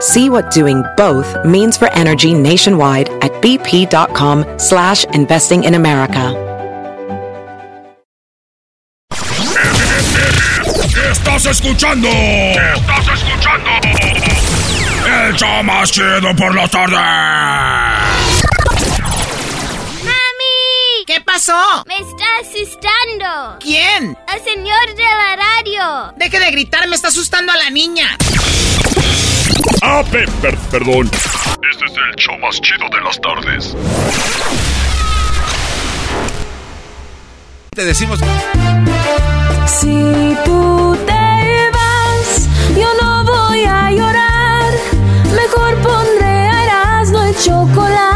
See what doing both means for energy nationwide at bp.com slash investing in America. Estás escuchando. Estás escuchando. El show más chido por la tarde. ¡Mami! ¿Qué pasó? Me está asustando. ¿Quién? El señor de la radio. Deje de gritar, me está asustando a la niña. Ah, pe- per- perdón. Este es el show más chido de las tardes. Te decimos. Si tú te vas, yo no voy a llorar. Mejor pondré a Erasmo y chocolate, el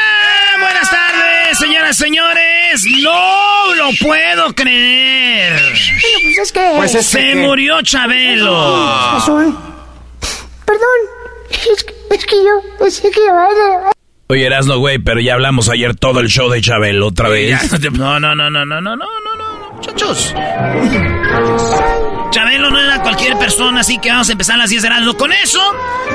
señores, no lo puedo creer. Pues es que... Pues Se murió Chabelo. Perdón, es que, es que yo pensé que... Oye, Erasno, güey, pero ya hablamos ayer todo el show de Chabelo otra vez. No No, no, no, no, no, no, no muchachos. Chabelo no era cualquier persona, así que vamos a empezar las 10 de la Con eso,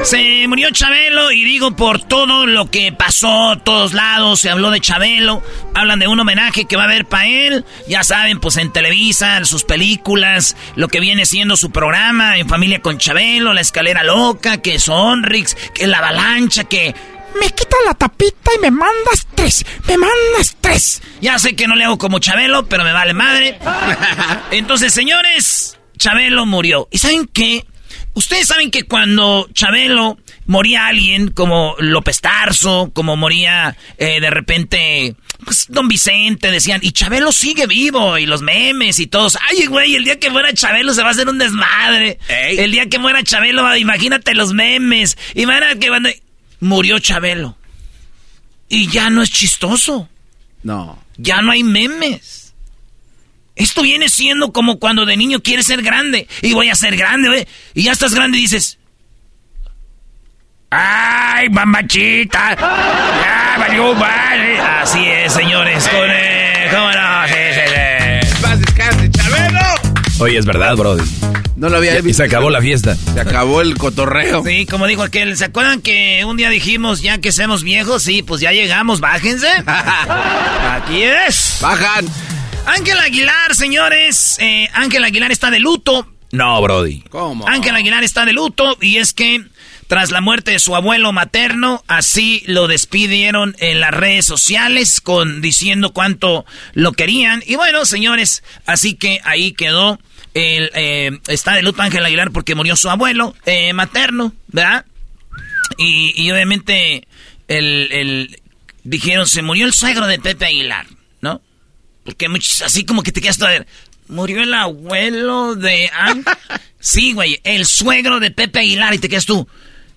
se murió Chabelo y digo por todo lo que pasó, todos lados, se habló de Chabelo, hablan de un homenaje que va a haber para él, ya saben, pues en Televisa, sus películas, lo que viene siendo su programa, en familia con Chabelo, la escalera loca, que Sonrix, que la avalancha, que Me quita la tapita y me mandas tres. Me mandas tres. Ya sé que no le hago como Chabelo, pero me vale madre. Entonces, señores, Chabelo murió. ¿Y saben qué? Ustedes saben que cuando Chabelo moría alguien, como López Tarso, como moría eh, de repente, pues Don Vicente, decían, y Chabelo sigue vivo, y los memes y todos, ay, güey, el día que muera Chabelo se va a hacer un desmadre. Ey. El día que muera Chabelo, imagínate los memes. Imagínate que cuando murió Chabelo. Y ya no es chistoso. No. Ya no hay memes. Esto viene siendo como cuando de niño quieres ser grande. Y voy a ser grande, güey. Y ya estás grande y dices... ¡Ay, mamachita! ¡Ya valió madre! Así es, señores. Con el... Oye, es verdad, Brody. No lo había Y se acabó la fiesta. Se acabó el cotorreo. Sí, como dijo aquel, ¿se acuerdan que un día dijimos ya que seamos viejos? Sí, pues ya llegamos, bájense. Aquí es. Bajan. Ángel Aguilar, señores. eh, Ángel Aguilar está de luto. No, Brody. ¿Cómo? Ángel Aguilar está de luto y es que tras la muerte de su abuelo materno, así lo despidieron en las redes sociales con diciendo cuánto lo querían. Y bueno, señores, así que ahí quedó. El, eh, está de luto Ángel Aguilar porque murió su abuelo eh, materno, ¿verdad? Y, y obviamente el, el- dijeron, se murió el suegro de Pepe Aguilar, ¿no? Porque muchos, así como que te quedas todo a ver, murió el abuelo de... Sí, güey, el suegro de Pepe Aguilar y te quedas tú,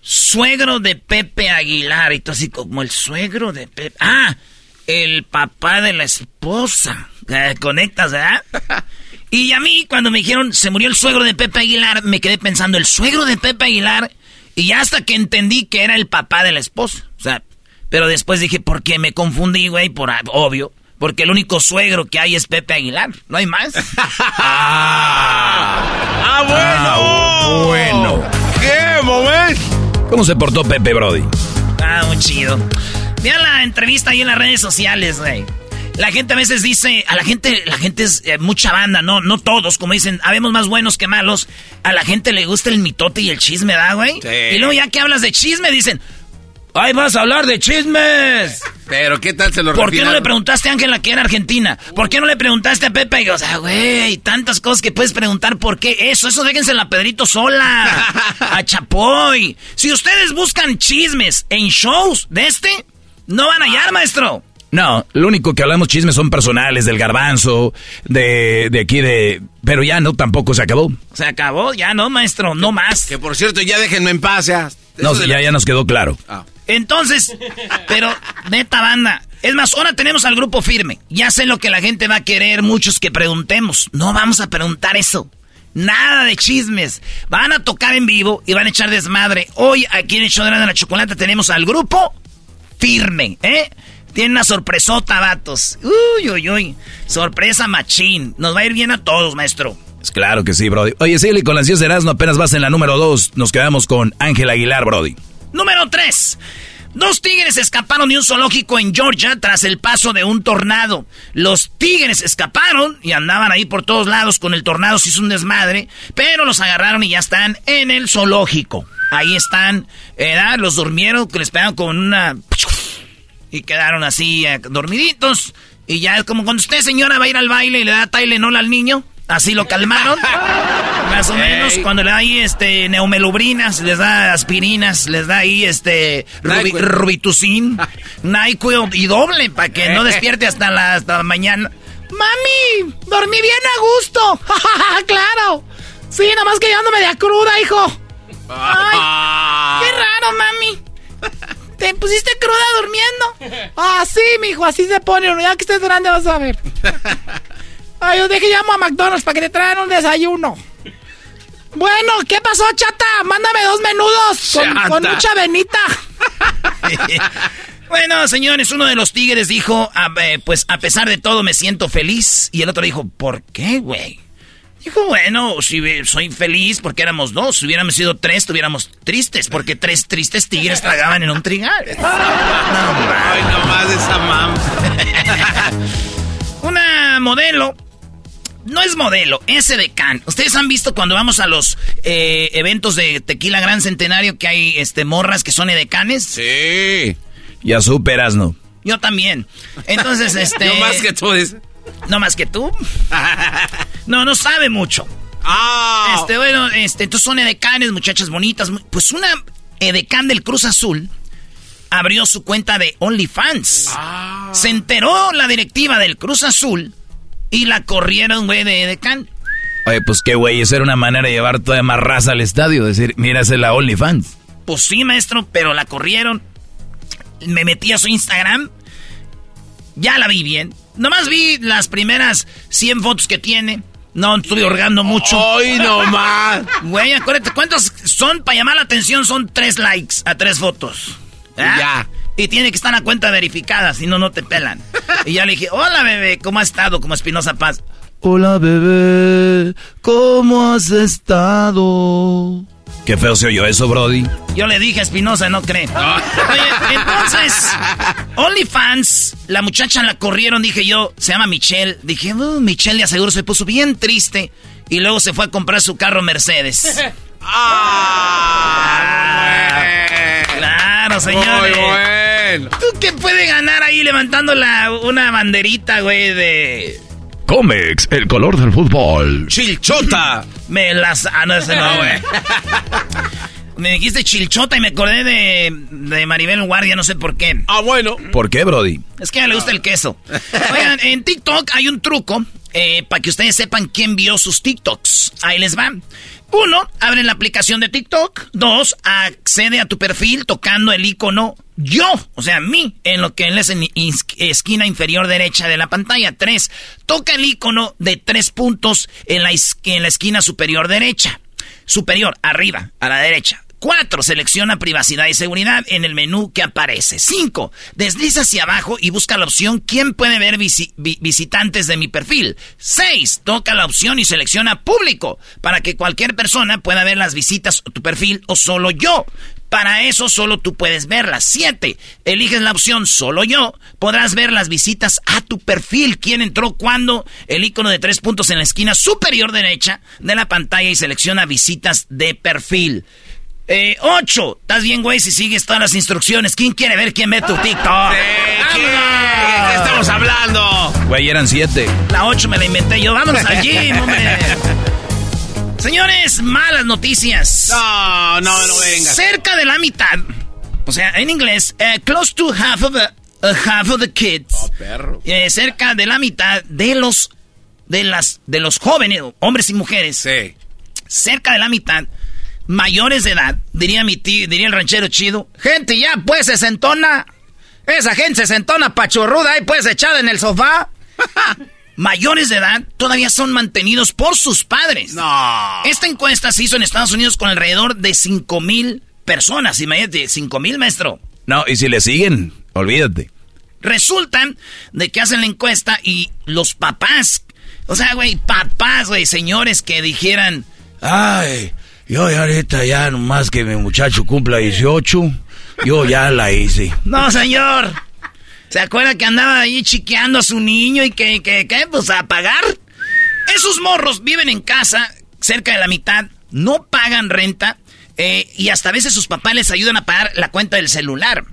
suegro de Pepe Aguilar y tú así como el suegro de Pepe... Ah, el papá de la esposa. Eh, conectas, ¿verdad? Y a mí, cuando me dijeron, se murió el suegro de Pepe Aguilar, me quedé pensando, el suegro de Pepe Aguilar, y ya hasta que entendí que era el papá de la esposa. O sea, pero después dije, ¿por qué me confundí, güey? Por obvio. Porque el único suegro que hay es Pepe Aguilar. No hay más. ¡Ah, bueno! Ah, bueno. ¿Qué momento? ¿Cómo se portó Pepe Brody? Ah, muy chido. Vean la entrevista ahí en las redes sociales, güey. La gente a veces dice, a la gente, la gente es eh, mucha banda, no, no todos, como dicen, habemos más buenos que malos. A la gente le gusta el mitote y el chisme, ¿da, güey? Sí. Y luego ya que hablas de chisme, dicen, ¡ay, vas a hablar de chismes! Pero ¿qué tal se lo ¿Por qué no le preguntaste a Ángela que era argentina? ¿Por qué no le preguntaste a Pepe? Y, o sea, güey, tantas cosas que puedes preguntar. ¿Por qué eso? Eso déjense la Pedrito sola. a Chapoy. Si ustedes buscan chismes en shows de este, no van a hallar, maestro. No, lo único que hablamos chismes son personales, del garbanzo, de, de aquí de... Pero ya no, tampoco se acabó. Se acabó, ya no, maestro, no más. Que por cierto, ya déjenme en paz, ya. No, de ya, la- ya nos quedó claro. Ah. Entonces, pero neta banda. Es más, ahora tenemos al grupo firme. Ya sé lo que la gente va a querer, muchos que preguntemos. No vamos a preguntar eso. Nada de chismes. Van a tocar en vivo y van a echar desmadre. Hoy aquí en el show de la chocolate tenemos al grupo firme, ¿eh? Tiene una sorpresota, vatos. Uy, uy, uy. Sorpresa machín. Nos va a ir bien a todos, maestro. Es claro que sí, Brody. Oye, Silly, con las 10 de Erasmo apenas vas en la número 2. Nos quedamos con Ángel Aguilar, Brody. Número 3. Dos tigres escaparon de un zoológico en Georgia tras el paso de un tornado. Los tigres escaparon y andaban ahí por todos lados con el tornado, se hizo un desmadre, pero los agarraron y ya están en el zoológico. Ahí están, ¿verdad? Los durmieron, que les pegaron con una... Y quedaron así, eh, dormiditos. Y ya es como cuando usted, señora, va a ir al baile y le da Tylenol al niño. Así lo calmaron. Más o menos. Cuando le da ahí este neumelubrinas, les da aspirinas, les da ahí este rubi-. Rubitucin, NyQuil y doble para que no despierte hasta la, hasta la mañana. Mami, dormí bien a gusto. claro. Sí, nada más que llevándome de a cruda, hijo. Ay, qué raro, mami. ¿Te pusiste cruda durmiendo? Ah, sí, mijo, así se pone. uno. Ya que estés grande vas a ver. Ay, yo dije llamo a McDonald's para que te traigan un desayuno. Bueno, ¿qué pasó, chata? Mándame dos menudos con, mucha venita. Bueno, señores, uno de los tigres dijo, a- eh, pues a pesar de todo me siento feliz. Y el otro dijo, ¿por qué, güey? Dijo, bueno, si soy feliz porque éramos dos. Si hubiéramos sido tres, estuviéramos tristes porque tres tristes tigres tragaban en un trigal. Ay, nomás esa mam. Una modelo. No es modelo, es edecán. Ustedes han visto cuando vamos a los eh, eventos de Tequila Gran Centenario que hay este morras que son edecanes. Sí. Ya superas, ¿no? Yo también. Entonces, este. No más que tú dices. No más que tú. No, no sabe mucho. Ah. Este, bueno, este, entonces son edecanes, muchachas bonitas. Pues una edecán del Cruz Azul abrió su cuenta de OnlyFans. Se enteró la directiva del Cruz Azul y la corrieron, güey, de edecán. Oye, pues qué güey, esa era una manera de llevar toda más raza al estadio. Decir, mira, es la OnlyFans. Pues sí, maestro, pero la corrieron. Me metí a su Instagram. Ya la vi bien. Nomás vi las primeras 100 fotos que tiene. No estuve orgando mucho. Ay, nomás. Güey, acuérdate, ¿cuántos son? Para llamar la atención son tres likes a tres fotos. ¿Ah? Ya. Y tiene que estar la cuenta verificada, si no, no te pelan. y ya le dije, hola bebé, ¿cómo has estado? Como Espinosa Paz. Hola, bebé. ¿Cómo has estado? Qué feo se oyó eso, Brody. Yo le dije a Espinosa, no cree. Oye, entonces, OnlyFans, la muchacha la corrieron, dije yo, se llama Michelle. Dije, "Uh, Michelle de aseguro se puso bien triste. Y luego se fue a comprar su carro Mercedes. Ah. Claro, Muy señores. bueno. ¿Tú qué puede ganar ahí levantando la, una banderita, güey, de... Comex, el color del fútbol. Chilchota. Me las... Ah, no, ese no, güey. Me dijiste chilchota y me acordé de, de Maribel Guardia, no sé por qué. Ah, bueno. ¿Por qué, Brody? Es que a ella le gusta el queso. Oigan, en TikTok hay un truco eh, para que ustedes sepan quién vio sus TikToks. Ahí les va. Uno, abre la aplicación de TikTok. Dos, accede a tu perfil tocando el icono yo, o sea, mí, en lo que es la esquina- inferior derecha de la pantalla. Tres, toca el icono de tres puntos en la, en la esquina superior derecha. Superior, arriba, a la derecha. 4. Selecciona privacidad y seguridad en el menú que aparece. 5. Desliza hacia abajo y busca la opción ¿Quién puede ver visi- vi- visitantes de mi perfil? 6. Toca la opción y selecciona público para que cualquier persona pueda ver las visitas a tu perfil o solo yo. Para eso solo tú puedes verlas. 7. Eliges la opción solo yo. Podrás ver las visitas a tu perfil. ¿Quién entró cuándo? El icono de tres puntos en la esquina superior derecha de la pantalla y selecciona visitas de perfil. 8. Estás bien, güey, si sigues todas las instrucciones. ¿Quién quiere ver quién ve tu TikTok? ¿Qué, qué estamos hablando? Güey, eran siete. La 8 me la inventé yo. Vámonos al gym, hombre. Señores, malas noticias. No, no, no vengas. Cerca de la mitad, o sea, en inglés, eh, close to half of the, uh, half of the kids. Oh, perro. Eh, cerca de la mitad de los de las de los jóvenes, hombres y mujeres, Sí. cerca de la mitad, mayores de edad, diría mi tío, diría el ranchero chido, gente ya pues se sentona, esa gente se sentona pachorruda y pues echada en el sofá. mayores de edad todavía son mantenidos por sus padres. No. Esta encuesta se hizo en Estados Unidos con alrededor de 5 mil personas. Imagínate, 5 mil, maestro. No, y si le siguen, olvídate. Resulta de que hacen la encuesta y los papás, o sea, güey, papás, güey, señores que dijeran, Ay, yo ya ahorita ya nomás que mi muchacho cumpla 18, yo ya la hice. no, señor. ¿Se acuerda que andaba ahí chiqueando a su niño y que, que, que, pues a pagar? Esos morros viven en casa, cerca de la mitad, no pagan renta eh, y hasta a veces sus papás les ayudan a pagar la cuenta del celular.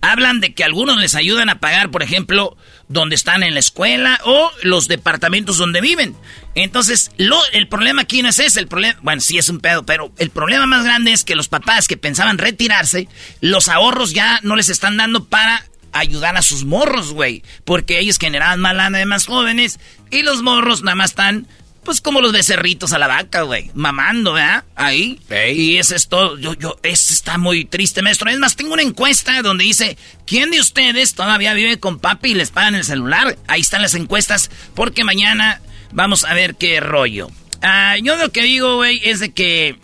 Hablan de que algunos les ayudan a pagar, por ejemplo, donde están en la escuela o los departamentos donde viven. Entonces, lo, el problema aquí no es ese, el problema, bueno, sí es un pedo, pero el problema más grande es que los papás que pensaban retirarse, los ahorros ya no les están dando para ayudar a sus morros, güey, porque ellos generaban más lana de más jóvenes y los morros nada más están pues como los becerritos a la vaca, güey. Mamando, ¿verdad? Ahí. Y ese es todo. Yo, yo, eso está muy triste, maestro. Es más, tengo una encuesta donde dice, ¿quién de ustedes todavía vive con papi y les pagan el celular? Ahí están las encuestas, porque mañana vamos a ver qué rollo. Ah, yo lo que digo, güey, es de que,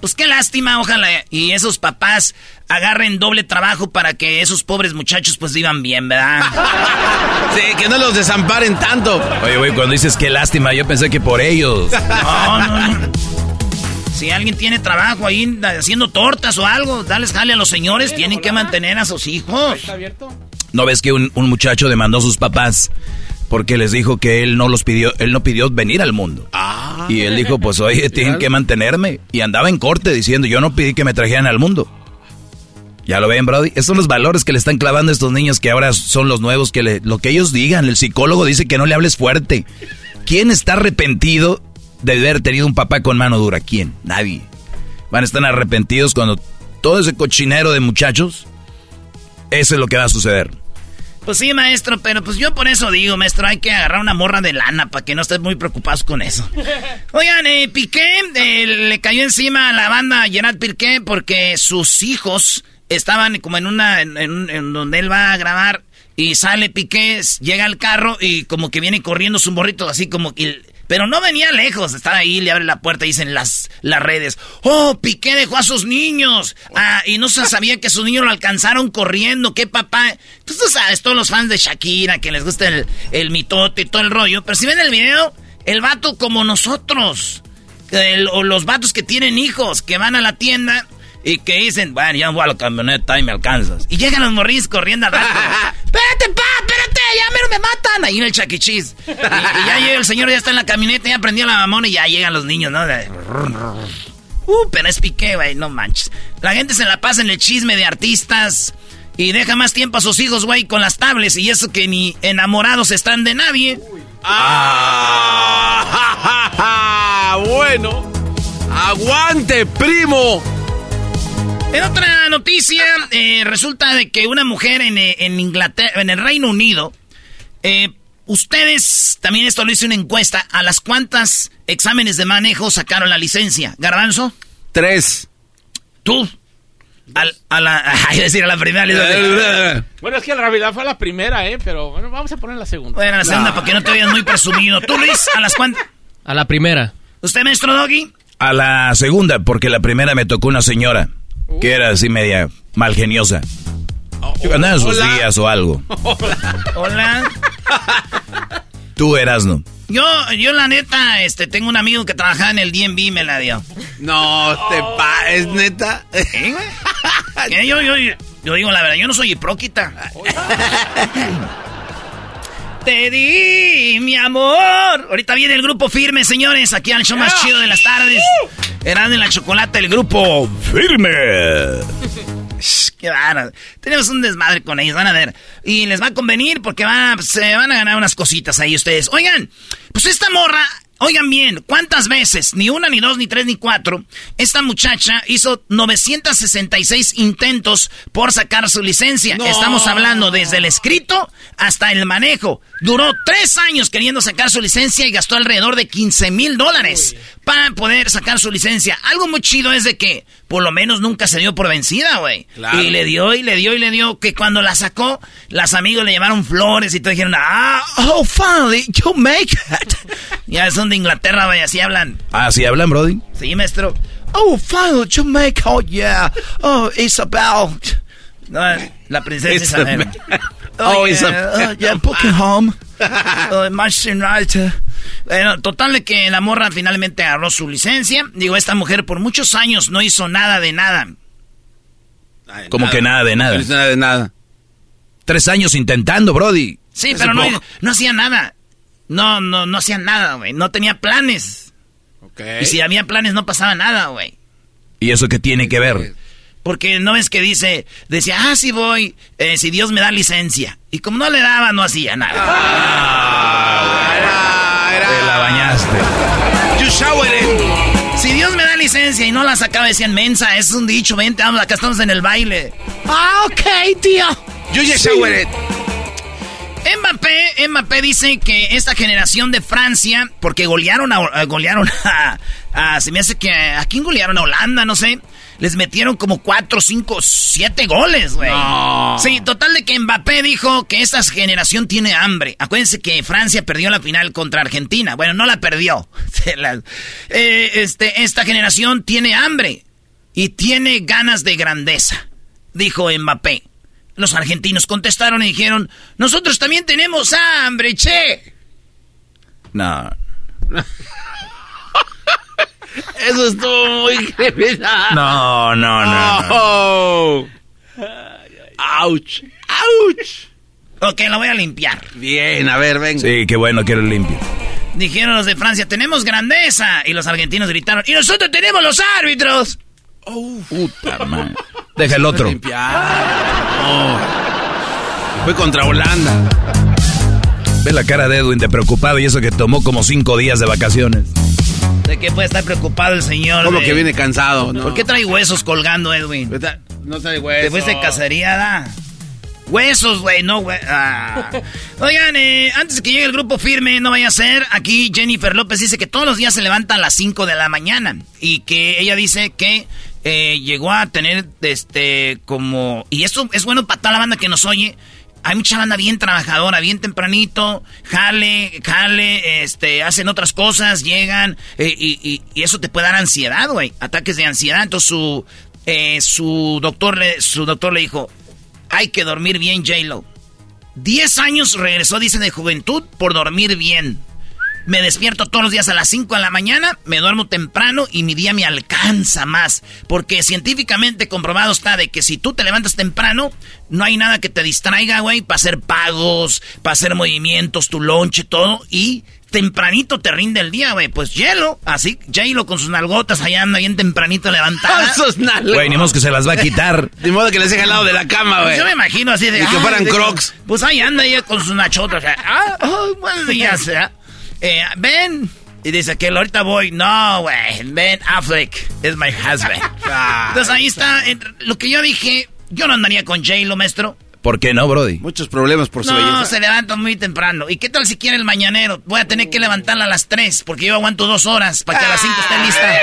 pues qué lástima, ojalá, y esos papás agarren doble trabajo para que esos pobres muchachos pues vivan bien, ¿verdad? Sí, que no los desamparen tanto. Oye, güey, cuando dices qué lástima, yo pensé que por ellos. No, no, no. Si alguien tiene trabajo ahí haciendo tortas o algo, dales jale a los señores, tienen que mantener a sus hijos. ¿No ves que un, un muchacho demandó a sus papás porque les dijo que él no los pidió, él no pidió venir al mundo? y él dijo, pues oye, tienen que mantenerme. Y andaba en corte diciendo, yo no pedí que me trajeran al mundo. Ya lo ven, Brody. Esos son los valores que le están clavando a estos niños que ahora son los nuevos que le, lo que ellos digan. El psicólogo dice que no le hables fuerte. ¿Quién está arrepentido de haber tenido un papá con mano dura? ¿Quién? Nadie. Van a estar arrepentidos cuando todo ese cochinero de muchachos, eso es lo que va a suceder. Pues sí, maestro, pero pues yo por eso digo, maestro, hay que agarrar una morra de lana para que no estés muy preocupados con eso. Oigan, eh, Piqué eh, le cayó encima a la banda Gerard Piqué porque sus hijos estaban como en una, en, en- en donde él va a grabar y sale Piqué, llega al carro y como que viene corriendo su morrito así como que... Pero no venía lejos, estaba ahí, le abre la puerta y dicen las, las redes, oh, Piqué dejó a sus niños, ah, y no se sabía que sus niños lo alcanzaron corriendo, qué papá. Pues tú sabes, todos los fans de Shakira, que les gusta el, el mitote y todo el rollo, pero si ven el video, el vato como nosotros, el- o los vatos que tienen hijos, que van a la tienda y que dicen, bueno, ya voy a la camioneta y me alcanzas. Y llegan los morrillos corriendo al rato. espérate, pa, espérate, ya mero me matan. Ahí en el chaquichis. Y, y ya llega el señor, ya está en la camioneta, ya prendió la mamona y ya llegan los niños, ¿no? Uh, pero es piqué, güey, no manches. La gente se la pasa en el chisme de artistas y deja más tiempo a sus hijos, güey, con las tablets y eso que ni enamorados están de nadie. Ah, bueno. Aguante, primo. En otra noticia, eh, resulta de que una mujer en, eh, en Inglaterra, en el Reino Unido, eh, ustedes, también esto lo hice una encuesta, ¿a las cuántas exámenes de manejo sacaron la licencia? ¿Garbanzo? Tres. ¿Tú? Al- a la, ay, decir a la primera. Bueno, es que en realidad fue la primera, ¿eh? Pero bueno, vamos a poner la segunda. Bueno, a la segunda, para que no te veas muy presumido. ¿Tú, Luis, a las cuántas? A la primera. ¿Usted, maestro Doggy? A la segunda, porque la primera me tocó una señora que era así media malgeniosa. Yo andaba en sus Hola. días o algo. Hola. Tú eras, ¿no? Yo, yo la neta, este, tengo un amigo que trabajaba en el DNB y me la dio. No, te pa... ¿Es neta? ¿Eh, yo, yo, yo digo la verdad, yo no soy hipróquita. Te di mi amor. Ahorita viene el grupo firme, señores, aquí al show más chido de las tardes. Eran en la chocolate, el grupo firme. Qué bárbaro. Tenemos un desmadre con ellos, van a ver. Y les va a convenir porque van a- se van a ganar unas cositas ahí ustedes. Oigan, pues esta morra, oigan bien, ¿cuántas veces? Ni una, ni dos, ni tres, ni cuatro. Esta muchacha hizo 966 intentos por sacar su licencia. Estamos hablando desde el escrito hasta el manejo. Duró tres años queriendo sacar su licencia y gastó alrededor de 15 mil dólares para poder sacar su licencia. Algo muy chido es de que por lo menos nunca se dio por vencida, güey. Claro. Y le dio y le dio y le dio que cuando la sacó, las amigos le llevaron flores y todo dijeron, ah, oh, finally, you make it. ya son de Inglaterra, güey, así hablan. Ah, ¿sí hablan, Brody? Sí, maestro. Oh, finally, you make it, oh, yeah. Oh, Isabel. No, la princesa Isabel. Isabel. Oh, Isabel. Oh, yeah, Buckingham. Oh, Manchester United. Bueno, total de que la morra finalmente agarró su licencia. Digo, esta mujer por muchos años no hizo nada de nada. Como que nada de nada. No hizo nada de nada. Tres años intentando, Brody. Sí, pero no, no hacía nada. No, no, no hacía nada, güey. No tenía planes. Y si había planes no pasaba nada, güey. ¿Y eso qué tiene que ver? Porque no es que dice, decía, ah, sí voy, eh, si Dios me da licencia. Y como no le daba, no hacía nada. You showered it. Si Dios me da licencia y no la sacaba, decían, mensa, es un dicho, vente, vamos, acá estamos en el baile. Ah, ok, tío. You just Sí. showered it. Mbappé, Mbappé dice que esta generación de Francia, porque golearon a, a- golearon a, a- se me hace que, ¿a quién golearon? A Holanda, no sé. Les metieron como 4, 5, 7 goles, güey. No. Sí, total de que Mbappé dijo que esta generación tiene hambre. Acuérdense que Francia perdió la final contra Argentina. Bueno, no la perdió. Eh, este, esta generación tiene hambre y tiene ganas de grandeza, dijo Mbappé. Los argentinos contestaron y dijeron, nosotros también tenemos hambre, che. No. Eso estuvo muy criminal. No, no, no. no. Oh. Ouch. Ouch. Ok, la voy a limpiar. Bien, a ver, venga. Sí, qué bueno que lo limpio. Dijeron los de Francia, tenemos grandeza. Y los argentinos gritaron, y nosotros tenemos los árbitros. Puta madre. Deja el otro. No. Fue contra Holanda. Ve la cara de Edwin de preocupado y eso que tomó como cinco días de vacaciones. ¿De qué puede estar preocupado el señor? Como de- que viene cansado, ¿no? ¿Por qué trae huesos colgando, Edwin? No trae hueso. ¿Te fuiste de cacería, da? Huesos, güey, no, güey. Ah. Oigan, eh, antes de que llegue el grupo firme, no vaya a ser. Aquí Jennifer López dice que todos los días se levanta a las 5 de la mañana. Y que ella dice que eh, llegó a tener, este, como. Y esto es bueno para toda la banda que nos oye. Hay mucha banda bien trabajadora, bien tempranito, jale, jale, este, hacen otras cosas, llegan, eh, y, y- y eso te puede dar ansiedad, güey, ataques de ansiedad. Entonces su, eh, su doctor le, su doctor le dijo, hay que dormir bien, J-Lo. Diez años regresó, dice, de juventud por dormir bien. Me despierto todos los días a las 5 de la mañana, me duermo temprano y mi día me alcanza más. Porque científicamente comprobado está de que si tú te levantas temprano, no hay nada que te distraiga, güey, para hacer pagos, para hacer movimientos, tu lonche, todo. Y tempranito te rinde el día, güey. Pues hielo, así, J-Lo con sus nalgotas allá anda bien tempranito levantada. Sus nalgas. Güey, ni modo que se las va a quitar. De modo que les deje al lado de la cama, güey. Pues yo me imagino así de. Y que "Ay, fueran de- crocs. Pues ahí anda ella con sus nachotas. o sea, ah, oh, buenos días. ¿eh? Eh, ven. Y dice que ahorita voy. No, güey. Ben Affleck es my husband. Entonces ahí está. Lo que yo dije. Yo no andaría con J-Lo, maestro. ¿Por qué no, Brody? Muchos problemas por su No, belleza. se levanta muy temprano. ¿Y qué tal si quiere el mañanero? Voy a tener que levantarla a las 3 porque yo aguanto dos horas para que a las 5 esté lista.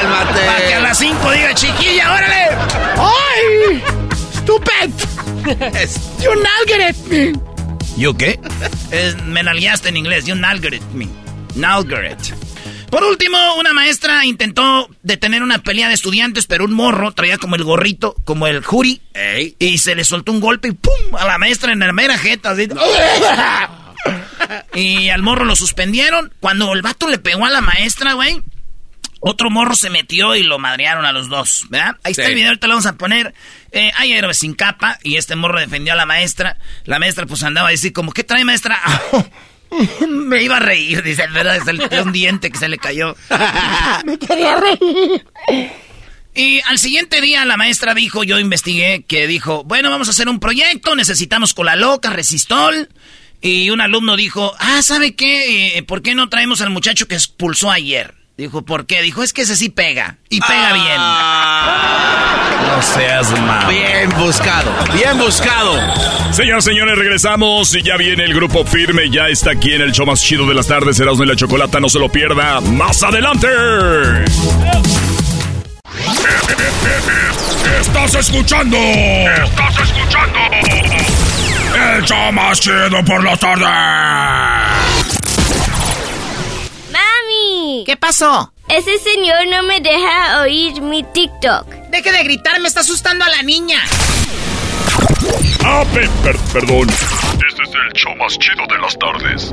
Cálmate. Para que a las 5 diga, chiquilla, órale. ¡Ay! ¡Stupid! ¡You nalgueret! ¿Yo qué? Es, me nalgueaste en inglés, you nalgueret me. Nalgueret. Por último, una maestra intentó detener una pelea de estudiantes, pero un morro traía como el gorrito, como el jury, y se le soltó un golpe y ¡pum! a la maestra en la mera jeta. así. y al morro lo suspendieron. Cuando el vato le pegó a la maestra, güey, otro morro se metió y lo madrearon a los dos, ¿verdad? Ahí está el video, ahorita lo vamos a poner. Eh, hay héroes sin capa y este morro defendió a la maestra. La maestra pues andaba a decir como, ¿qué trae maestra? Me iba a reír, dice, ¿verdad? Se le dio un diente que se le cayó. Me quería reír. Y al siguiente día la maestra dijo, yo investigué, que dijo, bueno, vamos a hacer un proyecto, necesitamos cola loca, resistol. Y un alumno dijo, ah, ¿sabe qué? Eh, ¿Por qué no traemos al muchacho que expulsó ayer? Dijo, ¿por qué? Dijo, es que ese sí pega. Y pega bien. No seas malo. Bien buscado, bien buscado. Señoras señores, regresamos y ya viene el grupo firme, ya está aquí en el show más chido de las tardes, Erasmo y la Chocolata, no se lo pierda, más adelante. Estás escuchando, estás escuchando el show más chido por las tardes. ¡Mami! ¿Qué pasó? Ese señor no me deja oír mi TikTok. Deje de gritar, me está asustando a la niña. Ah, pe- per- perdón. Este es el show más chido de las tardes.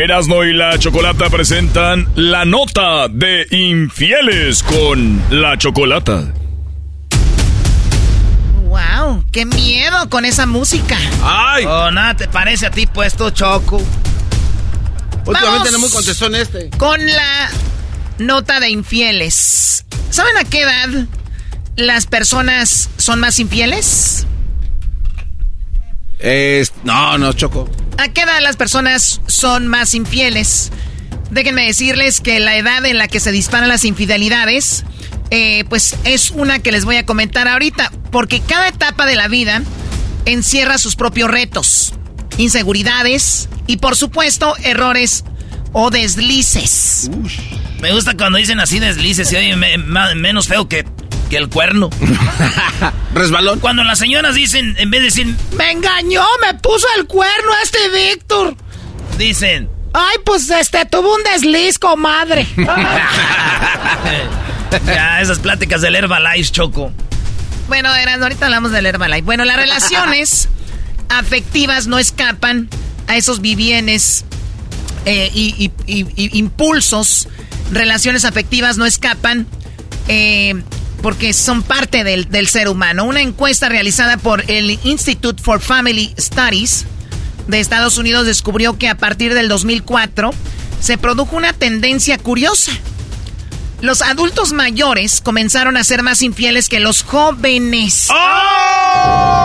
Erasmo y la Chocolata presentan la nota de infieles con la Chocolata. Wow, qué miedo con esa música. ¡Ay! Oh, nada te parece a ti puesto, Choco. Últimamente no muy contestó en este. Con la nota de infieles. ¿Saben a qué edad las personas son más infieles? Es- no, no, Choco. ¿A qué edad las personas son más infieles? Déjenme decirles que la edad en la que se disparan las infidelidades, eh, pues es una que les voy a comentar ahorita, porque cada etapa de la vida encierra sus propios retos, inseguridades y por supuesto errores o deslices. Me gusta cuando dicen así deslices, se oye me- ma- menos feo que, que el cuerno. Resbalón. Cuando las señoras dicen, en vez de decir, Me engañó, me puso el cuerno este Víctor. dicen, Ay, pues este tuvo un desliz, comadre. ya, esas pláticas del Herbalife, Choco. Bueno, Eran, ahorita hablamos del Herbalife. Bueno, las relaciones afectivas no escapan a esos vivienes eh, y, y- y- y impulsos. Relaciones afectivas no escapan eh, porque son parte del, del ser humano. Una encuesta realizada por el Institute for Family Studies de Estados Unidos descubrió que a partir del 2004 se produjo una tendencia curiosa. Los adultos mayores comenzaron a ser más infieles que los jóvenes. ¡Oh!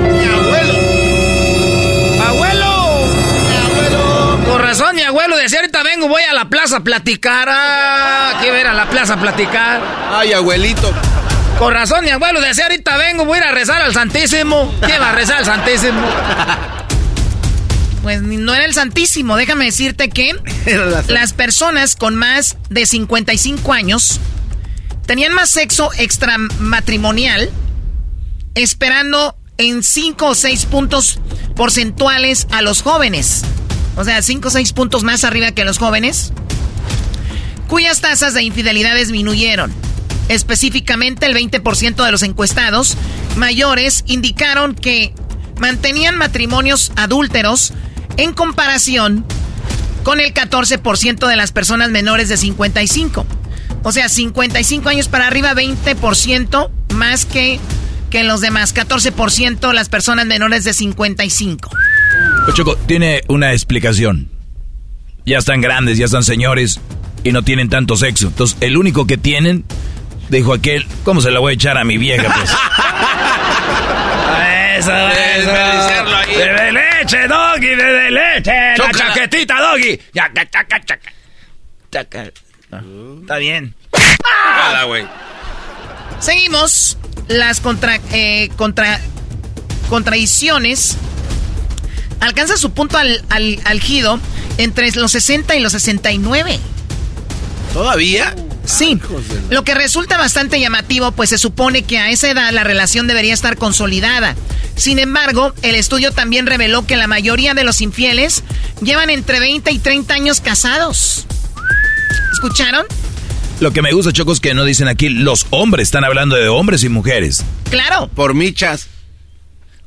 ¡Mi abuelo! Mi abuelo decía, ahorita vengo, voy a la plaza a platicar. Ah, quiero ir a la plaza a platicar. Ay, abuelito. Con razón, mi abuelo decía, ahorita vengo, voy a ir a rezar al Santísimo. ¿Qué va a rezar al Santísimo? Pues no era el Santísimo. Déjame decirte que las personas con más de 55 años tenían más sexo extramatrimonial, esperando en 5 o 6 puntos porcentuales a los jóvenes. O sea, 5 o 6 puntos más arriba que los jóvenes, cuyas tasas de infidelidad disminuyeron. Específicamente, el 20% de los encuestados mayores indicaron que mantenían matrimonios adúlteros en comparación con el 14% de las personas menores de 55. O sea, 55 años para arriba, 20% más que, que los demás. 14% las personas menores de 55. Choco, tiene una explicación. Ya están grandes, ya están señores y no tienen tanto sexo. Entonces, el único que tienen, dijo aquel, ¿cómo se la voy a echar a mi vieja? Pues? eso, eso. De leche, doggy, de leche. La chaquetita, doggy. Ya, chaca, chaca. Chaca. Está bien. Nada, güey. Seguimos. Las contra, eh, contra, contradicciones. Alcanza su punto al, al, algido entre los 60 y los 69. ¿Todavía? Sí, lo que resulta bastante llamativo, pues se supone que a esa edad la relación debería estar consolidada. Sin embargo, el estudio también reveló que la mayoría de los infieles llevan entre 20 y 30 años casados. ¿Escucharon? Lo que me gusta, Choco, es que no dicen aquí los hombres, están hablando de hombres y mujeres. Claro. Por michas.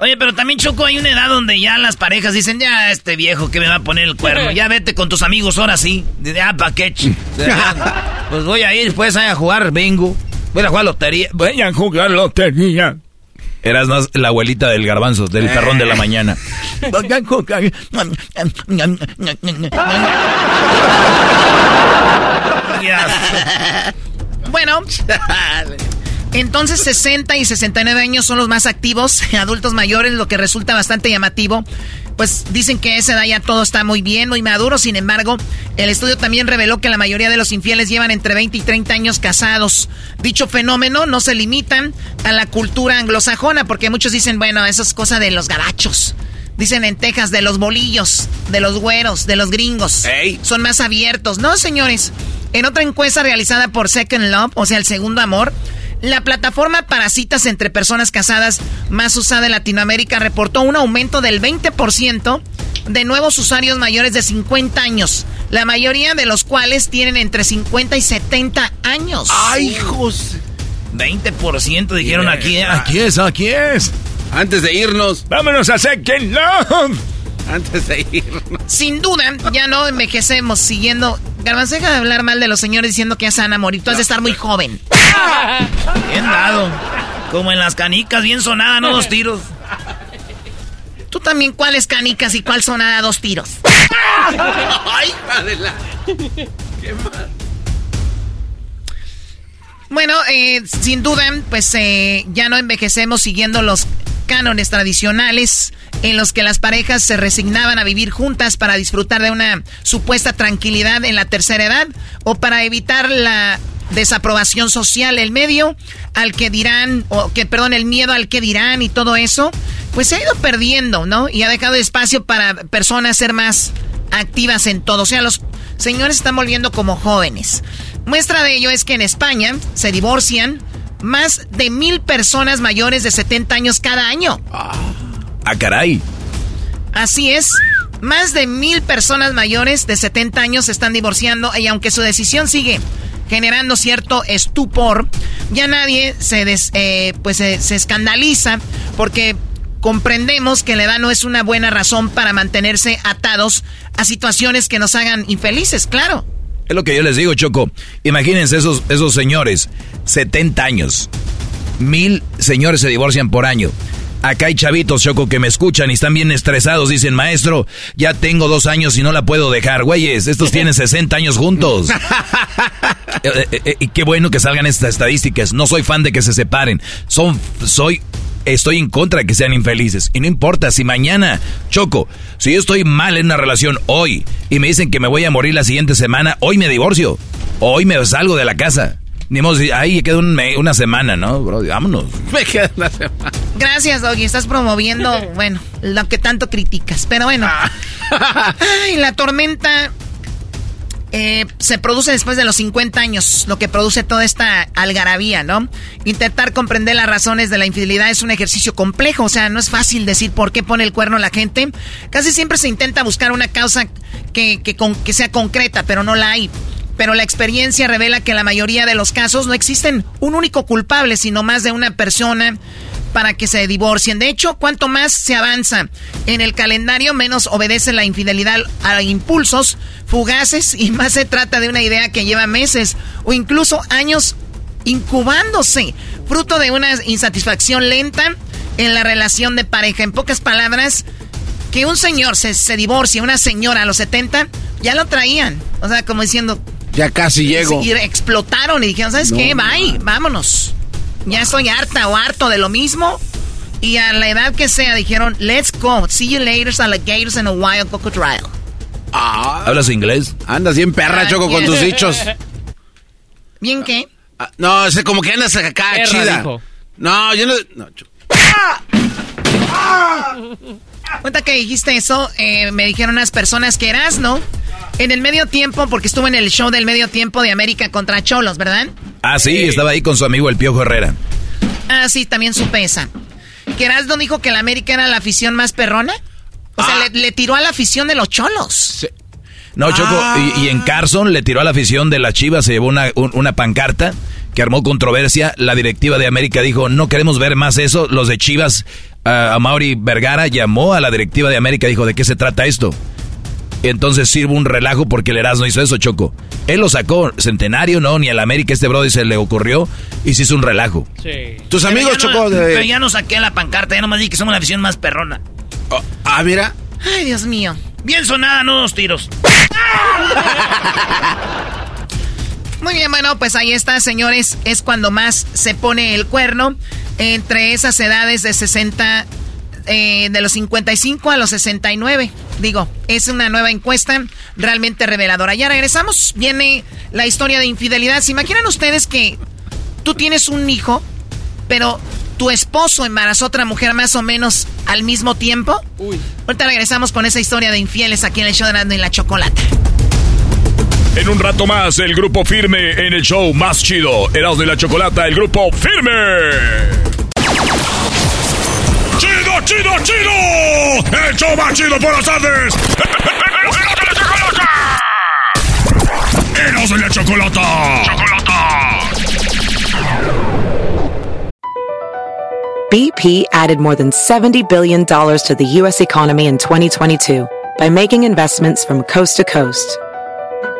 Oye, pero también, Choco, hay una edad donde ya las parejas dicen, ya este viejo que me va a poner el cuerno, ya vete con tus amigos, ahora sí. De, ah, pa' qué, Pues voy a ir, pues, a jugar bingo. Voy a jugar lotería. Voy a jugar lotería. Eras más la abuelita del garbanzo, del perrón de la mañana. bueno, entonces 60 y 69 años son los más activos, adultos mayores, lo que resulta bastante llamativo. Pues dicen que a esa edad ya todo está muy bien, muy maduro. Sin embargo, el estudio también reveló que la mayoría de los infieles llevan entre 20 y 30 años casados. Dicho fenómeno no se limita a la cultura anglosajona, porque muchos dicen, bueno, eso es cosa de los gabachos. Dicen en Texas de los bolillos, de los güeros, de los gringos. Son más abiertos. No, señores. En otra encuesta realizada por Second Love, o sea, el segundo amor, la plataforma para citas entre personas casadas más usada en Latinoamérica reportó un aumento del 20% de nuevos usuarios mayores de 50 años, la mayoría de los cuales tienen entre 50 y 70 años. ¡Ay, hijos! 20% dijeron aquí. ¿eh? Aquí es, aquí es. Antes de irnos. Vámonos a Second Love. Antes de irnos. Sin duda, ya no envejecemos siguiendo. Garbanzo, deja de hablar mal de los señores diciendo que ya se van a morir. Tú has de estar muy joven. Bien dado. Como en las canicas, bien sonada, no dos tiros. Tú también, ¿cuáles canicas y cuál sonada dos tiros? ¡Ay, la... ¿Qué más? Bueno, eh, sin duda, pues eh, ya no envejecemos siguiendo los cánones tradicionales en los que las parejas se resignaban a vivir juntas para disfrutar de una supuesta tranquilidad en la tercera edad o para evitar la desaprobación social, el medio al que dirán, o que, perdón, el miedo al que dirán y todo eso, pues se ha ido perdiendo, ¿no? Y ha dejado espacio para personas ser más activas en todo. O sea, los señores están volviendo como jóvenes. Muestra de ello es que en España se divorcian más de mil personas mayores de 70 años cada año. Ah, caray. Así es. Más de mil personas mayores de 70 años se están divorciando y aunque su decisión sigue generando cierto estupor, ya nadie se, eh, pues, se, se escandaliza porque comprendemos que la edad no es una buena razón para mantenerse atados a situaciones que nos hagan infelices, claro. Es lo que yo les digo, Choco. Imagínense esos, esos señores, 70 años. Mil señores se divorcian por año. Acá hay chavitos, Choco, que me escuchan y están bien estresados. Dicen, maestro, ya tengo dos años y no la puedo dejar. Güeyes, estos tienen 60 años juntos. Eh, eh, eh, y qué bueno que salgan estas estadísticas. No soy fan de que se separen. Son, soy estoy en contra de que sean infelices. Y no importa si mañana, Choco, si yo estoy mal en una relación hoy y me dicen que me voy a morir la siguiente semana, hoy me divorcio. Hoy me salgo de la casa. Ni modo, ahí queda un una semana, ¿no, bro? Vámonos. Me queda una semana. Gracias, Doggy. Estás promoviendo, bueno, lo que tanto criticas. Pero bueno. Ay, la tormenta eh, se produce después de los 50 años, lo que produce toda esta algarabía, ¿no? Intentar comprender las razones de la infidelidad es un ejercicio complejo, o sea, no es fácil decir por qué pone el cuerno la gente. Casi siempre se intenta buscar una causa que, que, con- que sea concreta, pero no la hay. Pero la experiencia revela que en la mayoría de los casos no existen un único culpable, sino más de una persona para que se divorcien. De hecho, cuanto más se avanza en el calendario, menos obedece la infidelidad a impulsos fugaces y más se trata de una idea que lleva meses o incluso años incubándose, fruto de una insatisfacción lenta en la relación de pareja. En pocas palabras, que un señor se, se divorcie, una señora a los 70, ya lo traían. O sea, como diciendo, Ya casi llego. y explotaron y dijeron, ¿sabes No, qué? Bye, vámonos. Ya estoy harta o harto de lo mismo. Y a la edad que sea, dijeron, let's go. See you later, alligators and a wild crocodile. ¿Hablas inglés? Andas bien perra, Ah, Choco, con tus dichos. ¿Bien qué? Ah, No, es como que andas acá, Perra, chida. dijo. No, yo no... no, Choco. Cuenta que dijiste eso, eh, me dijeron unas personas que eras, ¿no? En el medio tiempo, porque estuve en el show del medio tiempo de América contra Cholos, ¿verdad? Ah, sí, estaba ahí con su amigo el Piojo Herrera. Ah, sí, también supe esa. Que Erasmo dijo que la América era la afición más perrona. O sea, le, le tiró a la afición de los cholos. No, Choco, y, y en Carson le tiró a la afición de las Chivas, se llevó una, un- una pancarta que armó controversia. La directiva de América dijo, no queremos ver más eso. Los de Chivas, a Mauri Vergara llamó a la directiva de América, dijo, ¿de qué se trata esto? Entonces sirve un relajo porque el Erasmo hizo eso, Choco. Él lo sacó, Centenario, no, ni al América este brody se le ocurrió y se hizo un relajo. Sí. Tus Pero amigos, no- Choco, de... Pero ya no saqué la pancarta, ya nomás dije que somos la afición más perrona. Ah, mira. Ay, Dios mío. Bien sonada, no dos tiros. Muy bien, bueno, pues ahí está, señores. Es cuando más se pone el cuerno entre esas edades de 60, eh, de los 55 a los 69. Digo, es una nueva encuesta realmente reveladora. Ya regresamos. Viene la historia de infidelidad. ¿Se imaginan ustedes que tú tienes un hijo, pero tu esposo embarazó a otra mujer más o menos al mismo tiempo? Ahorita regresamos con esa historia de infieles aquí en el show de Erasmo y la Chocolata. En un rato más, el grupo firme en el show más chido. Erasmo y la Chocolata, el grupo firme. ¡Chido, chido, chido! ¡El show más chido por las tardes! ¡Erasmo y la Chocolata! ¡Chocolata! BP added more than $70 billion to the U.S. economy in 2022 by making investments from coast to coast.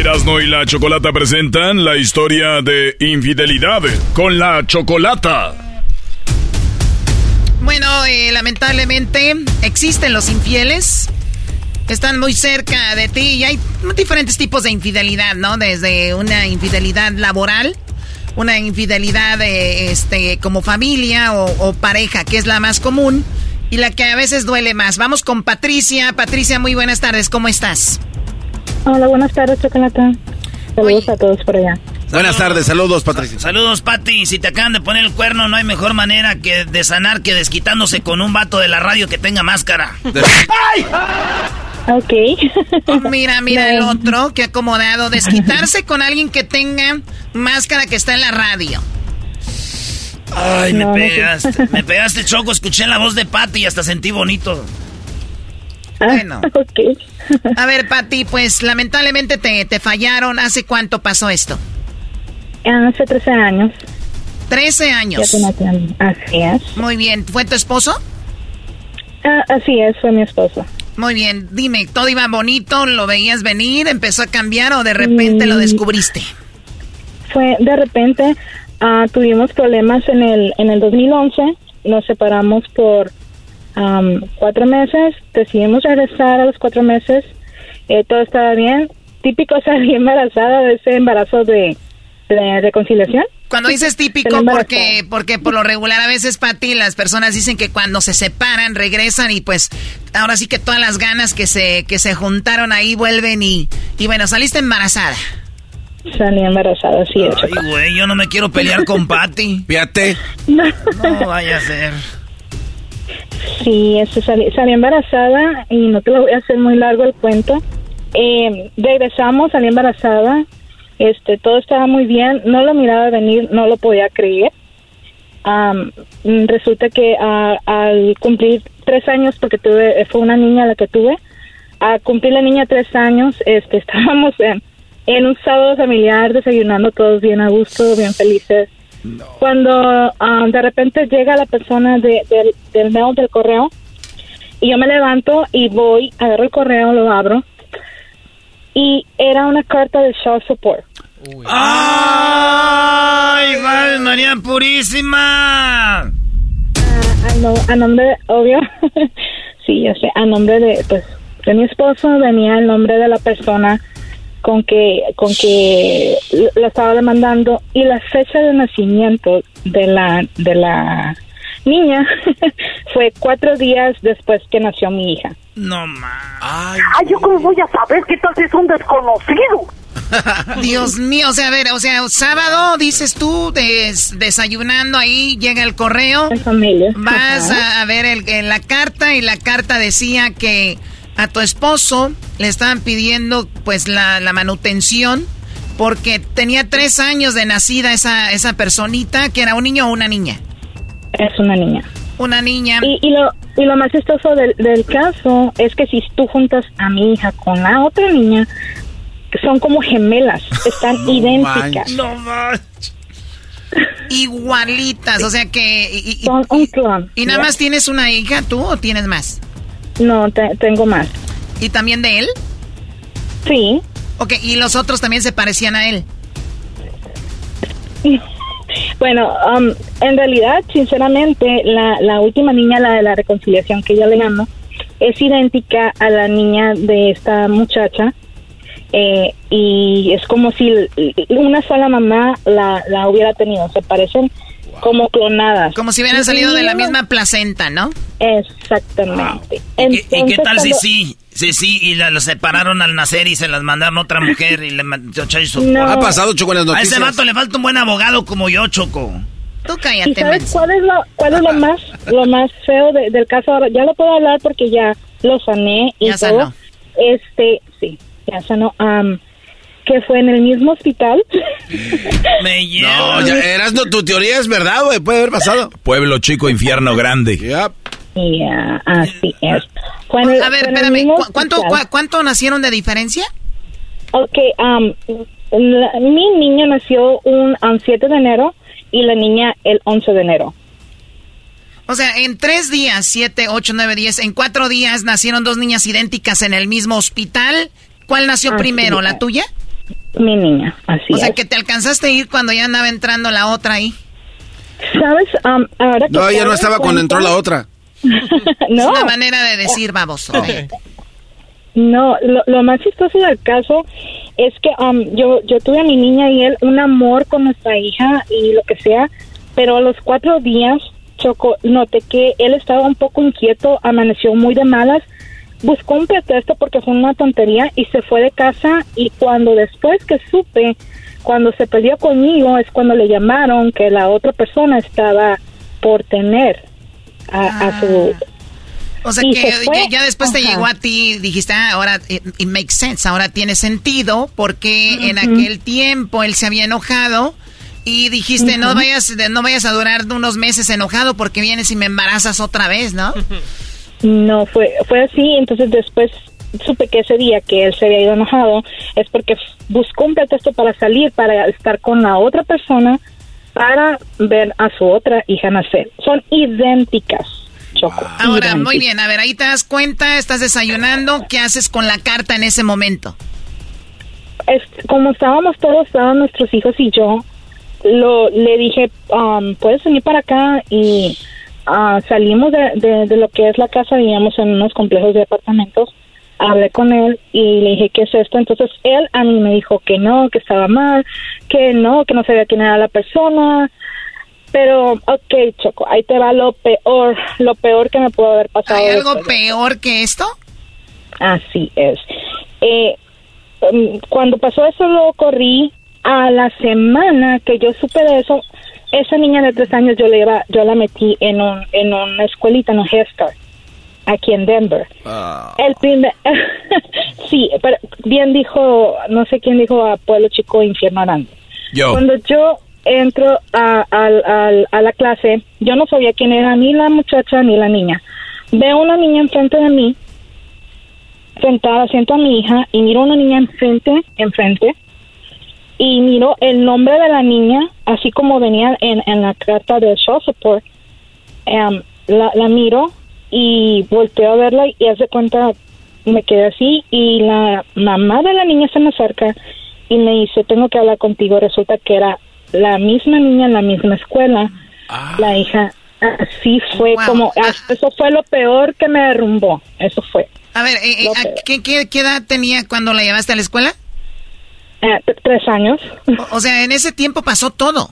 Erasmo y la Chocolata presentan la historia de infidelidad con la Chocolata. Bueno, eh, lamentablemente existen los infieles. Están muy cerca de ti y hay diferentes tipos de infidelidad, ¿no? Desde una infidelidad laboral, una infidelidad eh, este, como familia o, o pareja, que es la más común y la que a veces duele más. Vamos con Patricia. Patricia, muy buenas tardes. ¿Cómo estás? Hola, buenas tardes, Chocolata. Saludos a todos por allá. Buenas tardes, saludos, Patricia. Saludos, Pati. Si te acaban de poner el cuerno, no hay mejor manera que de sanar que desquitándose con un vato de la radio que tenga máscara. Ok. Oh, mira, mira el otro, que acomodado. Desquitarse con alguien que tenga máscara que está en la radio. Ay, me No, no sé. pegaste. Me pegaste, Choco. Escuché la voz de Pati y hasta sentí bonito. Bueno. A ver, Pati, pues lamentablemente te, te fallaron. ¿Hace cuánto pasó esto? Hace 13 años. 13 años. Así es. Muy bien. ¿Fue tu esposo? Ah, así es, fue mi esposo. Muy bien. Dime, ¿todo iba bonito? ¿Lo veías venir? ¿Empezó a cambiar o de repente lo mm. descubriste? Fue de repente. Ah, tuvimos problemas en el, en el 2011. Nos separamos por cuatro meses. Decidimos regresar a los cuatro meses. Eh, todo estaba bien. Típico salir embarazada de ese embarazo de de reconciliación. Cuando dices típico, porque, porque por lo regular a veces, Pati, las personas dicen que cuando se separan, regresan y pues ahora sí que todas las ganas que se, que se juntaron ahí vuelven y, y bueno, saliste embarazada. Salí embarazada, sí. Ay, güey, yo no me quiero pelear con Pati. Fíjate. No. vaya a ser. Sí, eso salí, salí embarazada y no te lo voy a hacer muy largo el cuento. Eh, regresamos, salí embarazada, este, todo estaba muy bien, no lo miraba venir, no lo podía creer. resulta que al cumplir tres años, porque tuve, fue una niña la que tuve, a cumplir la niña tres años, este, estábamos en, en un sábado familiar desayunando todos bien a gusto, bien felices. Cuando de repente llega la persona de, del mail del correo y yo me levanto y voy, agarro el correo, lo abro y era una carta de show support. ¡Ay, María Purísima! a, nombre, obvio, sí, yo sé, a nombre de, pues, de mi esposo venía el nombre de la persona con que, con que la estaba demandando y la fecha de nacimiento de la, de la niña fue cuatro días después que nació mi hija. No más. Ay, yo cómo voy a saber qué tal si es un desconocido. Dios mío, o sea, a ver, o sea, sábado dices tú, desayunando ahí, llega el correo. familia. Vas a, ver el, la carta y la carta decía que a tu esposo le estaban pidiendo pues la, la manutención porque tenía tres años de nacida esa, esa personita, que era un niño o una niña. Es una niña. Una niña. Y, y lo, y lo más chistoso del, del, caso es que si tú juntas a mi hija con la otra niña, son como gemelas, están idénticas. No. Igualitas, o sea que... Y, son un clon. ¿Y nada más tienes una hija tú o tienes más? No, tengo más. ¿Y también de él? Sí. Ok, ¿y los otros también se parecían a él? Bueno, um, en realidad, sinceramente, la, la última niña, la de la reconciliación que yo le llamo, es idéntica a la niña de esta muchacha. Eh, y es como si una sola mamá la, la hubiera tenido. Se parecen como clonadas. Como si hubieran salido de la misma placenta, ¿no? Exactamente. ¿Y, qué tal si sí? Sí, sí, y la, separaron al nacer y se las mandaron a otra mujer y le no. Ha pasado, Choco, en las noticias. A ese vato le falta un buen abogado como yo, Choco. Tú cállate, sabes cuál es lo, cuál es lo más, lo más feo del caso ahora? Ya lo puedo hablar porque ya lo sané y todo. Este, sí, ya sanó. Que fue en el mismo hospital. Me No, ya eras, no, tu teoría es verdad, güey, puede haber pasado. Pueblo chico, infierno grande. Ya, así es. a ver, espérame, ¿cuánto, ¿cuánto nacieron de diferencia? Ok, um, mi niña nació un 7 de enero y la niña el 11 de enero. O sea, en tres días, 7, 8, 9, 10, en cuatro días nacieron dos niñas idénticas en el mismo hospital. ¿Cuál nació primero, la tuya? Mi niña, así O sea, que te alcanzaste a ir cuando ya andaba entrando la otra ahí. ¿Sabes? Um, ahora que no, ella no estaba cuando entró la otra. no. Es una manera de decir baboso. No, lo, más chistoso del caso es que um, yo, yo tuve a mi niña y él un amor con nuestra hija y lo que sea, pero a los cuatro días, Choco, noté que él estaba un poco inquieto, amaneció muy de malas buscó un pretexto porque fue una tontería y se fue de casa y cuando después que supe, cuando se peleó conmigo es cuando le llamaron que la otra persona estaba por tener a, su... Ah. O sea que ya, después te llegó a ti, dijiste, ah, ahora it, makes sense, ahora tiene sentido porque en aquel tiempo él se había enojado y dijiste, no vayas no vayas a durar unos meses enojado porque vienes y me embarazas otra vez, ¿no? no fue fue así, entonces después supe que ese día que él se había ido enojado es porque buscó un pretexto para salir, para estar con la otra persona, para ver a su otra hija nacer. Son idénticas. Choco. Ahora, muy bien, a ver, ahí te das cuenta, estás desayunando, ¿qué haces con la carta en ese momento? Es, como estábamos todos, estaban nuestros hijos y yo, lo, le dije, um, puedes venir para acá y ah, salimos de, de, lo que es la casa, vivíamos en unos complejos de apartamentos, hablé con él y le dije, ¿qué es esto? Entonces él a mí me dijo que no, que estaba mal, que no, que no sabía quién era la persona, pero, ok, Choco, ahí te va lo peor, lo peor que me pudo haber pasado. ¿Hay algo peor que esto? Así es. Eh, um, cuando pasó eso lo corrí a la semana que yo supe de eso, esa niña de tres años yo le iba, yo la metí en un, en una escuelita, en un Head aquí en Denver. Ah. El primer, sí, pero bien dijo, no sé quién dijo a Pueblo Chico, Infierno Grande. Yo. Cuando yo entro a, a, la clase, yo no sabía quién era ni la muchacha ni la niña. Veo una niña enfrente de mí, sentada, siento a mi hija y miro a una niña enfrente, enfrente, y miro el nombre de la niña, así como venía en, en la carta de show support. La, la miro y volteo a verla y hace cuenta, me quedé así y la mamá de la niña se me acerca y me dice, tengo que hablar contigo. Resulta que era la misma niña en la misma escuela, la hija. Así fue como, eso fue lo peor que me derrumbó, eso fue. A ver, eh, eh, ¿qué, qué, edad tenía cuando la llevaste a la escuela? Eh, tres años. O, sea, en ese tiempo pasó todo.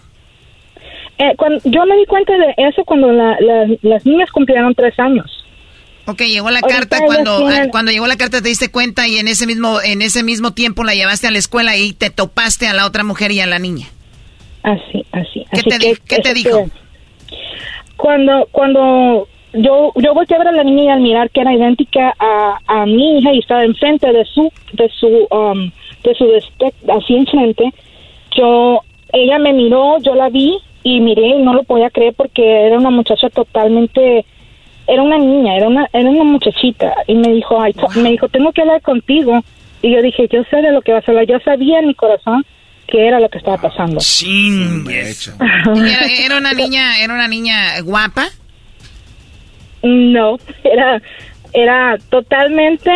cuando, yo me di cuenta de eso cuando las niñas cumplieron tres años. Ok, llegó la carta cuando ah, cuando llegó la carta te diste cuenta y en ese mismo en ese mismo tiempo la llevaste a la escuela y te topaste a la otra mujer y a la niña. Así, así. ¿Qué te, ¿qué te dijo? Cuando cuando yo yo volteé a ver a la niña y al mirar que era idéntica a, a mi hija y estaba enfrente de su de su um, de su así enfrente, yo ella me miró, yo la vi y miré y no lo podía creer porque era una muchacha totalmente era una niña, era una, era una muchachita, y me dijo, Ay, me dijo, tengo que hablar contigo. Y yo dije, yo sé de lo que vas a hablar, yo sabía en mi corazón que era lo que estaba pasando. Sí, era, era una niña, era una niña guapa. No, era, era totalmente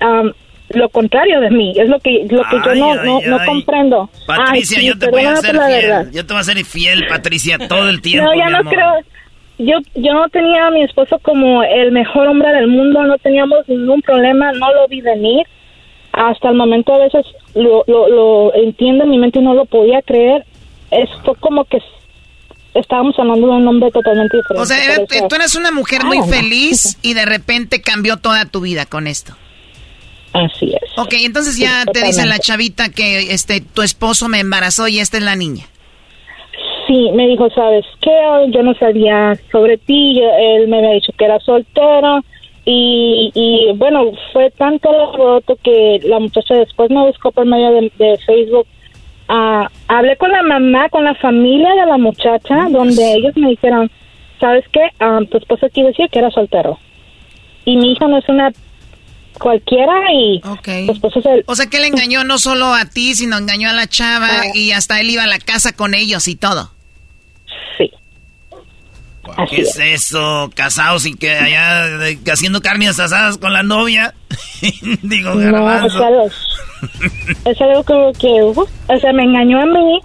um, lo contrario de mí. Es lo que, lo que yo no, no, no, comprendo. Patricia, yo te voy a hacer fiel. Yo te voy a hacer fiel, Patricia, todo el tiempo. No, ya no creo yo, yo no tenía a mi esposo como el mejor hombre del mundo, no teníamos ningún problema, no lo vi venir. Hasta el momento a veces lo, lo, lo entiendo en mi mente y no lo podía creer. Es, fue como que estábamos hablando de un hombre totalmente diferente. O sea, tú eres una mujer muy feliz y de repente cambió toda tu vida con esto. Así es. Ok, entonces ya te dice la chavita que este tu esposo me embarazó y esta es la niña. Sí, me dijo, ¿sabes qué? Yo no sabía sobre ti, él me había dicho que era soltero y, y bueno, fue tanto el roto que la muchacha después me buscó por medio de, Facebook. Uh, hablé con la mamá, con la familia de la muchacha, donde ellos me dijeron, ¿sabes qué? Ah, tu esposo aquí decía que era soltero. Y mi hija no es una cualquiera y O sea que le engañó no solo a ti, sino engañó a la chava ah. y hasta él iba a la casa con ellos y todo. Sí. ¿Qué es, eso? Casados y que allá haciendo carnes asadas con la novia. Digo, no, es algo, es algo como que, uh, o sea, me engañó a mí,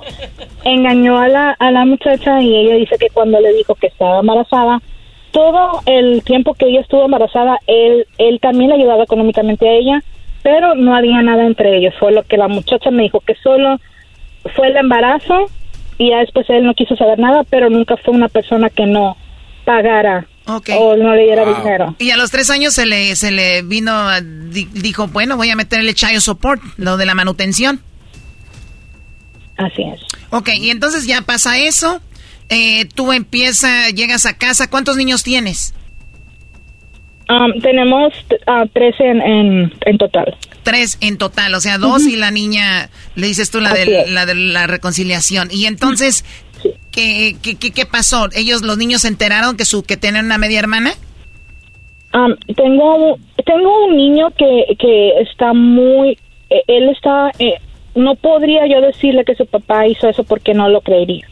engañó a la, a la muchacha y ella dice que cuando le dijo que estaba embarazada, todo el tiempo que ella estuvo embarazada, él, él también le ayudaba económicamente a ella, pero no había nada entre ellos. Fue lo que la muchacha me dijo, que solo fue el embarazo y ya después él no quiso saber nada, pero nunca fue una persona que no pagara o no le diera dinero. Y a los tres años se le, se le vino, dijo, bueno, voy a meterle child support, lo de la manutención. Así es. Ok, y entonces ya pasa eso eh, tú empiezas, llegas a casa, ¿cuántos niños tienes? Um, tenemos uh, tres en, en, total. Tres en total, o sea, dos y la niña, le dices tú la de, la de la reconciliación. Y entonces, ¿qué, qué, qué, pasó? ¿Ellos, los niños se enteraron que, su, que tienen una media hermana? Um, tengo, tengo un niño que, que está muy, eh, él está, eh, no podría yo decirle que su papá hizo eso porque no lo creería.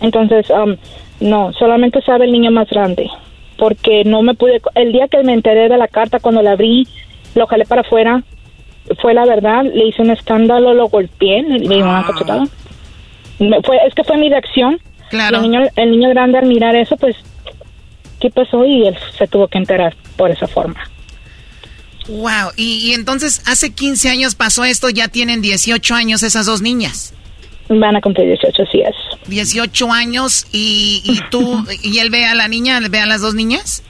Entonces, um, no, solamente sabe el niño más grande, porque no me pude, el día que me enteré de la carta, cuando la abrí, lo jalé para afuera, fue la verdad, le hice un escándalo, lo golpeé, le di una cachetada. Me- Fue, es que fue mi reacción. Claro. El niño, el niño grande al mirar eso, pues, ¿qué pasó? Y él se tuvo que enterar por esa forma. Wow, y, y entonces hace 15 años pasó esto, ya tienen 18 años esas dos niñas. Van a cumplir 18, sí es. 18 años y, y tú, y él ve a la niña, ve a las dos niñas.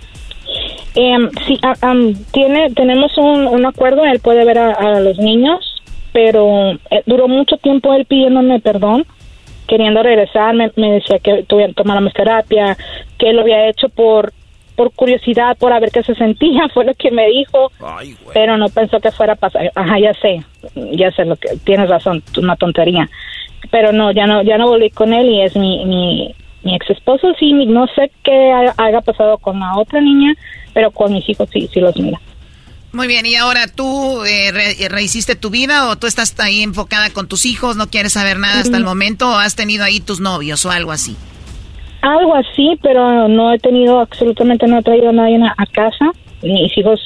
Em, sí, ah, am, tiene, tenemos un, un acuerdo, él puede ver a, a los niños, pero eh, duró mucho tiempo él pidiéndome perdón, queriendo regresar, me, me decía que tuviera tomáramos terapia, que él lo había hecho por por curiosidad, por a ver qué se sentía, fue lo que me dijo, pero no pensó que fuera a pasar. Ajá, ya sé, ya sé lo que tienes razón, una tontería, pero no, ya no, ya no volví con él y es mi mi, mi ex esposo sí, mi- no sé qué ha- haya pasado con la otra niña, pero con mis hijos sí, sí los mira. Muy bien, y ahora tú eh, re- rehiciste tu vida o tú estás ahí enfocada con tus hijos, no quieres saber nada hasta el momento o has tenido ahí tus novios o algo así. Algo así, pero no he tenido absolutamente, no he traído a nadie a, a casa. Mis hijos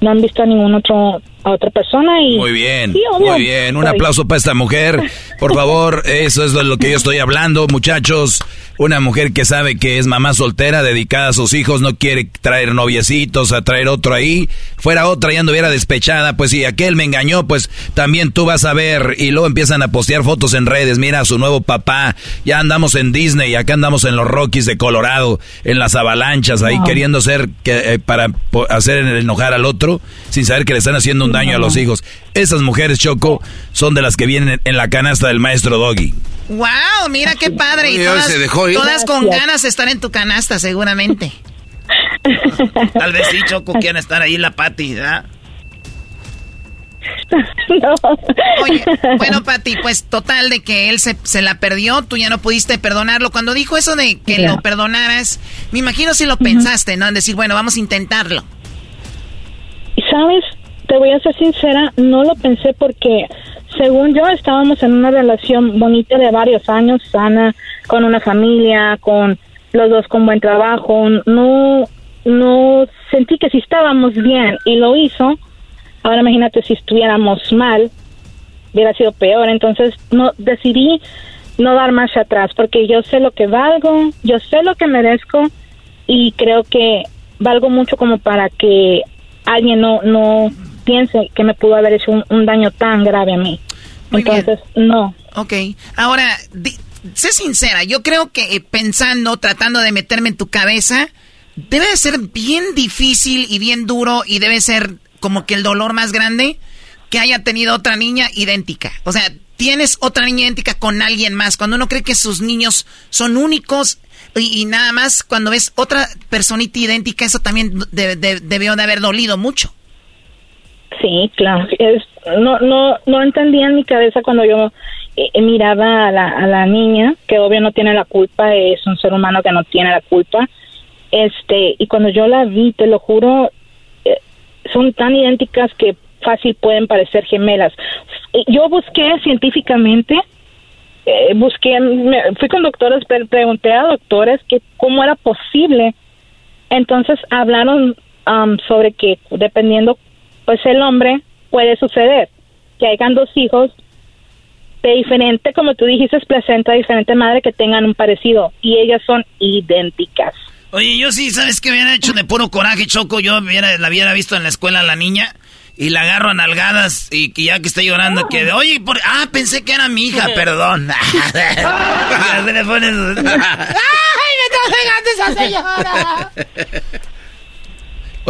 no han visto a ningún otro a otra persona y Muy bien, Sí, muy bien. Un aplauso para esta mujer. Por favor, eso es de lo que yo estoy hablando, muchachos. Una mujer que sabe que es mamá soltera, dedicada a sus hijos, no quiere traer noviecitos, a traer otro ahí. Fuera otra y anduviera despechada, pues si aquel me engañó, pues también tú vas a ver. Y luego empiezan a postear fotos en redes. Mira a su nuevo papá. Ya andamos en Disney, acá andamos en los Rockies de Colorado, en las avalanchas, ahí queriendo ser que, eh, para hacer enojar al otro, sin saber que le están haciendo un daño a los hijos. Esas mujeres, Choco, son de las que vienen en la canasta del maestro Doggy. Wow, mira qué padre. Y todas, se dejó ir. todas con ganas de estar en tu canasta, seguramente. Tal vez sí, Choco, quieran estar ahí la Pati, ¿verdad? Oye, bueno, Pati, pues total de que él se, se la perdió, tú ya no pudiste perdonarlo. Cuando dijo eso de que lo perdonaras, me imagino si lo pensaste, ¿no? En decir, bueno, vamos a intentarlo. Y sabes, te voy a ser sincera, no lo pensé porque según yo estábamos en una relación bonita de varios años, sana, con una familia, con los dos con buen trabajo, no no sentí que si estábamos bien y lo hizo, ahora imagínate si estuviéramos mal, hubiera sido peor, entonces no decidí no dar marcha atrás porque yo sé lo que valgo, yo sé lo que merezco y creo que valgo mucho como para que alguien no no piense que me pudo haber hecho un, un daño tan grave a mí. Entonces, no. Ok, ahora, di- sé sincera, yo creo que eh, pensando, tratando de meterme en tu cabeza, debe de ser bien difícil y bien duro y debe ser como que el dolor más grande que haya tenido otra niña idéntica. O sea, tienes otra niña idéntica con alguien más, cuando uno cree que sus niños son únicos y, y nada más cuando ves otra personita idéntica, eso también de- de- debió de haber dolido mucho. Sí, claro. No, no, no entendía en mi cabeza cuando yo eh, miraba a la, a la niña, que obvio no tiene la culpa, es un ser humano que no tiene la culpa. Este, y cuando yo la vi, te lo juro, eh, son tan idénticas que fácil pueden parecer gemelas. Yo busqué científicamente, eh, busqué, fui con doctores, pre- pregunté a doctores que cómo era posible. Entonces hablaron am, sobre que dependiendo, pues el hombre puede suceder que hayan dos hijos de diferente, como tú dijiste, placenta, diferente madre que tengan un parecido y ellas son idénticas. Oye, yo sí, ¿sabes qué hubiera hecho de puro coraje, Choco? Yo hubiera, la hubiera visto en la escuela a la niña y la agarro a nalgadas y que ya que está llorando, que, oye, por, ah, pensé que era mi hija, perdón. ¡Ay, me estás señora!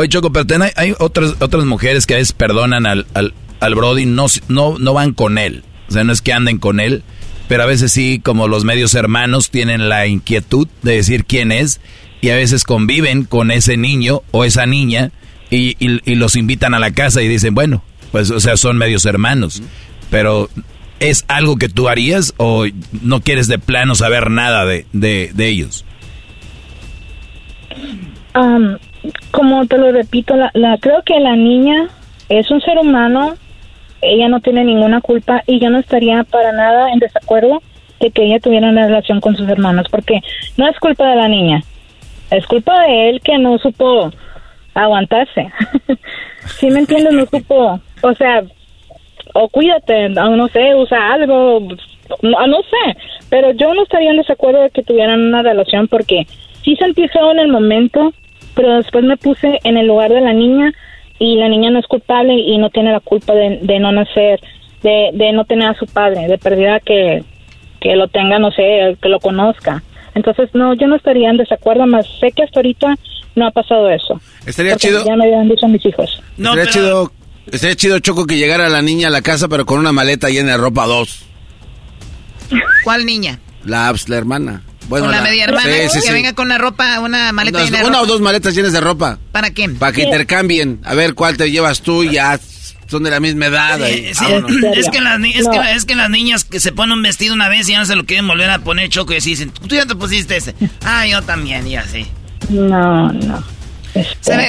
Oye, Choco, pero ten- hay, hay otras, otras mujeres que a veces perdonan al, al, al Brody, no, no, no van con él. O sea, no es que anden con él, pero a veces sí, como los medios hermanos, tienen la inquietud de decir quién es y a veces conviven con ese niño o esa niña y, y- y los invitan a la casa y dicen, bueno, pues, o sea, son medios hermanos. Pero, ¿es algo que tú harías o no quieres de plano saber nada de, de, de ellos? Am, como te lo repito, la, la, creo que la niña es un ser humano, ella no tiene ninguna culpa y yo no estaría para nada en desacuerdo de que ella tuviera una relación con sus hermanos, porque no es culpa de la niña, es culpa de él que no supo aguantarse. ¿Sí me entiendes? No supo, o sea, o cuídate, o no sé, usa algo, no, no sé, pero yo no estaría en desacuerdo de que tuvieran una relación porque sí sentí feo en el momento, pero después me puse en el lugar de la niña y la niña no es culpable y no tiene la culpa de, de no nacer, de, de no tener a su padre, de perdida que, que lo tenga, no sé, que lo conozca. Entonces, no, yo no estaría en desacuerdo, más sé que hasta ahorita no ha pasado eso. Estaría chido. Ya me habían dicho mis hijos. estaría chido. Estaría chido, Choco, que llegara la niña a la casa, pero con una maleta llena de ropa dos. ¿Cuál niña? La, pues, la hermana. Bueno, con la, media hermana. Sí, sí, que sí. venga con una ropa, una maleta Unas- llena de una ropa. o dos maletas llenas de ropa. ¿Para qué? Para que Sí. intercambien. A ver cuál te llevas tú y ya son de la misma edad. ahí. Es, que las, es, que, la- es que las niñas que se ponen un vestido una vez y ya no se lo quieren volver a poner choco y así dicen, tú ya te pusiste ese. Ah, yo también, y así. No, no.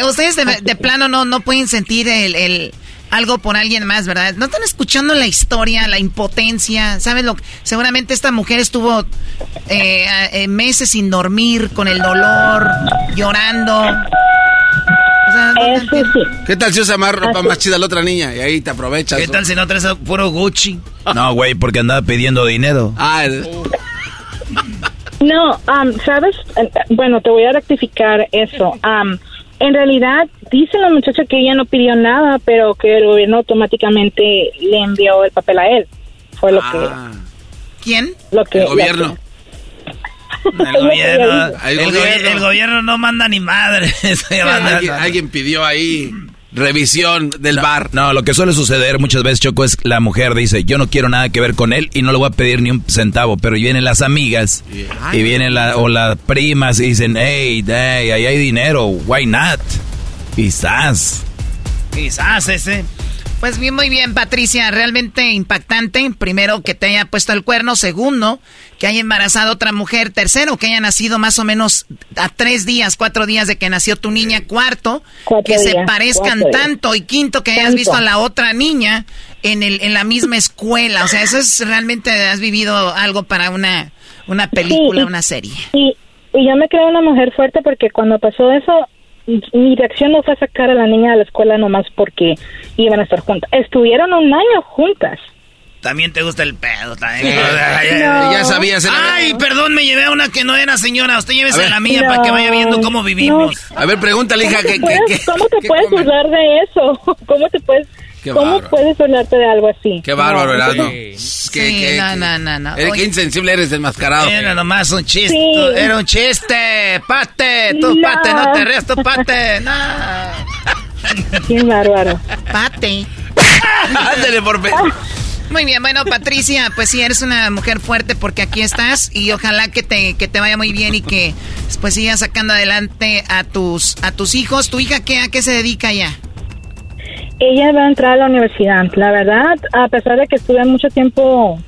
Ustedes de, de plano no, no pueden sentir el, el- algo por alguien más, ¿verdad? No están escuchando la historia, la impotencia, ¿sabes lo? Seguramente esta mujer estuvo eh, eh, meses sin dormir, con el dolor, llorando. O sea, no te entiendo. ¿Qué tal si usa más ropa más chida la otra niña? Y ahí te aprovechas. ¿Qué tal si no traes puro Gucci? No, güey, porque andaba pidiendo dinero. Ah, No, am, ¿sabes? Eh, Bueno, te voy a rectificar eso. Am, en realidad, dice la muchacha que ella no pidió nada, pero que el gobierno automáticamente le envió el papel a él. Fue lo ¿Quién? que... Lo que El gobierno. El gobierno, el, gobi- el gobierno no manda ni madre. Alguien, alguien pidió ahí revisión del bar. No, lo que suele suceder muchas veces, Choco, es la mujer dice, yo no quiero nada que ver con él y no le voy a pedir ni un centavo, pero vienen las amigas y vienen la, o las primas y dicen, hey, hey, ahí hay dinero, why not? Quizás. Quizás ese. Pues bien, muy bien, Patricia. Realmente impactante. Primero, que te haya puesto el cuerno. Segundo, que haya embarazado a otra mujer. Tercero, que haya nacido más o menos a tres días, cuatro días de que nació tu niña. Cuarto, que se parezcan tanto. Y quinto, que hayas Tanto. visto a la otra niña en, el, en la misma escuela. O sea, eso es realmente, has vivido algo para una, una película, Sí, y- una serie. Y, y yo me creo una mujer fuerte porque cuando pasó eso, mi reacción no fue sacar a la niña de la escuela nomás porque iban a estar juntas. Estuvieron un año juntas. También te gusta el pedo, también. No. Ya sabías, Ay, perdón, me llevé a una que no era señora. Usted llévese A la mía No. para que vaya viendo cómo vivimos. A ver, pregúntale, hija, ¿Cómo ¿qué, te qué, puedes, qué- cómo te puedes burlar de eso? ¿Cómo te puedes, Qué cómo bárbaro. puedes burlarte de algo así? Qué bárbaro, Erasmo. Sí, qué- no, qué- no, no, no. Eres- Qué insensible eres desmascarado. Era nomás un chiste. Sí. Era un chiste. Pate, tú No. pate, no te rías, tú pate. No. Qué bárbaro. Pate. Ándale, por fe. Muy bien, bueno, Patricia, pues sí, eres una mujer fuerte porque aquí estás y ojalá que te, que te vaya muy bien y que pues sigas sacando adelante a tus, a tus hijos. ¿Tu hija qué, a qué se dedica ya? Ella va a entrar a la universidad. La verdad, a pesar de que estuve mucho tiempo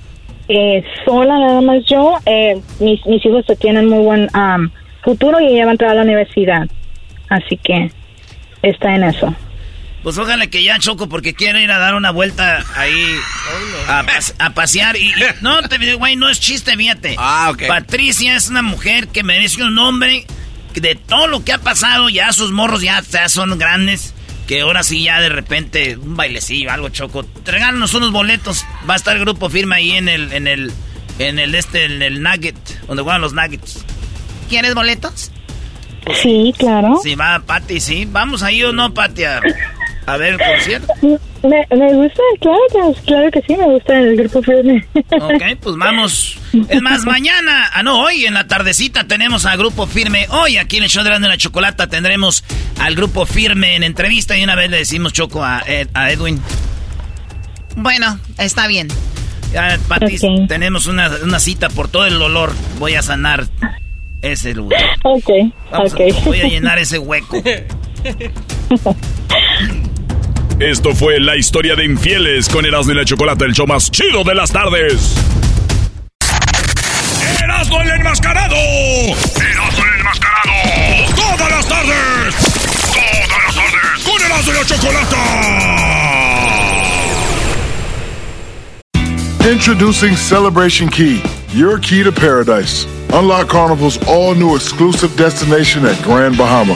eh, sola, nada más yo, eh, mis, mis hijos se tienen muy buen am, futuro y ella va a entrar a la universidad. Así que está en eso. Pues ojalá que ya choco porque quiero ir a dar una vuelta ahí a, pas- a pasear. Y, y- no, te digo, güey, no es chiste, fíjate. Ah. Patricia es una mujer que merece un nombre de todo lo que ha pasado. Ya sus morros ya, ya son grandes. Que ahora sí ya de repente un bailecillo, algo choco. Regálanos unos boletos. Va a estar el grupo firme ahí en el, en el, en el este, en el Nugget, donde juegan los Nuggets. ¿Quieres boletos? Sí, claro. Sí, va, Pati, sí. Vamos ahí o no, Pati, a, a ver el concierto. Me, me gusta, claro, que- claro que sí, me gusta el grupo firme. Ok, pues vamos. Es más, mañana, ah, no, hoy en la tardecita tenemos al Grupo Firme. Hoy aquí en el show de Grande la Chocolata tendremos al Grupo Firme en entrevista y una vez le decimos Choco a, Ed- a Edwin. Bueno, está bien. Ya, Pati, Ok. tenemos una, una cita por todo el dolor. Voy a sanar ese lugar. ok, Vamos a- ok. voy a llenar ese hueco. Esto fue la historia de infieles con Erasmo y la Chocolata, el show más chido de las tardes. ¡Erasmo el enmascarado! ¡Erasmo el enmascarado! ¡Todas las tardes! de la Chocolata! Introducing Celebration Key, your key to paradise. Unlock Carnival's all new exclusive destination at Grand Bahama,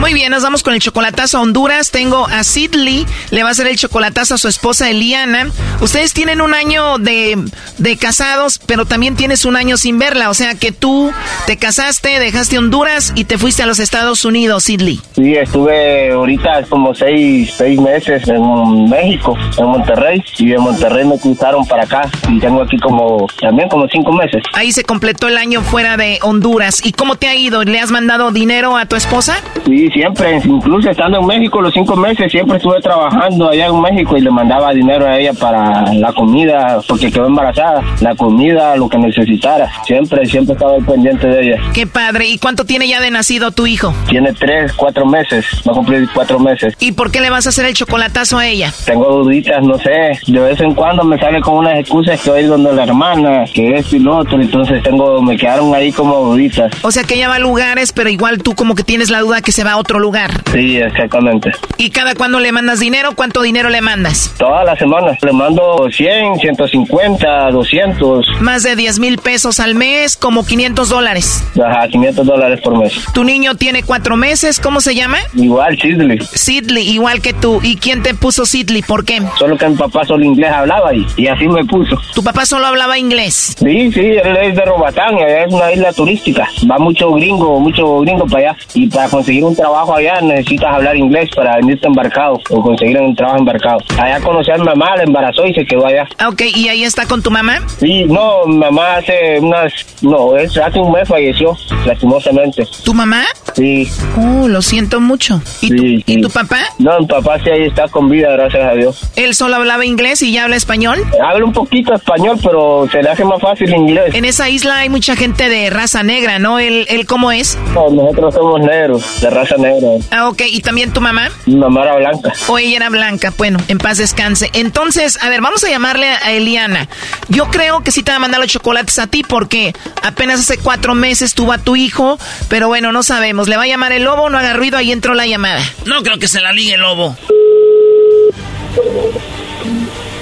Muy bien, nos vamos con el chocolatazo a Honduras. Tengo a Sidley, le va a hacer el chocolatazo a su esposa Eliana. Ustedes tienen un año de, de casados, pero también tienes un año sin verla. O sea que tú te casaste, dejaste Honduras y te fuiste a los Estados Unidos, Sidley. Sí, estuve ahorita como seis, seis meses en México, en Monterrey, y de Monterrey me cruzaron para acá y tengo aquí como también como cinco meses. Ahí se completó el año fuera de Honduras. ¿Y cómo te ha ido? ¿Le has mandado dinero a tu esposa? Sí, siempre, incluso estando en México los cinco meses, siempre estuve trabajando allá en México y le mandaba dinero a ella para la comida, porque quedó embarazada, la comida, lo que necesitara. Siempre, siempre estaba al pendiente de ella. Qué padre. ¿Y cuánto tiene ya de nacido tu hijo? Tiene tres, cuatro meses, va a cumplir cuatro meses. ¿Y por qué le vas a hacer el chocolatazo a ella? Tengo duditas, no sé, de vez en cuando me sale con unas excusas que voy donde la hermana, que esto y lo otro, entonces tengo, me quedaron ahí como duditas. O sea que ella va a lugares, pero igual tú como que tienes la duda que se va a otro lugar. Sí, exactamente. ¿Y cada cuándo le mandas dinero? ¿Cuánto dinero le mandas? Todas las semanas. Le mando 100, 150, 200. Más de 10 mil pesos al mes, como 500 dólares. Ajá, 500 dólares por mes. Tu niño tiene cuatro meses, ¿cómo se llama? Igual, Sidley. Sidley, igual que tú. ¿Y quién te puso Sidley? ¿Por qué? Solo que mi papá solo inglés hablaba y, y así me puso. ¿Tu papá solo hablaba inglés? Sí, sí, él es de Robatán, es una isla turística. Va mucho gringo, mucho gringo para allá. Y para conseguir un trabajo allá necesitas hablar inglés para venirte embarcado o conseguir un trabajo embarcado. Allá conocí a mi mamá, la embarazó y se quedó allá. Ah, Ok, ¿y ahí está con tu mamá? Sí, no, mi mamá hace unas, no, es, hace un mes falleció, lastimosamente. ¿Tu mamá? Sí. Oh, lo siento mucho. ¿Y, tu, ¿y tu papá? No, mi papá sí ahí está con vida, gracias a Dios. ¿Él solo hablaba inglés y ya habla español? Habla un poquito español, pero se le hace más fácil inglés. En esa isla hay mucha gente de raza negra, ¿no? ¿Él, él cómo es? No, nosotros somos negros, de raza negra. Ah, ok. ¿Y también tu mamá? Mi mamá era blanca. O ella era blanca. Bueno, en paz descanse. Entonces, a ver, vamos a llamarle a Eliana. Yo creo que sí te va a mandar los chocolates a ti porque apenas hace cuatro meses tuvo a tu hijo, pero bueno, no sabemos. ¿Le va a llamar el lobo? No haga ruido, ahí entró la llamada. No creo que se la ligue el lobo.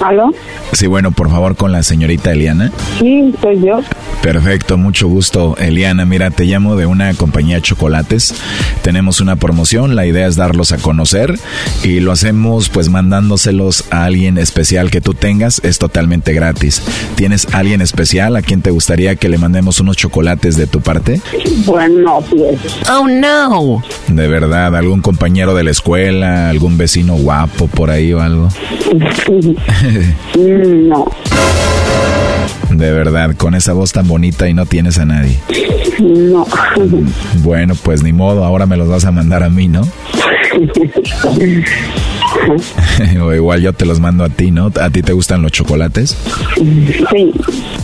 ¿Aló? Sí, bueno, por favor, con la señorita Eliana. Sí, soy yo. Perfecto, mucho gusto, Eliana. Mira, te llamo de una compañía de chocolates. Tenemos una promoción, la idea es darlos a conocer y lo hacemos pues mandándoselos a alguien especial que tú tengas, es totalmente gratis. ¿Tienes alguien especial a quien te gustaría que le mandemos unos chocolates de tu parte? Bueno, pues. Oh, no. De verdad, algún compañero de la escuela, algún vecino guapo por ahí o algo. no. De verdad, con esa voz tan bonita y no tienes a nadie. No. Bueno, pues ni modo, ahora me los vas a mandar a mí, ¿no? o igual yo te los mando a ti, ¿no? ¿A ti te gustan los chocolates? Sí.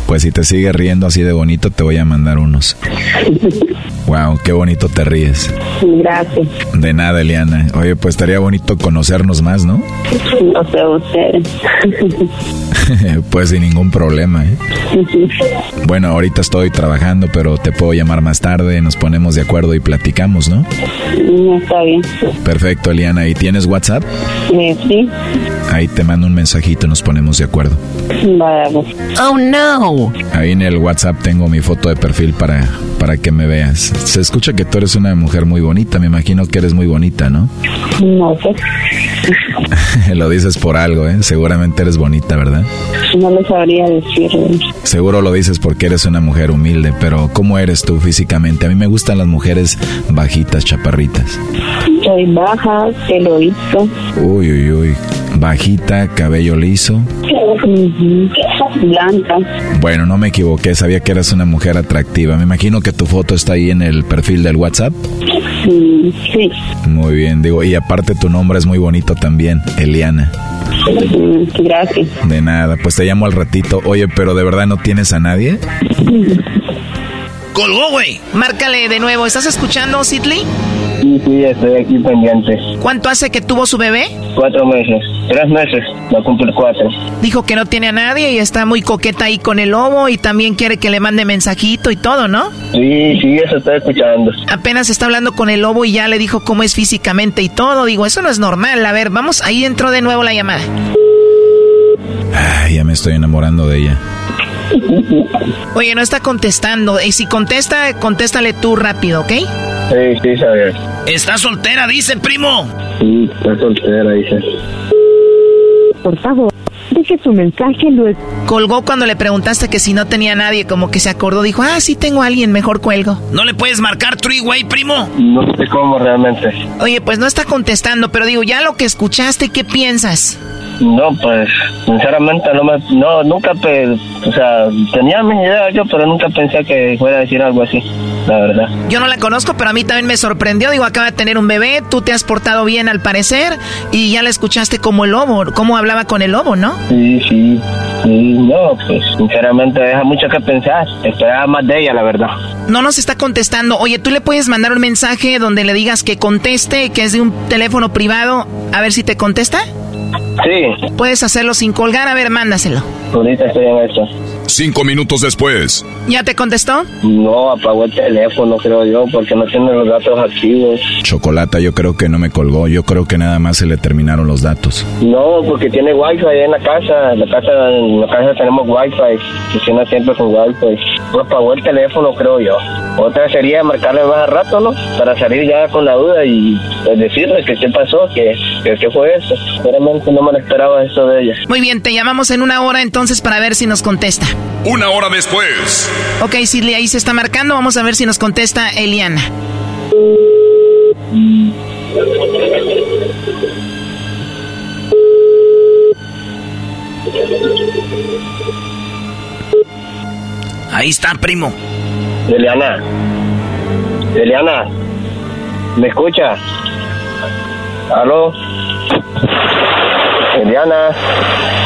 Pues si te sigues riendo así de bonito, te voy a mandar unos. Wow, qué bonito te ríes. Gracias. De nada, Eliana. Oye, pues estaría bonito conocernos más, ¿no? No sé ustedes. pues sin ningún problema, ¿eh? Bueno, ahorita estoy trabajando, pero te puedo llamar más tarde, nos ponemos de acuerdo y platicamos, ¿no? No está bien. Perfecto, Eliana. ¿Y tienes WhatsApp? Eh, sí. Ahí te mando un mensajito y nos ponemos de acuerdo. Vale. Oh, no. Ahí en el WhatsApp tengo mi foto de perfil para, para que me veas. Se escucha que tú eres una mujer muy bonita, me imagino que eres muy bonita, ¿no? No, pues. lo dices por algo, ¿eh? Seguramente eres bonita, ¿verdad? No lo sabría decir. Seguro lo dices porque eres una mujer humilde, pero ¿cómo eres tú físicamente? A mí me gustan las mujeres bajitas, chaparritas. Soy baja, pelo liso. Uy, uy, uy. Bajita, cabello liso. Blanca. Bueno, no me equivoqué, sabía que eras una mujer atractiva. Me imagino que tu foto está ahí en el perfil del WhatsApp. Sí. Muy bien, digo, y aparte tu nombre es muy bonito también, Eliana. Mm, gracias. De nada, pues te llamo al ratito. Oye, pero ¿de verdad no tienes a nadie? Colgó, güey. Márcale de nuevo. ¿Estás escuchando, Sidley? Sí, sí, estoy aquí pendiente. ¿Cuánto hace que tuvo su bebé? Cuatro meses. Tres meses. Va a cumplir cuatro. Dijo que no tiene a nadie y está muy coqueta ahí con el lobo y también quiere que le mande mensajito y todo, ¿no? Sí, sí, eso estoy escuchando. Apenas está hablando con el lobo y ya le dijo cómo es físicamente y todo. Digo, eso no es normal. A ver, vamos, ahí entró de nuevo la llamada. Ay, ya me estoy enamorando de ella. Oye, no está contestando. Y si contesta, contéstale tú rápido, ¿ok? Sí, sí, sabes. Está soltera, dice, primo. Sí, está soltera, dice. Por favor, deje su mensaje luego. Colgó cuando le preguntaste que si no tenía nadie, como que se acordó, dijo, ah, sí tengo a alguien, mejor cuelgo. ¿No le puedes marcar three-way, primo? No sé cómo realmente. Oye, pues no está contestando, pero digo, ya lo que escuchaste, ¿qué piensas? No, pues, sinceramente, no me, no, nunca, pe, o sea, tenía mi idea yo, pero nunca pensé que fuera a decir algo así, la verdad. Yo no la conozco, pero a mí también me sorprendió. Digo, acaba de tener un bebé, tú te has portado bien al parecer, y ya la escuchaste como el lobo, cómo hablaba con el lobo, ¿no? Sí, sí, sí, no, pues, sinceramente, deja mucho que pensar. Esperaba más de ella, la verdad. No nos está contestando. Oye, tú le puedes mandar un mensaje donde le digas que conteste, que es de un teléfono privado, a ver si te contesta. Sí. Puedes hacerlo sin colgar, a ver, mándaselo. Ahorita estoy en eso. Cinco minutos después. ¿Ya te contestó? No, apagó el teléfono, creo yo, porque no tiene los datos activos. Chocolata, yo creo que no me colgó. Yo creo que nada más se le terminaron los datos. No, porque tiene wifi ahí en la casa. En la casa, en la casa tenemos wifi. Funciona siempre con wifi. No apagó el teléfono, creo yo. Otra sería marcarle más a rato, ¿no? Para salir ya con la duda y pues, decirle que qué pasó, que, que qué fue eso. Realmente no me lo esperaba eso de ella. Muy bien, te llamamos en una hora entonces para ver si nos contesta. Una hora después. Ok, Sidley, ahí se está marcando. Vamos a ver si nos contesta Eliana. Ahí está, primo. Eliana. Eliana. ¿Me escucha? ¿Aló? Eliana.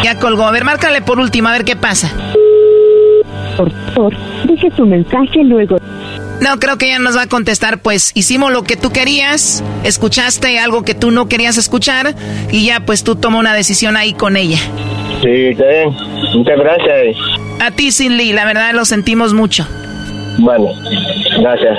Ya colgó. A ver, márcale por última, a ver qué pasa. Por favor, deje su mensaje luego. No, creo que ella nos va a contestar, pues hicimos lo que tú querías, escuchaste algo que tú no querías escuchar y ya pues tú toma una decisión ahí con ella. Sí, está bien. Muchas gracias. A ti, Cindy, la verdad lo sentimos mucho. Bueno, gracias.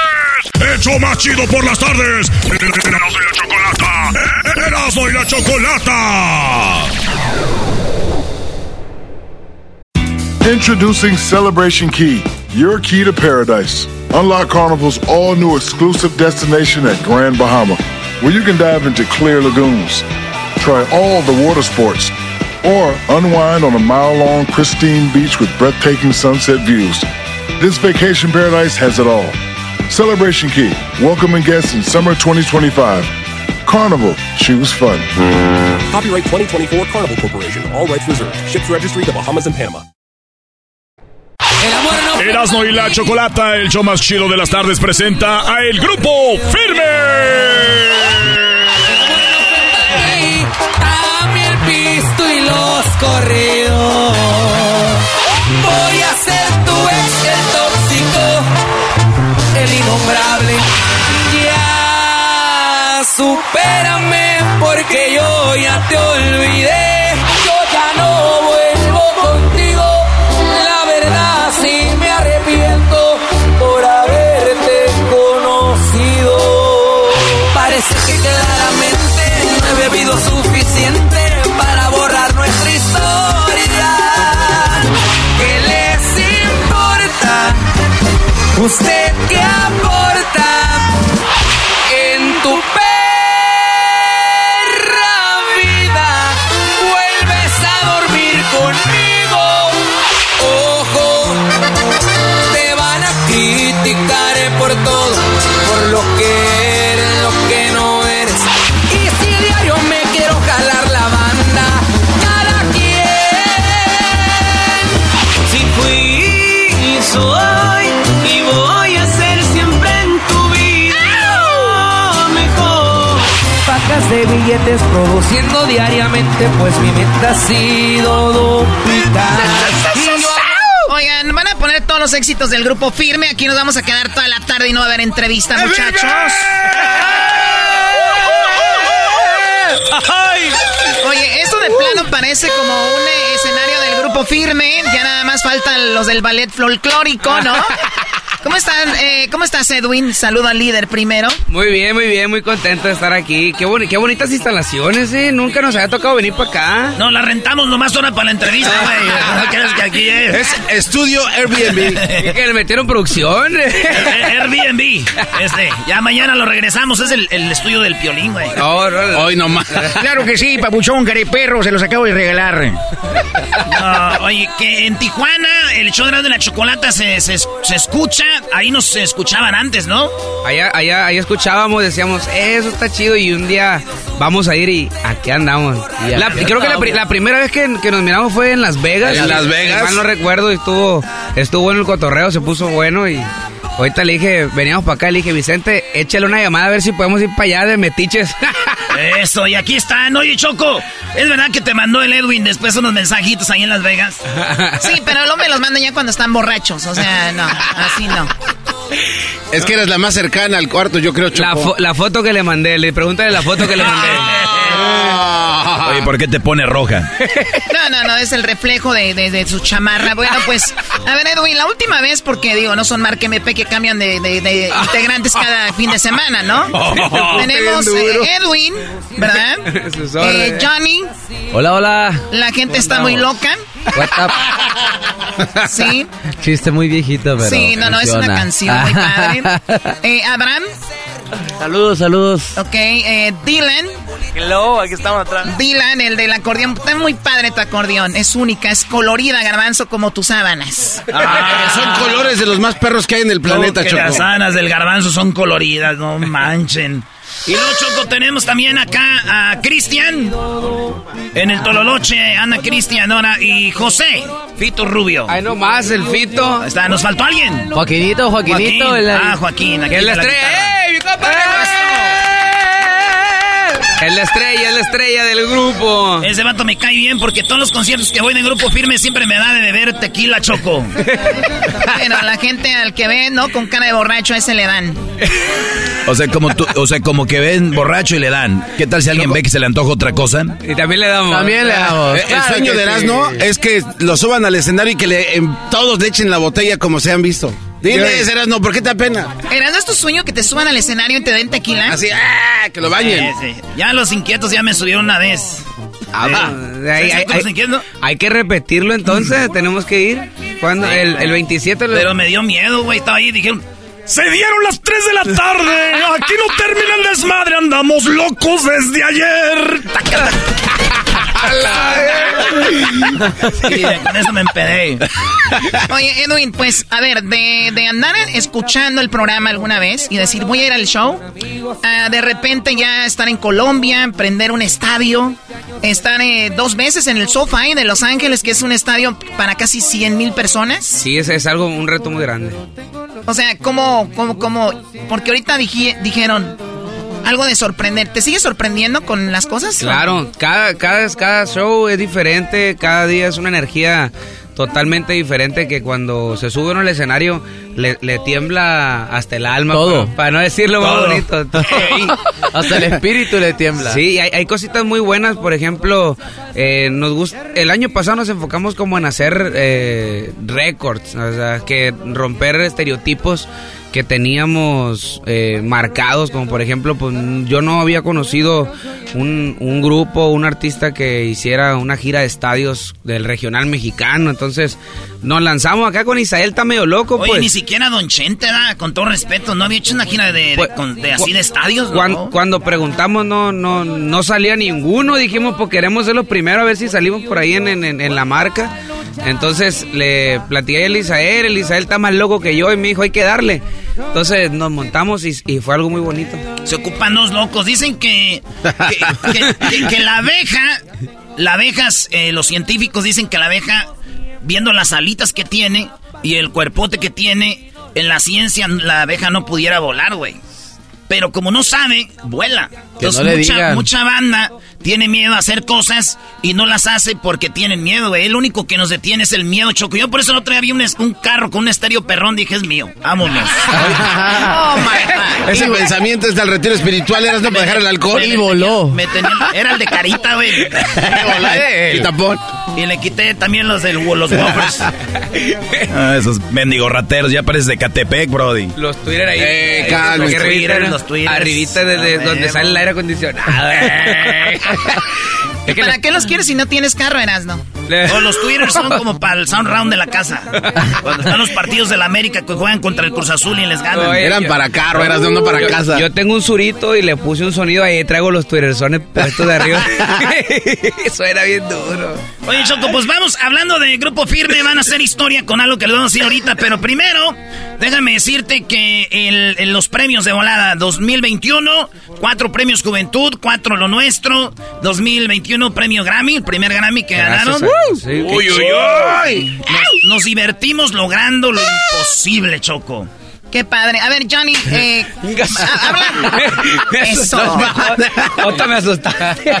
¡Hecho más chido por las tardes! ¡Erasno y la chocolata! ¡Erasno y la chocolata! Introducing Celebration Key, your key to paradise. Unlock Carnival's all new exclusive destination at Grand Bahama, where you can dive into clear lagoons, try all the water sports, or unwind on a mile long pristine beach with breathtaking sunset views. This vacation paradise has it all. Celebration Key, welcoming guests in summer 2025. Carnival, choose fun. Copyright 2024 Carnival Corporation. All rights reserved. Ships registry the Bahamas and Panama. Erasno y la Chocolata, el show más chido de las tardes, presenta a el grupo Firme. Dame el pisto y los corridos. Ya supérame porque yo ya te olvidé. Yo ya no vuelvo contigo. La verdad sí me arrepiento por haberte conocido. Parece que claramente no he bebido suficiente para borrar nuestra historia. ¿Qué les importa? ¿Usted billetes produciendo diariamente, pues mi meta ha sido duplicar. Oigan, van a poner todos los éxitos del grupo firme. Aquí nos vamos a quedar toda la tarde y no va a haber entrevista, muchachos. Oye, esto de plano parece como un eh, escenario del grupo firme. Ya nada más faltan los del ballet folclórico, ¿no? ¿Cómo están? Eh, ¿Cómo estás, Edwin? Saludo al líder primero. Muy bien, muy bien, muy contento de estar aquí. Qué, boni- qué bonitas instalaciones, ¿eh? Nunca nos había tocado venir para acá. No, la rentamos nomás ahora para la entrevista, güey. ¿No crees que aquí es? Es estudio Airbnb. que le metieron producción. Airbnb. Este, ya mañana lo regresamos. Es el, el estudio del piolín, güey. Hoy nomás. Claro que sí, papuchón, perro, se los acabo de regalar. No, oye, que en Tijuana el show de la chocolata se, se, se escucha. Ahí nos escuchaban antes, ¿no? Allá, allá, allá escuchábamos, decíamos, "Eh, eso está chido y un día vamos a ir y aquí andamos. Y La- aquí creo que la, primera vez que, que nos miramos fue en Las Vegas. En Las Vegas. mal no recuerdo, y estuvo, estuvo bueno el cotorreo, se puso bueno y ahorita le dije, veníamos para acá, le dije, Vicente, échale una llamada a ver si podemos ir para allá de metiches. Eso, y aquí están. Oye, Choco, ¿es verdad que te mandó el Edwin después unos mensajitos ahí en Las Vegas? Sí, pero luego me los mandan ya cuando están borrachos. O sea, no, así no. Es que eres la más cercana al cuarto, yo creo, Choco. La, fo- la foto que le mandé, le pregúntale la foto que le mandé. Oye, ¿por qué te pone roja? No, no, no, es el reflejo de, de- de su chamarra. Bueno, pues, a ver, Edwin, la última vez, porque digo, no son Marque MP que cambian de, de- de integrantes cada fin de semana, ¿no? Tenemos Bien duro. eh, Edwin, ¿verdad? Eh. Johnny, Hola, hola. la gente está muy loca. What up? Sí, Chiste muy viejito, pero. sí, no, no, es una canción muy padre. Eh, Abraham, saludos, saludos. ok, eh, Dylan. Hello, aquí estamos atrás. Dylan, el del acordeón. Está muy padre tu acordeón. Es única, es colorida, garbanzo, como tus sábanas. Ah, son colores de los más perros que hay en el planeta, Choco. Las sábanas del garbanzo son coloridas, no manchen. Y luego, Choco, tenemos también acá a Cristian. En el Tololoche, Ana Cristian, ahora. Y José, Fito Rubio. Ay, no más, el Fito. Está, nos faltó alguien. Joaquinito, Joaquinito. Joaquín. el- Ah, Joaquín. aquí es la estrella. guitarra. ¡Ey, mi compa! Es la estrella, es la estrella del grupo. Ese vato me cae bien porque todos los conciertos que voy de grupo firme siempre me da de beber tequila choco. Bueno, la gente al que ve, ¿no? Con cara de borracho, a ese le dan. O sea, como tú, o sea, como que ven borracho y le dan. ¿Qué tal si alguien ve que se le antoja otra cosa? Y también le damos. También le damos. Eh, El sueño de Erasmo es que lo suban al escenario y que le, todos le echen la botella como se han visto. Dile, Erasmo, ¿por qué te apena? ¿Eras es tu sueño que te suban al escenario y te den tequila? Así, ¡ah! Que lo bañen. Sí, sí. Ya los inquietos ya me subieron una vez. Ah, Ah, hay, ¿sí, hay- hay- inquietos? hay que repetirlo entonces, tenemos que ir. ¿Cuándo? El, el 27. lo- Pero me dio miedo, güey. Estaba ahí y dijeron... Se dieron las 3 de la tarde. Aquí no termina el desmadre. Andamos locos desde ayer. Sí, con eso me empedé. Oye, Edwin, pues, a ver, de, de andar escuchando el programa alguna vez y decir, voy a ir al show, a de repente ya estar en Colombia, prender un estadio, estar eh, dos veces en el SoFi de Los Ángeles, que es un estadio para casi 100 mil personas. Sí, es, es algo, un reto muy grande. O sea, ¿cómo, cómo, cómo? Porque ahorita dije- dijeron algo de sorprender. ¿Te sigue sorprendiendo con las cosas? Claro, cada, cada, cada show es diferente, cada día es una energía totalmente diferente que cuando se sube uno al escenario le, le tiembla hasta el alma. Todo. Para, para no decirlo más bonito. Hasta el espíritu le tiembla. Sí, hay, hay cositas muy buenas. Por ejemplo, eh, nos gusta. El año pasado nos enfocamos como en hacer eh, récords, o sea, que romper estereotipos que teníamos eh, marcados, como por ejemplo, pues yo no había conocido un, un grupo, un artista que hiciera una gira de estadios del regional mexicano, entonces nos lanzamos acá con Isael, está medio loco, Oye, pues. ni siquiera Don Chente, ¿verdad? con todo respeto, no había hecho una gira de, de- con- de así de estadios, Cuando, preguntamos no, no, no salía ninguno, dijimos pues queremos ser los primeros a ver si salimos por ahí en, en- en- la marca. Entonces le platiqué a Elisael, Elisael está más loco que yo y me dijo hay que darle. Entonces nos montamos y, y fue algo muy bonito. Se ocupan dos locos. Dicen que, que, que- que- que la abeja, la abeja, eh, los científicos dicen que la abeja, viendo las alitas que tiene y el cuerpote que tiene, en la ciencia la abeja no pudiera volar, güey. Pero como no sabe, vuela. Que Entonces no le mucha, digan. mucha banda tiene miedo a hacer cosas y no las hace porque tienen miedo, güey. El único que nos detiene es el miedo, Choco. Yo por eso el otro día vi un, es- un carro con un estéreo perrón, dije, es mío. Vámonos. oh, my God. Ese pensamiento es del retiro espiritual, eras no para dejar el alcohol. Y voló. Me tenía- era el de carita, güey. El tapón. Y le quité también los del los waffles. Ah, esos mendigos rateros, ya pareces de Catepec, Brody. Los Twitter ahí. Eh, calma, los arribita, Twitter. Arribita desde donde sale el aire acondicionado. Que ¿Para qué los quieres si no tienes carro, Erasno? O los Twitters son como para el sound round de la casa. Cuando están los partidos de la América que juegan contra el Cruz Azul y les ganan. Eran yo- para carro, eras no para yo, casa. Yo tengo un surito y le puse un sonido ahí, traigo los twittersones puestos de arriba. Eso era bien duro. Oye, Choco, pues vamos hablando de Grupo Firme. Van a hacer historia con algo que le vamos a decir ahorita. Pero primero, déjame decirte que el- el- los premios de volada 2021, cuatro premios Juventud, cuatro Lo Nuestro, 2021 premio Grammy, el primer Grammy que Gracias ganaron. a sí, uy, uy, uy. Nos, nos divertimos logrando lo imposible, Choco. Qué padre. A ver, Johnny, eh, habla. Me Eso. Otra me asustaste.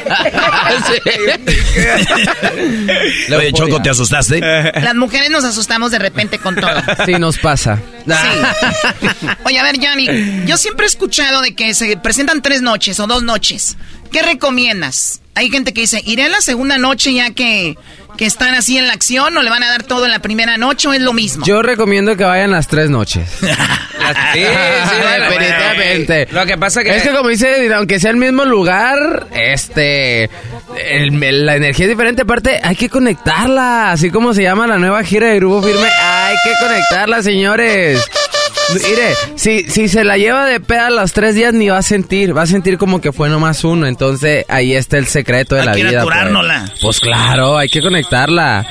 Oye, Choco, ¿te asustaste? Las mujeres nos asustamos de repente con todo. Sí, nos pasa. Sí. Oye, a ver, Johnny, yo siempre he escuchado de que se presentan tres noches o dos noches. ¿Qué recomiendas? Hay gente que dice, ¿iré a la segunda noche ya que, que están así en la acción o le van a dar todo en la primera noche o es lo mismo? Yo recomiendo que vayan las tres noches. Sí, sí, Definitivamente. Lo que pasa que... Es que como dice, aunque sea el mismo lugar, este, el- la energía es diferente. Aparte, hay que conectarla. Así como se llama la nueva gira de Grupo Firme, hay que conectarla, señores. Mire, si, si se la lleva de peda los tres días, ni va a sentir. Va a sentir como que fue nomás uno. Entonces, ahí está el secreto de Hay la que vida. pues. curárnosla. Pues claro, hay que conectarla.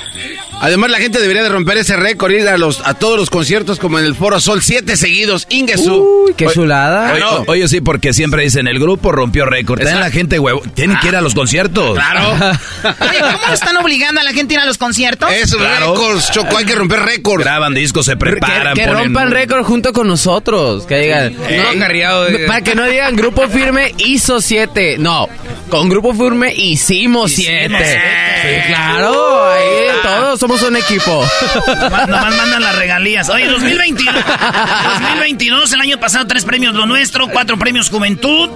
Además, la gente debería de romper ese récord, ir a, los, a todos los conciertos como en el Foro Sol, siete seguidos, Ingesu. Uy, qué chulada. Oye, sí, porque siempre dicen, el grupo rompió récord. También la gente, huevo, tienen que ir a los conciertos. Claro. Oye, ¿cómo están obligando a la gente a ir a los conciertos? Esos Claro. récords, Choco, hay que romper récords. Graban discos, se preparan, que, que ponen- rompan récord junto con nosotros. Que digan. Eh, carriado, no, eh. para que no digan Grupo Firme hizo siete. No, con Grupo Firme hicimos siete. Sí, claro, ahí todos somos un equipo. Nomás, nomás mandan las regalías. Oye, 2022, 2022, el año pasado, tres premios Lo Nuestro, cuatro premios Juventud.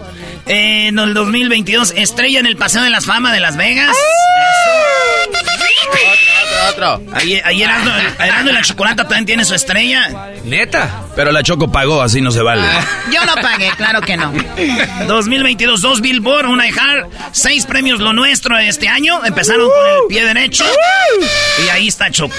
Eh, en el 2022, estrella en el Paseo de las Fama de Las Vegas. Otro. Ahí, ahí Erasmo, Erasmo y la Chocolata también tiene su estrella. Neta. Pero la Choco pagó, así no se vale. Yo no pagué, claro que no. 2022, dos Billboard, una iHeart, seis premios Lo Nuestro este año. Empezaron con el pie derecho. Y ahí está Choco.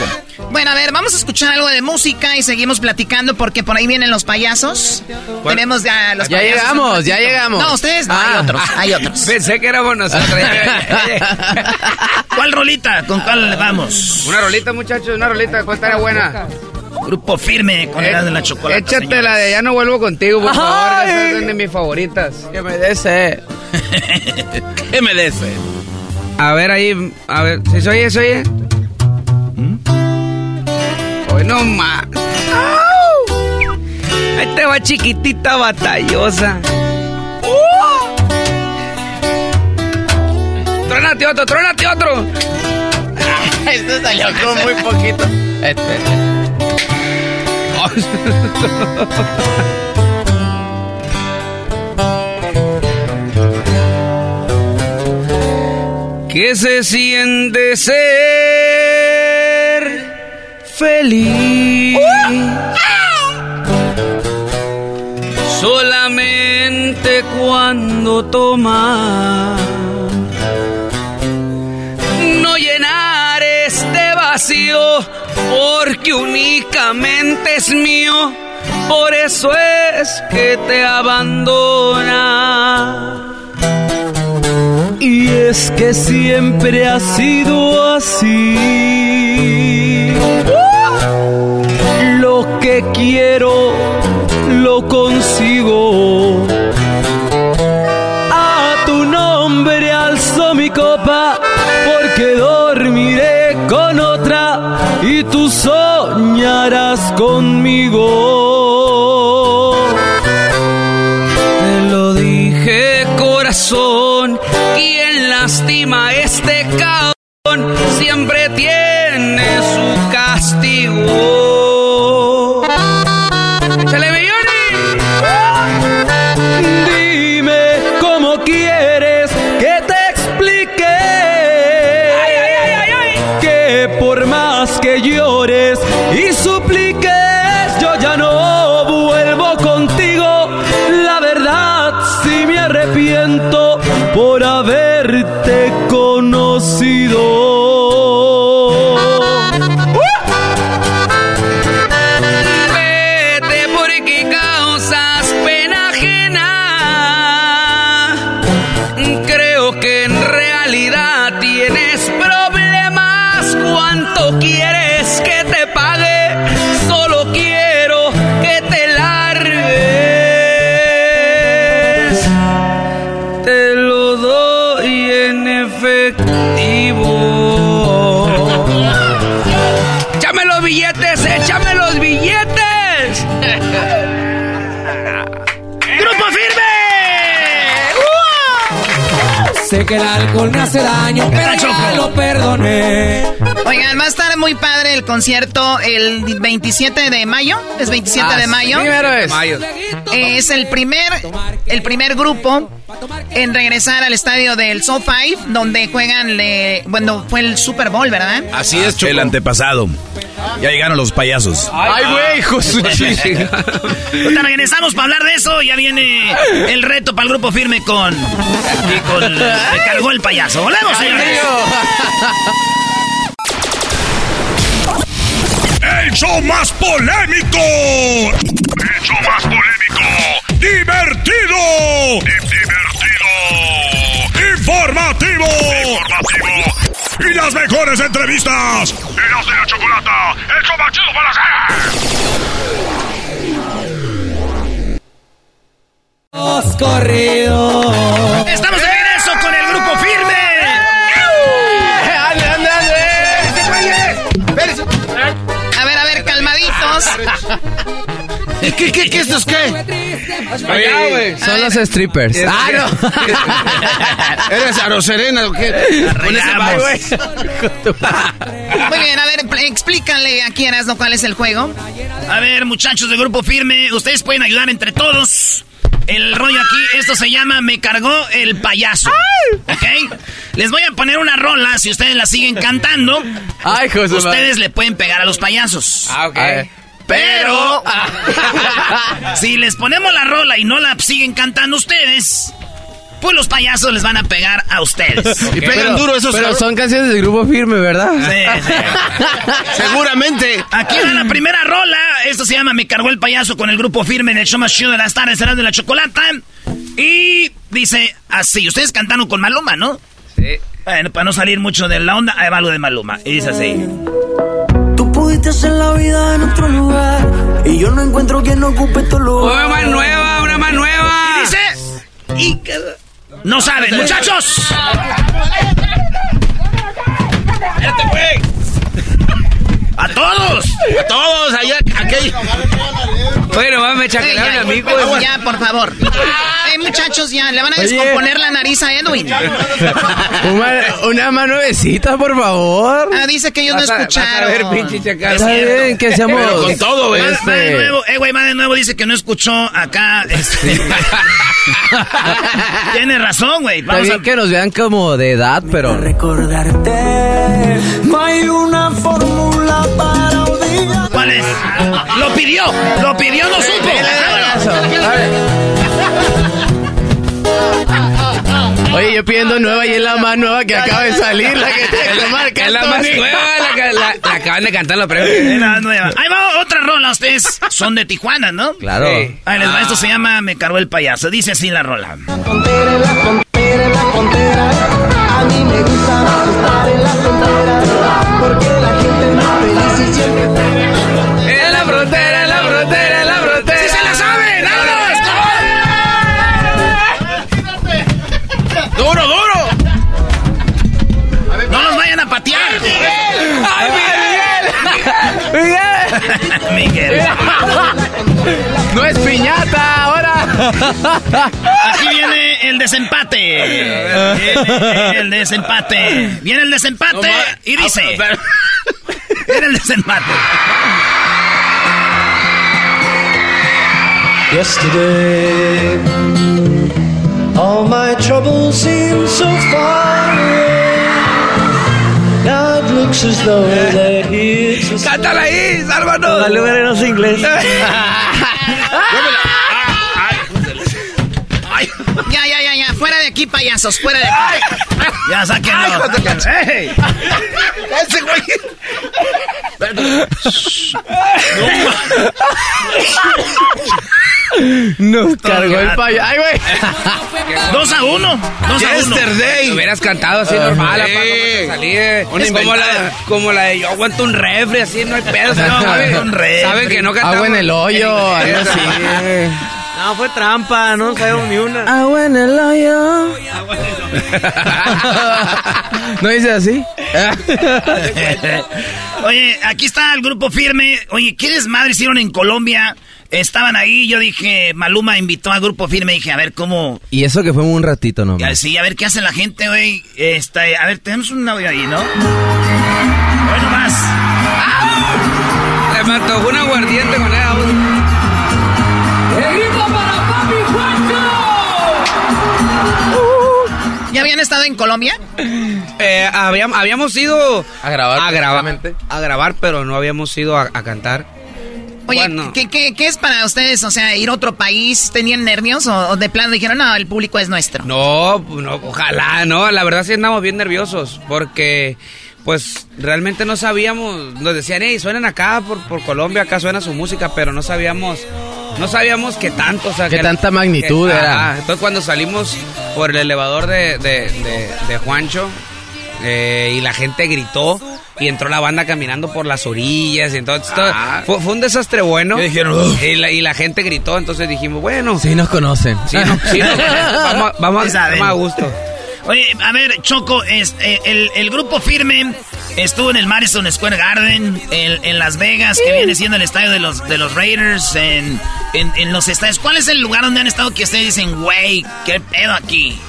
Bueno, a ver, vamos a escuchar algo de música y seguimos platicando porque por ahí vienen los payasos. Tenemos ya los Ya payasos. llegamos, ya llegamos. No, ustedes no, hay Ah. otros, hay otros. Pensé que éramos nosotros. ¿Cuál rolita? ¿Con cuál vamos? una rolita, muchachos, una rolita. ¿Cuál estaría buena? Grupo firme con el de la chocolate. Échate la de Ya no vuelvo contigo, por favor. Esa es de mis favoritas. Que me dese. ¿Qué me des? A ver ahí, a ver, ¿si se oye, se oye? Hoy no más. Ahí te va chiquitita batallosa. Trónate otro, trónate otro. Esto salió con muy poquito. Este. ¿Qué se siente ser feliz? Solamente cuando toma porque únicamente es mío, por eso es que te abandona. Y es que siempre ha sido así. Lo que quiero lo consigo. Conmigo. Te lo dije, corazón. Quien lastima este cabrón siempre tiene su castigo. Hace daño, pero ya lo perdoné. Oigan, va a estar muy padre el concierto el 27 de mayo. ¿Es 27 Ah, de mayo? primero es. Mayo. Es el primer, el primer grupo en regresar al estadio del SoFi, donde juegan, le, bueno, fue el Super Bowl, ¿verdad? Así es, Choco. El antepasado. Ya llegaron los payasos. Ay, güey, hijo su. Ahorita regresamos para hablar de eso. Ya viene el reto para el grupo firme con. Y con. Me cargó el payaso. ¡Volvemos, señores! ¡El show más polémico! ¡El show más polémico! ¡Divertido! ¡Divertido! ¡Informativo! ¡Informativo! ¡Y las mejores entrevistas! ¡Eras de la chocolata! ¡El show más chido para hacer! corrido. Estamos de regreso con el grupo firme. ¡Ande, ande, ande! A ver, a ver, calmaditos. ¿Qué, qué, qué, qué esto es qué? Son los strippers. Ah, no. ¿Eres Aroserena o qué? Muy bien, a ver, pl- explícale aquí, Erasmo, cuál es el juego. A ver, muchachos del grupo firme, ustedes pueden ayudar entre todos. El rollo aquí, esto se llama Me cargó el payaso. ¿Ok? Les voy a poner una rola, si ustedes la siguen cantando, Ay, de ustedes le pueden pegar a los payasos. Ah, ok. Pero, si les ponemos la rola y no la siguen cantando ustedes, pues los payasos les van a pegar a ustedes. Y pegan Pero- duro esos Pero son canciones del grupo firme, ¿verdad? Sí, sí. Seguramente. Aquí va la primera rola. Esto se llama Me cargó el payaso con el grupo firme en el show más chido de las tardes, será de la chocolata. Y dice así. Ustedes cantaron con Maluma, ¿no? Sí. Bueno, para no salir mucho de la onda, ahí va lo de Maluma. Y dice así. Tú pudiste hacer la vida en otro lugar. Y yo no encuentro quien ocupe tu lugar. Una más nueva, una más nueva. Y dice... Y... No saben, muchachos. Espérate, güey. A todos. A todos, allá, aquel. Bueno, va, me Ey, chacalearon ya, a mí, ya, güey. ya, por favor. Eh, muchachos, ya le van a Oye. descomponer la nariz a Edwin. Una, una mano besita, por favor. Ah, dice que ellos no Vas a- vas a escucharon. ver, pinche chacal. Está bien, que seamos... Pero con todo, va de Este, nuevo, eh, güey, va de nuevo, dice que no escuchó acá. este. Tiene razón, güey. Está Vamos bien a... que nos vean como de edad, pero... Recordarte, no hay una fórmula. ¿Cuál es? Lo pidió, lo pidió, no supo. Oye, yo pidiendo nueva y es la más nueva que acaba de salir, la que te marca Es la más nueva, la, que- la- la acaban de cantar los premios. Es la nueva. Ahí va otra rola, ustedes son de Tijuana, ¿no? Claro. Sí. Ahí les va, esto se llama Me cargó el payaso. Dice así la rola. la la frontera. A mí me gusta estar en la frontera. Porque En la frontera, en la frontera, en la frontera. ¡Sí se la saben! ¡Vámonos! ¡Duro, duro! ¡No los vayan a patear! ¡Ay, Miguel! ¡Miguel! Miguel. ¡No es piñata ahora! Aquí viene el desempate. Viene el desempate. Viene el desempate y dice. Viene el desempate. Yesterday, all my troubles seem so far away. Now it looks as though they're here to stay. ¡Cántala ahí, sálvanos! Dale, ver, no sé inglés. Ya, ya. Fuera de aquí, payasos. Fuera de aquí. Ya sáquenlo. ¡Ey! Ese güey. Nos cargó el payo. ¡Ay, güey! Dos a uno. Dos a uno. Yesterday. hubieras cantado así normal, apá, como la, como la de yo aguanto un refri, así no hay pedo. No, ¿saben? aguanto un refri. Saben que no cantamos. Agua en el hoyo, algo así. No, fue trampa, no sabemos ni una. Agua en el hoyo. ¿No dice así? Oye, aquí está el grupo firme. Oye, ¿qué desmadre hicieron en Colombia? Estaban ahí, yo dije, Maluma invitó al grupo firme, dije, a ver cómo... Y eso que fue un ratito Ya, nomás. sí, a ver qué hace la gente, güey. Este, a ver, tenemos un audio ahí, ¿no? Hoy nomás. Se me antojó un aguardiente con ella. ¿Ya habían estado en Colombia? Eh, habíamos, habíamos ido A grabar, a grabar, precisamente. a grabar, pero no habíamos ido a, a cantar. Oye, Bueno. ¿qué, qué, qué es para ustedes? O sea, ir a otro país, ¿tenían nervios o, o de plano dijeron, no, el público es nuestro? No, no, ojalá, no. La verdad sí andamos bien nerviosos porque, pues, realmente no sabíamos. Nos decían, hey, suenan acá por, por Colombia, acá suena su música, pero no sabíamos, no sabíamos qué tanto, o sea, Qué que- tanta magnitud que- era. Entonces cuando salimos por el elevador de, de, de- de Juancho eh, y la gente gritó y entró la banda caminando por las orillas y entonces todo- fue, fue un desastre bueno. Y la, y la gente gritó, entonces dijimos, bueno, Sí nos conocen. sí, no, sí, no, vamos, a- vamos, vamos a gusto. Oye, a ver, Choco, es, eh, el, el grupo firme estuvo en el Madison Square Garden, en, en Las Vegas, que viene siendo el estadio de los, de los Raiders, en, en, en los estadios. ¿Cuál es el lugar donde han estado que ustedes dicen, güey, qué pedo aquí?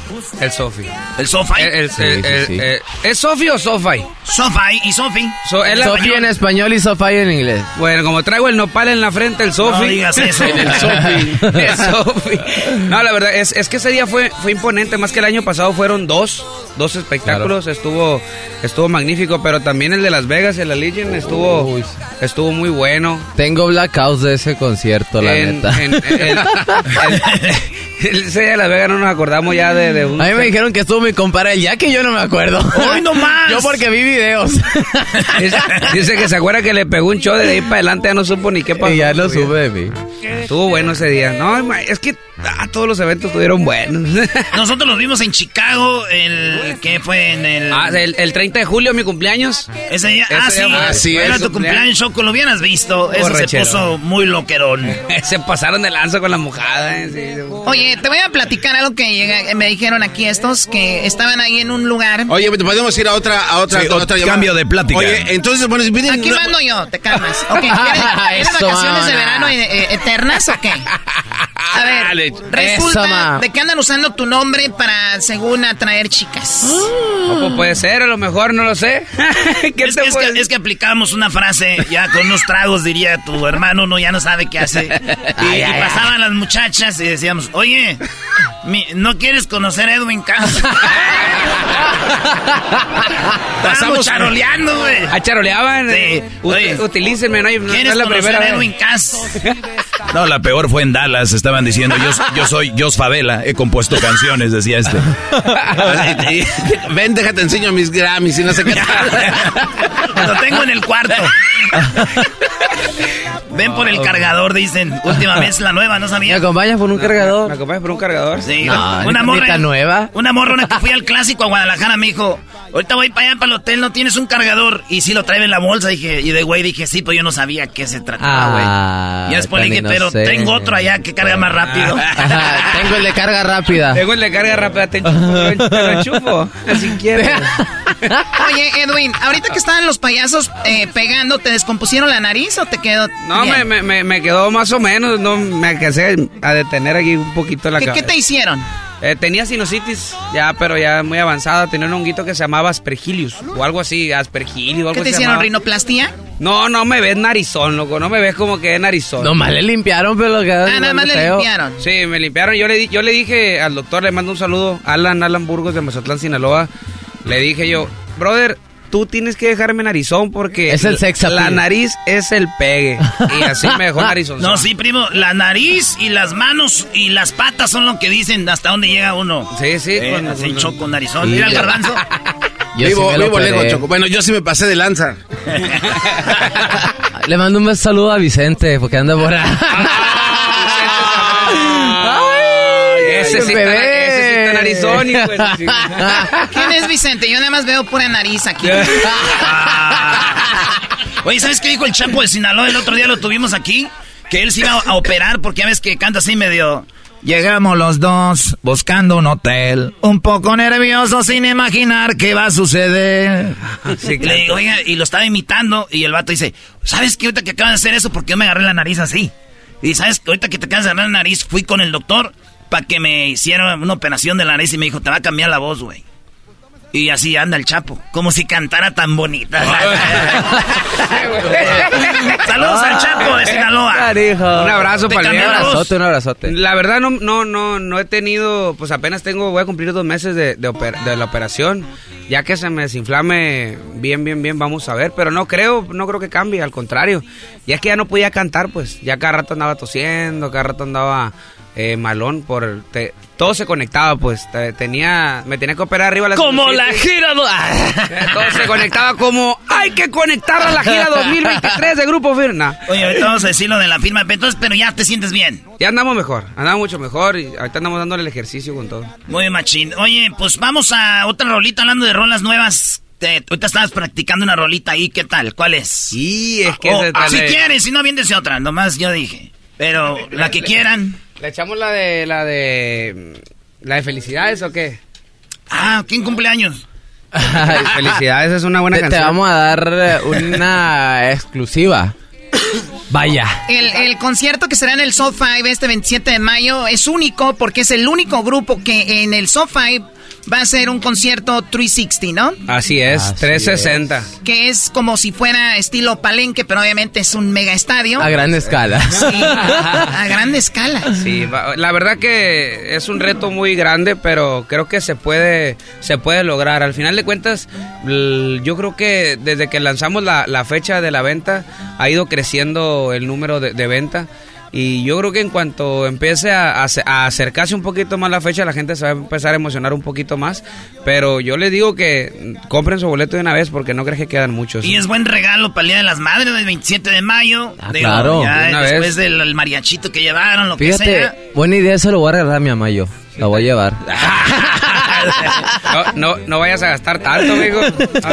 El Sofi. ¿El SoFi? Sí, sí, sí. ¿Es Sofi o Sofi? SoFi y Sofi. So, es la- Sofía en español y Sofía en inglés. Bueno, como traigo el nopal en la frente, el Sofi. No digas eso. el Sofi. El Sofi. No, la verdad, es, es que ese día fue, fue imponente. Más que el año pasado fueron dos, dos espectáculos. Estuvo, estuvo magnífico, pero también el de Las Vegas, el Allegiant, estuvo, Uy. estuvo muy bueno. Tengo blackouts de ese concierto, la En- neta. en- el- el- ese día de Las Vegas no nos acordamos ya de, de un... A mí me dijeron que estuvo mi compadre el ya que yo no me acuerdo. ¡Hoy no más! Yo porque vi videos. Dice, dice que se acuerda que le pegó un show de ahí para adelante, ya no supo ni qué pasó. y ya vida. sube de mí. Estuvo bueno ese día. No, es que ah, todos los eventos estuvieron buenos. Nosotros los vimos en Chicago, el que fue en el... Ah, el, el 30 de julio, mi cumpleaños. Ese día, Ese ah, día sí, fue- Así era tu cumpleaños, Choco, lo hubieras visto. Eso se puso muy loquerón. Se pasaron de lanza con la mojada. eh, sí. Oye, Oye, te voy a platicar algo que llega- me dijeron aquí estos que estaban ahí en un lugar. Oye, podemos ir a otra, a otra, Sí, a otra cambio de plática. Oye, entonces, bueno, vienen- Aquí no- mando yo, te calmas. Ok, ¿vienen, vienen Eso, vacaciones de verano eh, eternas o qué? A ver, resulta ma. de que andan usando tu nombre para, según, atraer chicas. No, pues puede ser, a lo mejor, no lo sé. ¿Qué Es te que, es, puedo que, es que aplicamos una frase ya con unos tragos, diría tu hermano, uno ya no sabe qué hace. Y, Ay, y ay, pasaban las muchachas y decíamos, oye, mi- ¿no quieres conocer a Edwin Cass? Estábamos charoleando, güey. Ah, charoleaban. Sí. eh, Oye, utilícenme, no, hay- no ¿Quieres es la conocer primera a. Edwin Cass? No, la peor fue en Dallas. Estaban diciendo, yo, yo soy Jos Favela, he compuesto canciones, decía este. Ven, déjate enseño mis Grammys y no sé qué. Lo tengo en el cuarto. Ven por el cargador, dicen. Última vez la nueva, ¿no ¿Me sabía? acompañas por un cargador? ¿Me acompañas por un cargador? Sí, No, una morra. nueva. Una morra una que fui al clásico a Guadalajara me dijo, ahorita voy para allá para el hotel, ¿no tienes un cargador? Y sí lo trae en la bolsa, dije, y de güey dije, sí, pues yo no sabía qué se trataba, güey. Ah, y después le dije, pero tengo otro allá que carga más rápido. Ajá, Tengo el de carga rápida. Tengo el de carga rápida, te enchufo, te lo enchufo, si quieres. Oye, Edwin, ahorita que estaban los payasos eh, pegando, ¿te descompusieron la nariz o te quedó No, me, me, me, me quedó más o menos, no me alcancé a detener aquí un poquito la ¿Qué, qué te hicieron? Eh, tenía sinusitis, ya, pero ya muy avanzada. Tenía un honguito que se llamaba aspergilius o algo así, aspergilio. Algo ¿Qué te hicieron, llamaba. rinoplastia? No, no me ves narizón, loco. No me ves como que es narizón. Nomás le limpiaron, pero lo que Ah, nada más le limpiaron. Sí, me limpiaron. Yo le, di- yo le dije al doctor, le mando un saludo, Alan, Alan Burgos de Mazatlán, Sinaloa. Le dije yo, brother, tú tienes que dejarme narizón porque Es el sex la nariz es el pegue. Y así me dejó narizón. No, sí, primo, la nariz y las manos y las patas son lo que dicen hasta dónde llega uno. Sí, sí. Eh, con- así con- choco, narizón. Mira el garbanzo. Yo vivo, sí vivo lejos. Choco. Bueno, yo sí me pasé de lanza. Le mando un saludo a Vicente, porque anda por ahí. Ese sí, bebé. está, ese sí está narizón, su- ¿Quién es Vicente? Yo nada más veo pura nariz aquí. Oye, ¿sabes qué dijo el Chapo de Sinaloa? El otro día lo tuvimos aquí. Que él se iba a operar porque ya ves que canta así medio... Llegamos los dos buscando un hotel, un poco nerviosos sin imaginar qué va a suceder. Y le digo, oiga, y lo estaba imitando y el vato dice, ¿sabes qué ahorita que acaban de hacer eso? Porque yo me agarré la nariz así. Y sabes que ahorita que te acabas de agarrar la nariz, fui con el doctor para que me hiciera una operación de la nariz y me dijo, te va a cambiar la voz, güey. Y así anda el Chapo, como si cantara tan bonita. Saludos al Chapo de Sinaloa. Carijo. Un abrazo para el Un abrazote, un abrazote. La verdad no, no, no, no he tenido, pues apenas tengo, voy a cumplir dos meses de, de la operación. Ya que se me desinflame bien, bien, bien, vamos a ver. Pero no creo, no creo que cambie, al contrario. Ya es que ya no podía cantar, pues. Ya cada rato andaba tosiendo, cada rato andaba eh, malón por... te- todo se conectaba, pues. Te- tenía, me tenía que operar arriba la Como la gira... do- Todo se conectaba como, hay que conectar a la gira 2023 de Grupo Firna. Oye, ahorita vamos a decir lo de la firma, entonces, pero ya te sientes bien. Ya andamos mejor, andamos mucho mejor y ahorita andamos dándole el ejercicio con todo. Muy machín. Oye, pues vamos a otra rolita hablando de rolas nuevas. Te- ahorita estabas practicando una rolita ahí, ¿qué tal? ¿Cuál es? Sí, es que Oh, tal si es- quieren, si no, viéndese otra, nomás yo dije. Pero la que quieran. ¿Le echamos la de la de la de felicidades o qué? Ah, ¿quién cumpleaños? Felicidades es una buena Te, te canción. vamos a dar eh, una exclusiva. Vaya. El, el concierto que será en el 5 este 27 de mayo es único porque es el único grupo que en el 5 va a ser un concierto 360, ¿no? Así es, Así 360. Que es como si fuera estilo palenque, pero obviamente es un mega estadio. A gran escala. Sí, a grande escala. Sí, la verdad que es un reto muy grande, pero creo que se puede se puede lograr. Al final de cuentas, yo creo que desde que lanzamos la, la fecha de la venta ha ido creciendo el número de, de venta. Y yo creo que en cuanto empiece a, a ce- a acercarse un poquito más la fecha, la gente se va a empezar a emocionar un poquito más. Pero yo les digo que compren su boleto de una vez porque no crees que quedan muchos. Y es buen regalo para el Día de las Madres del 27 de mayo. Ah, Digo, claro. ya De una después vez. del el mariachito que llevaron, lo que sea. Fíjate, buena idea, se lo voy a regalar a mi mamá yo. La voy a llevar. No, no, no vayas a gastar tanto, amigo.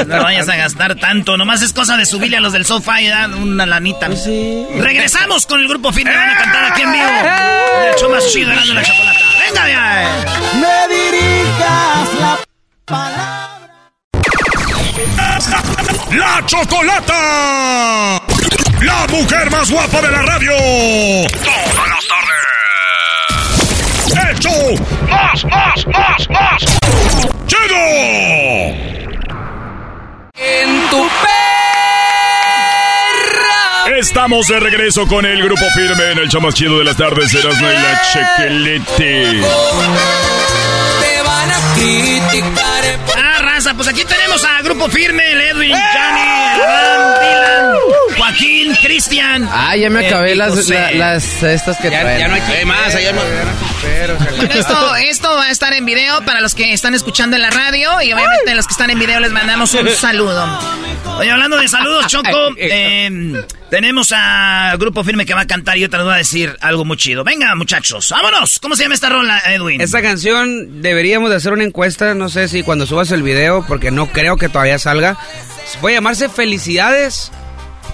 No vayas a gastar tanto, nomás es cosa de subirle a los del sofá y dar una lanita. Regresamos con el grupo firme, van a cantar aquí en vivo. El show más chido, y la chocolata. Venga, ya. Me dirijas la palabra. ¡La Chocolata! ¡La mujer más guapa de la radio! ¡Todas las tardes! ¡El show más, más, más, más! ¡Chido! En tu perra. Estamos de regreso con el grupo firme en el show más chido de las tardes, Erasmo y la Chequelete. Te van a criticar. Ah, raza, pues aquí tenemos a Grupo Firme, el Edwin, Johnny, Dylan, Joaquín, Cristian. Ah, ya me Eh, acabé las, la- las estas que traen. ya no hay más, allá. Bueno, esto, esto va a estar en video para los que están escuchando en la radio y obviamente los que están en video les mandamos un saludo. Oye, hablando de saludos, Choco, eh, tenemos a Grupo Firme que va a cantar y yo te les voy a decir algo muy chido. Venga, muchachos, vámonos. ¿Cómo se llama esta rola, Edwin? Esta canción deberíamos de hacer una encuesta, no sé si cuando subas el video, porque no creo que todavía salga. Puede llamarse Felicidades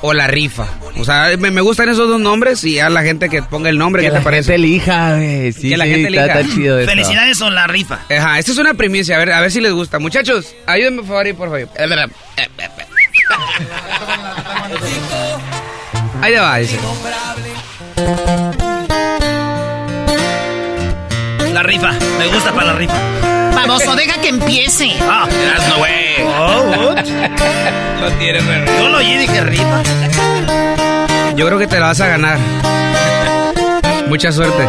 o La Rifa. O sea, me, me gustan esos dos nombres y a la gente que ponga el nombre, Que ¿qué la te parece? gente elija, güey. Sí, que la sí, gente está- elija. está chido. Felicidades o la rifa. Ajá, esta es una primicia, a ver, a ver si les gusta. Muchachos, ayúdenme por favor y por favor. Ahí va, dice. La rifa, me gusta para la rifa. Baboso, deja que empiece. Ah, no, güey. Oh, what? No tiene Yo lo oí y dije rifa. Yo creo que te la vas a ganar. Mucha suerte.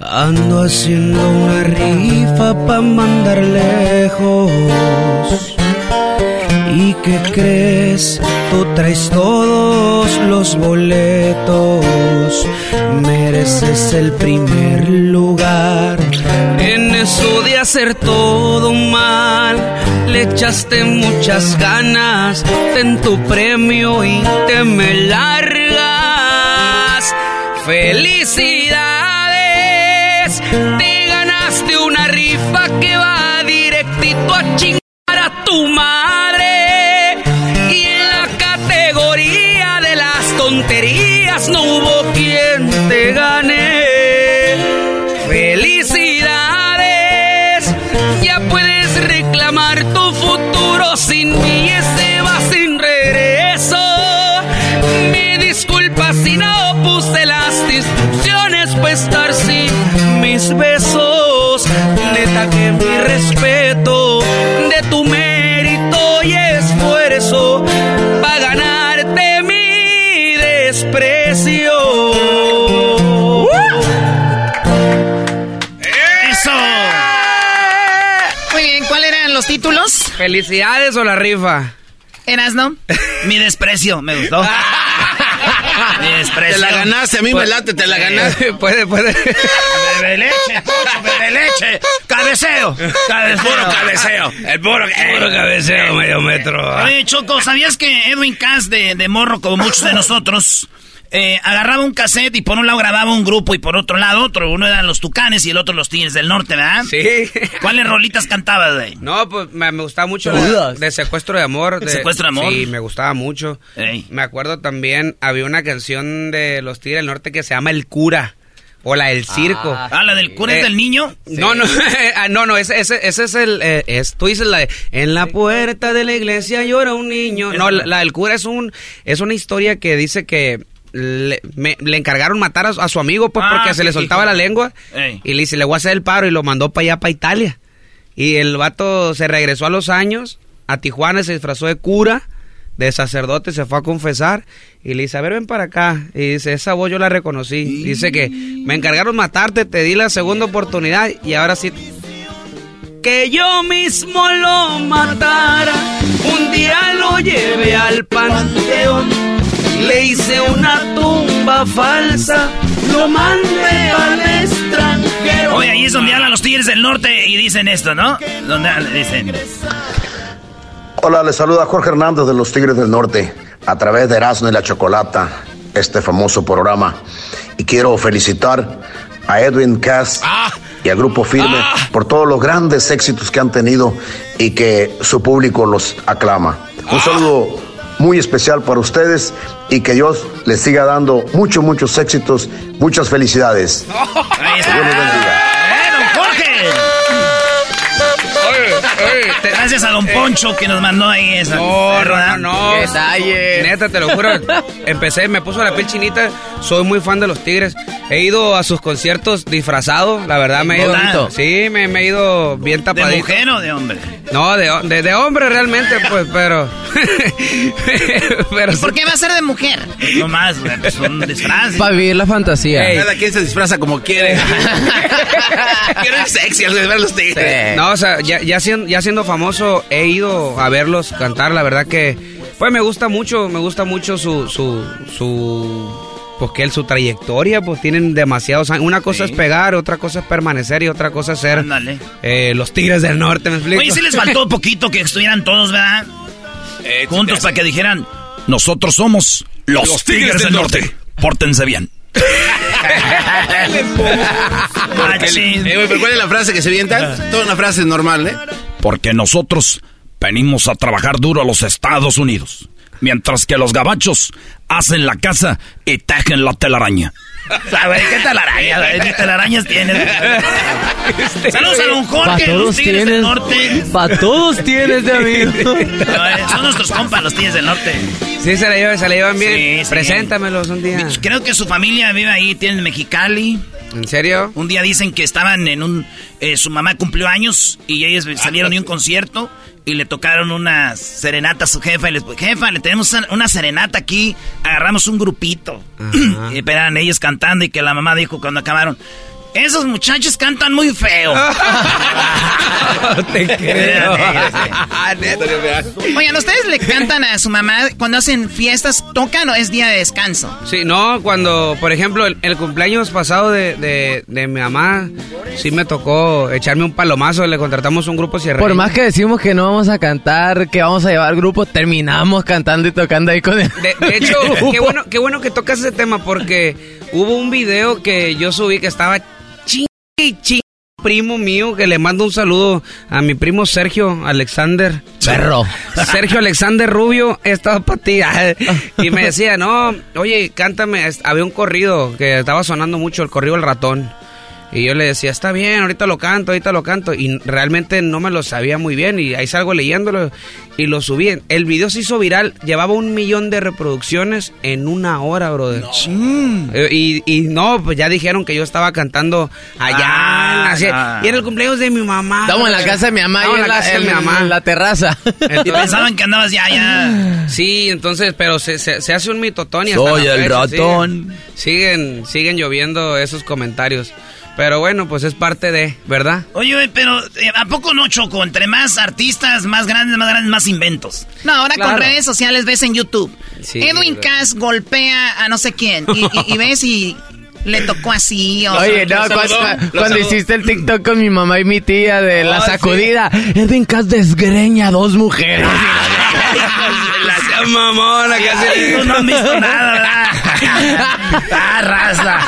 Ando haciendo una rifa pa' mandar lejos. ¿Y qué crees? Tú traes todos los boletos. Mereces el primer lugar. En eso de hacer todo mal, le echaste muchas ganas. Ten tu premio y te me largas. ¡Felicidades! Te ¿Felicidades o la rifa? ¿Eras, no? Mi desprecio, me gustó. Mi desprecio. Te la ganaste, a mí me late, te la ganaste. puede, puede. Bebe leche, bebe leche. Cabeceo. Cabeceo. Puro cabeceo. El puro, Puro cabeceo, medio metro. Oye, Choco, ¿sabías que Edwin Cass de, de morro, como muchos de nosotros, eh, agarraba un cassette y por un lado grababa un grupo y por otro lado otro? Uno eran los Tucanes y el otro los Tigres del Norte, ¿verdad? Sí. ¿Cuáles rolitas cantabas, güey? No, pues me, me gustaba mucho la, Todas. de Secuestro de Amor. De, Secuestro de Amor. Sí, me gustaba mucho. Ey. Me acuerdo también, había una canción de los Tigres del Norte que se llama El Cura. O la del circo. Ah, la del cura es Eh, del niño. No, no, ah, no, no, ese, ese, ese es el, eh, es, tú dices la de, en la puerta de la iglesia llora un niño. No, la, la del cura es un, es una historia que dice que le, me- le encargaron matar a, su- a su amigo, pues, Ah, porque se le soltaba hijo. la lengua. Ey. Y le dice, le voy a hacer el paro y lo mandó para allá, para Italia. Y el vato se regresó a los años, a Tijuana, se disfrazó de cura, de sacerdote, se fue a confesar. Y le dice, a ver, ven para acá. Y dice, esa voz yo la reconocí. Dice que me encargaron matarte, te di la segunda oportunidad y ahora sí... Que yo mismo lo matara, un día lo llevé al panteón, le hice una tumba falsa, lo mandé al extranjero. Oye, ahí es donde hablan los Tigres del Norte y dicen esto, ¿no? Donde dicen. Hola, les saluda Jorge Hernández de los Tigres del Norte a través de Erasmo y la Chocolata, este famoso programa. Y quiero felicitar a Edwin Cass y al Grupo Firme por todos los grandes éxitos que han tenido y que su público los aclama. Un saludo muy especial para ustedes y que Dios les siga dando muchos, muchos éxitos, muchas felicidades. Está. Dios los bendiga. ¡Eh, don Jorge! Gracias a don Poncho que nos mandó ahí esa. No, no, no. Detalle. Neta, te lo juro. Empecé, me puso la piel chinita. Soy muy fan de los Tigres. He ido a sus conciertos disfrazado. La verdad, me he ido. ¿Bonito? Sí, me, me he ido bien ¿De tapadito. mujer o de hombre? No, de, de, de hombre realmente, pues, pero. pero ¿Y por qué va a ser de mujer? No más, güey, pues son disfraces. Para vivir la fantasía. Cada quien se disfraza como quiere. Quiero ir sexy al ver los tigres. No, o sea, ya, ya, siendo, ya siendo famoso, he ido a verlos cantar. La verdad que, pues me gusta mucho, me gusta mucho su, su, su, pues que él, su trayectoria, pues tienen demasiados años. Una cosa es pegar, otra cosa es permanecer y otra cosa es ser eh, los Tigres del Norte, ¿me explico? Oye, sí les faltó poquito que estuvieran todos, ¿verdad? Juntos para que dijeran, Nosotros somos los, Los Tigres, Tigres del del Norte. Pórtense bien. Eh, ¿cuál es la frase que se vienta? Toda una frase normal, ¿eh? Porque nosotros venimos a trabajar duro a los Estados Unidos. Mientras que los gabachos hacen la casa y tejen la telaraña. A ver, ¿qué telarañas? güey? ¿Qué telarañas tienes? Saludos a don Pa' Jorge, los todos Tigres del tienes. Norte. Para todos tienes de amigo. No, eh, Son nuestros compas, los Tigres del Norte. Sí, se la llevan, se la llevan bien. Sí, sí. Preséntamelos un día. Creo que su familia vive ahí, tienen Mexicali. ¿En serio? Un día dicen que estaban en un... eh, su mamá cumplió años y ellos salieron de un concierto y le tocaron una serenata a su jefa. Y les jefa, le tenemos una- una serenata aquí. Agarramos un grupito. y esperan ellos cantando y que la mamá dijo cuando acabaron... Esos muchachos cantan muy feo. Te creo. Oigan, ¿ustedes le cantan a su mamá cuando hacen fiestas? ¿Tocan o es día de descanso? Sí, no, cuando, por ejemplo, el, el cumpleaños pasado de, de, de mi mamá, sí me tocó echarme un palomazo, le contratamos un grupo cierre. Por más que decimos que no vamos a cantar, que vamos a llevar grupo, terminamos cantando y tocando ahí con él. De, de hecho, qué bueno, qué bueno que tocas ese tema porque hubo un video que yo subí que estaba ching primo mío que le mando un saludo a mi primo Sergio Alexander. Perro. Sergio Alexander Rubio ti. Ah, y me decía no oye cántame había un corrido que estaba sonando mucho el corrido del ratón y yo le decía, está bien, ahorita lo canto, ahorita lo canto. Y realmente no me lo sabía muy bien. Y ahí salgo leyéndolo y lo subí. El video se hizo viral, llevaba un millón de reproducciones en una hora, brother. Eh, Y, y no, pues ya dijeron que yo estaba cantando allá. Ah, en la no. Y era el cumpleaños de mi mamá. Estamos en la casa de mi mamá y Estamos en la, casa de mi mamá. en la terraza. Y pensaban que andabas ya, ya. Sí, entonces, pero se, se, se hace un mitotón y hasta Soy el fecha ratón. Siguen, siguen, siguen lloviendo esos comentarios. Pero bueno, pues es parte de, ¿verdad? Oye, pero eh, ¿a poco no, Choco? Entre más artistas, más grandes, más grandes, más inventos. No, ahora Claro. con redes sociales ves en YouTube. Sí, Edwin. Cass golpea a no sé quién. Y, y- y ves y le tocó así. O Oye, no, cuando, hiciste el TikTok con mi mamá y mi tía de la Oh, sacudida, Edwin Cass desgreña a dos mujeres. La mamona, casi. Tú no han visto nada, ¿verdad? ah, raza.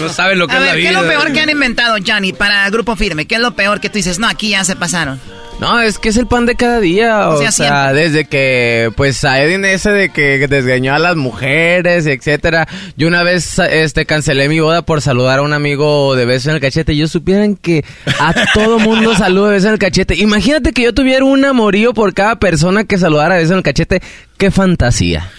No saben lo que A es la vida. ¿qué es lo peor que han inventado, Johnny, para Grupo Firme? ¿Qué es lo peor que tú dices? No, aquí ya se pasaron. No, es que es el pan de cada día. O, O sea, sea, desde que, pues, a Edwin ese de que desgreñó a las mujeres, etcétera. Yo una vez, este, cancelé mi boda por saludar a un amigo de beso en el cachete. Yo supieran que a todo mundo saludo de beso en el cachete. Imagínate que yo tuviera un amorío por cada persona que saludara de beso en el cachete. ¡Qué fantasía!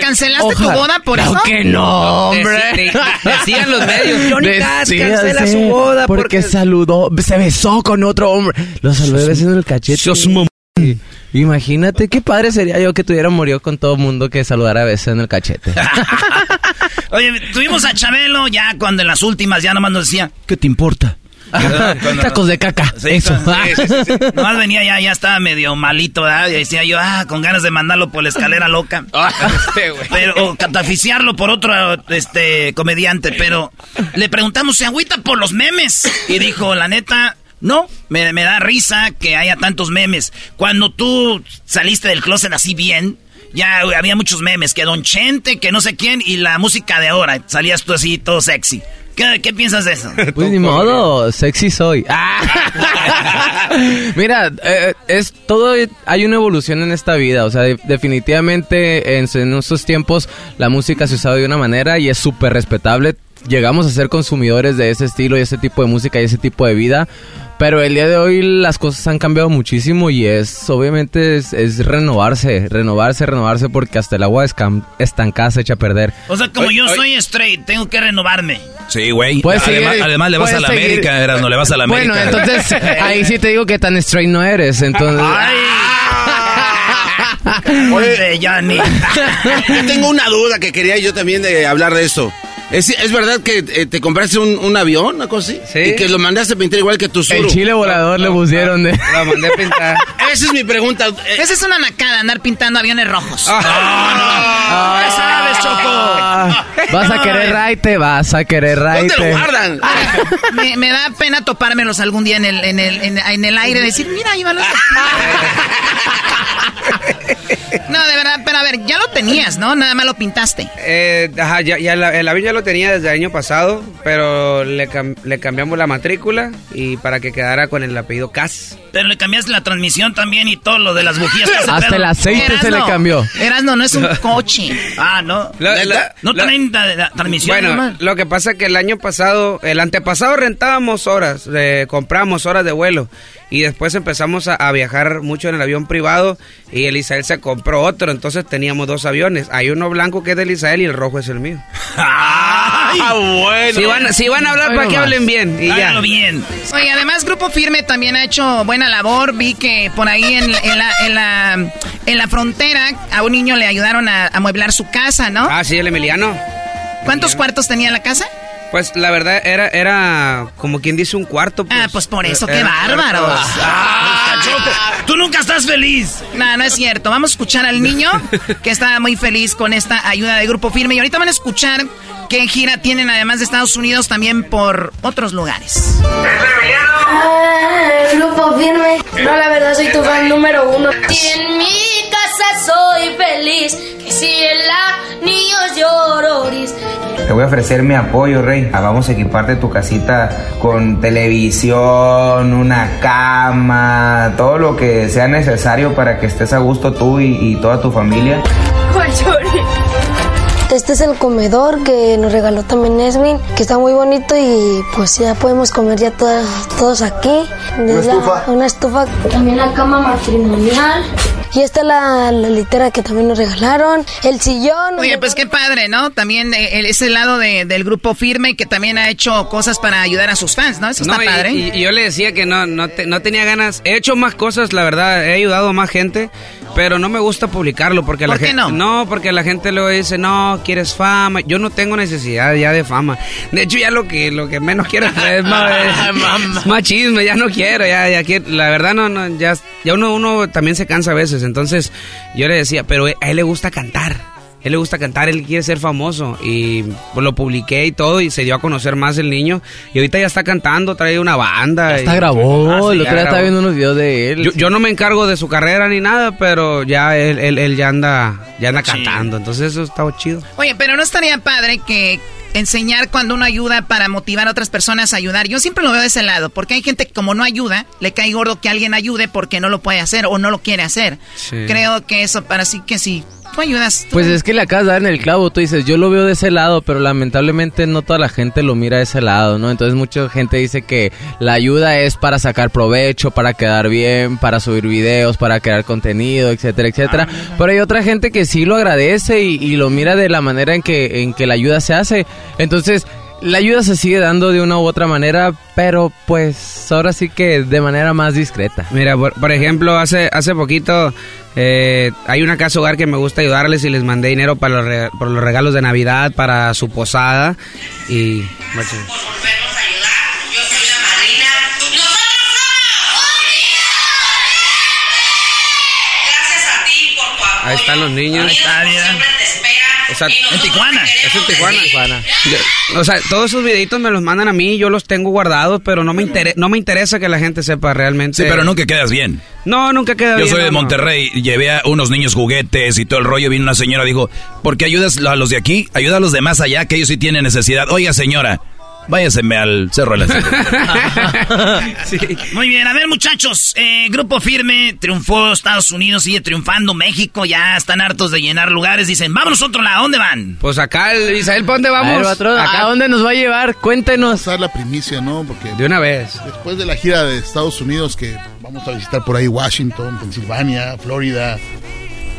¿Cancelaste Ojalá. tu boda por Claro eso? que no, hombre. De- decían los medios, Johnny Decía, cancela sí, su boda porque, porque... saludó, se besó con otro hombre. Lo beso en el cachete. Sos mamón. Sí. Imagínate qué padre sería yo que tuviera murió con todo mundo que saludara a beso en el cachete. Oye, tuvimos a Chabelo ya cuando en las últimas ya nomás nos decía, ¿Qué te importa? Tacos de caca. Eso. nomás venía ya, ya estaba medio malito, ¿verdad? Y decía yo, ah, con ganas de mandarlo por la escalera loca. pero, o cataficiarlo por otro, este, comediante, pero le preguntamos, ¿se agüita por los memes? Y dijo, la neta, no, me, me da risa que haya tantos memes. Cuando tú saliste del closet así bien, ya había muchos memes, que Don Chente, que no sé quién, y la música de ahora, salías tú así todo sexy. ¿Qué, qué piensas de eso? Pues ni modo, sexy soy. Ah. Mira, eh, es todo, hay una evolución en esta vida, o sea, de- definitivamente en, en estos tiempos la música se usaba de una manera y es súper respetable. Llegamos a ser consumidores de ese estilo y ese tipo de música y ese tipo de vida. Pero el día de hoy las cosas han cambiado muchísimo y es, obviamente, es, es renovarse, renovarse, renovarse porque hasta el agua estancada se echa a perder. O sea, como Oye, yo oye. soy straight, tengo que renovarme. Sí, güey. Además, además le vas a la seguir- América, Eras, no le vas a la América. Bueno, entonces ahí sí te digo que tan straight no eres, entonces... Oye, Johnny. Yo tengo una duda que quería yo también de hablar de esto. ¿Es, es verdad que eh, te compraste un, un avión, una cosa así? Sí. Y que lo mandaste a pintar igual que tu El Zuru. chile volador le pusieron de... Lo mandé a pintar. Esa es mi pregunta. Eh, Esa es una nacada, andar pintando aviones rojos. Ah, ¿Qué sabes, Choco? Vas a querer raite, vas a querer raite. ¿Dónde lo guardan? Me, me da pena topármelos algún día en el, en el, en, en el aire, decir, mira, ahí van los... No, de verdad, pero a ver, ya lo tenías, ¿no? Nada más lo pintaste. Eh, ajá, ya, ya la- el avión ya lo tenía desde el año pasado, pero le, cam- le cambiamos la matrícula y para que quedara con el apellido Cas. Pero le cambiaste la transmisión también y todo lo de las bujías. ese Hasta pedo. el aceite se le cambió. Erasno, no es un coche. Ah, no. Lo- ¿No traen la, la transmisión Bueno, nomás? lo que pasa es que el año pasado, el antepasado rentábamos horas, eh, compramos horas de vuelo y después empezamos a, a viajar mucho en el avión privado y el Isael se compró otro, entonces teníamos dos aviones. Hay uno blanco que es del Isael y el rojo es el mío. Ah, bueno. Si van, si van a hablar, Ay, para que hablen bien y ya. Háganlo bien. Oye, además Grupo Firme también ha hecho buena labor. Vi que por ahí en, en la, en, la, en la frontera a un niño le ayudaron a a amueblar su casa, ¿no? Ah, sí, el Emiliano. ¿Cuántos cuartos tenía la casa? Pues la verdad era, era como quien dice un cuarto. Ah, pues por eso, qué Era- bárbaros. Ah, Choco, tú nunca estás feliz. No, no es cierto. Vamos a escuchar al niño que está muy feliz con esta ayuda de Grupo Firme. Y ahorita van a escuchar qué gira tienen además de Estados Unidos también por otros lugares. Ah, grupo firme. No, la verdad soy tu fan número uno. Si en mi casa soy feliz, que si en la niños llororis. Te voy a ofrecer mi apoyo, Rey. Vamos a equiparte tu casita con televisión, una cama, todo lo que sea necesario para que estés a gusto tú y toda tu familia. Este es el comedor que nos regaló también Esmin, que está muy bonito y pues ya podemos comer ya todas, todos aquí. ¿Una estufa? Una estufa. También la cama matrimonial. Y esta es la, la litera que también nos regalaron. El sillón. Oye, pues qué padre, ¿no? También eh, el- ese lado de- del grupo firme que también ha hecho cosas para ayudar a sus fans, ¿no? Eso está y- padre. Y, y yo le decía que no, no, te- no tenía ganas. He hecho más cosas, la verdad. He ayudado a más gente, pero no me gusta publicarlo porque la ¿Por qué gente. no? porque la gente luego dice, no, quieres fama. Yo no tengo necesidad ya de fama. De hecho, ya lo que, lo que menos quiero es, es más, es más chisme. Ya no quiero, ya, ya quiero. La verdad, no, no, ya, ya uno, uno también se cansa a veces. Entonces, yo le decía, pero a él le gusta cantar. Él le gusta cantar, él quiere ser famoso y pues, lo publiqué y todo y se dio a conocer más el niño y ahorita ya está cantando, trae una banda. Hasta y- grabó, Ah, sí, el ya otro día grabó. estaba viendo unos videos de él. Yo, yo no me encargo de su carrera ni nada, pero ya él, él, él ya anda, ya anda cantando, entonces eso está chido. Oye, pero no estaría padre que enseñar cuando uno ayuda para motivar a otras personas a ayudar. Yo siempre lo veo de ese lado, porque hay gente que como no ayuda, le cae gordo que alguien ayude porque no lo puede hacer o no lo quiere hacer. Sí. Creo que eso, para sí que si tú ayudas, tú- Pues es que le acabas de dar en el clavo, tú dices, yo lo veo de ese lado, pero lamentablemente no toda la gente lo mira de ese lado, ¿no? Entonces mucha gente dice que la ayuda es para sacar provecho, para quedar bien, para subir videos, para crear contenido, etcétera, etcétera. Pero hay otra gente que sí lo agradece y, y lo mira de la manera en que, en que la ayuda se hace. Entonces, la ayuda se sigue dando de una u otra manera, pero pues ahora sí que de manera más discreta. Mira, por, por ejemplo, hace, hace poquito eh, hay una casa hogar que me gusta ayudarles y les mandé dinero para los, re- por los regalos de Navidad, para su posada. Y... Ahí están los niños. Ahí está, mira. O sea, En Tijuana. Es en Tijuana. Yo- o sea, todos esos videitos me los mandan a mí, yo los tengo guardados, pero no me, intere- no me interesa que la gente sepa realmente. Sí, pero nunca quedas bien. No, nunca queda Yo bien. soy de no. Monterrey, llevé a unos niños juguetes y todo el rollo. Vino una señora, dijo, ¿por qué ayudas a los de aquí? Ayuda a los de más allá, que ellos sí tienen necesidad. Oiga, señora, váyaseme al Cerro de la Muy bien, a ver muchachos, eh, Grupo Firme triunfó Estados Unidos, sigue triunfando México, ya están hartos de llenar lugares, dicen, vámonos a otro lado, ¿a dónde van? Pues acá, el Israel, ¿para dónde vamos? A, ver, ¿A dónde nos va a llevar? Cuéntenos. Vamos a dar la primicia, ¿no? Porque de una vez. Después de la gira de Estados Unidos, que vamos a visitar por ahí Washington, Pensilvania, Florida,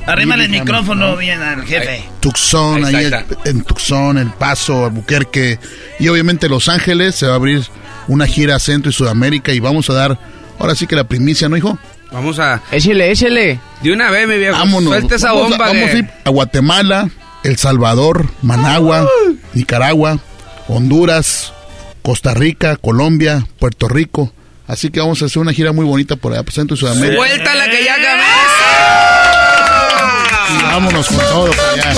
Arrímale el micrófono bien al jefe. Tucson, ahí, en Tucson, El Paso, Albuquerque y obviamente Los Ángeles se va a abrir una gira a Centro y Sudamérica y vamos a dar ahora sí que la primicia, ¿no, hijo? Vamos a... Échele, échele. De una vez, mi viejo. Vámonos. Suelta esa vamos bomba. A, vamos a ir a Guatemala, El Salvador, Managua, Nicaragua, Honduras, Costa Rica, Colombia, Puerto Rico. Así que vamos a hacer una gira muy bonita por allá, por Centro y Sudamérica. Suelta la que ya gané. Y vámonos con todo para allá.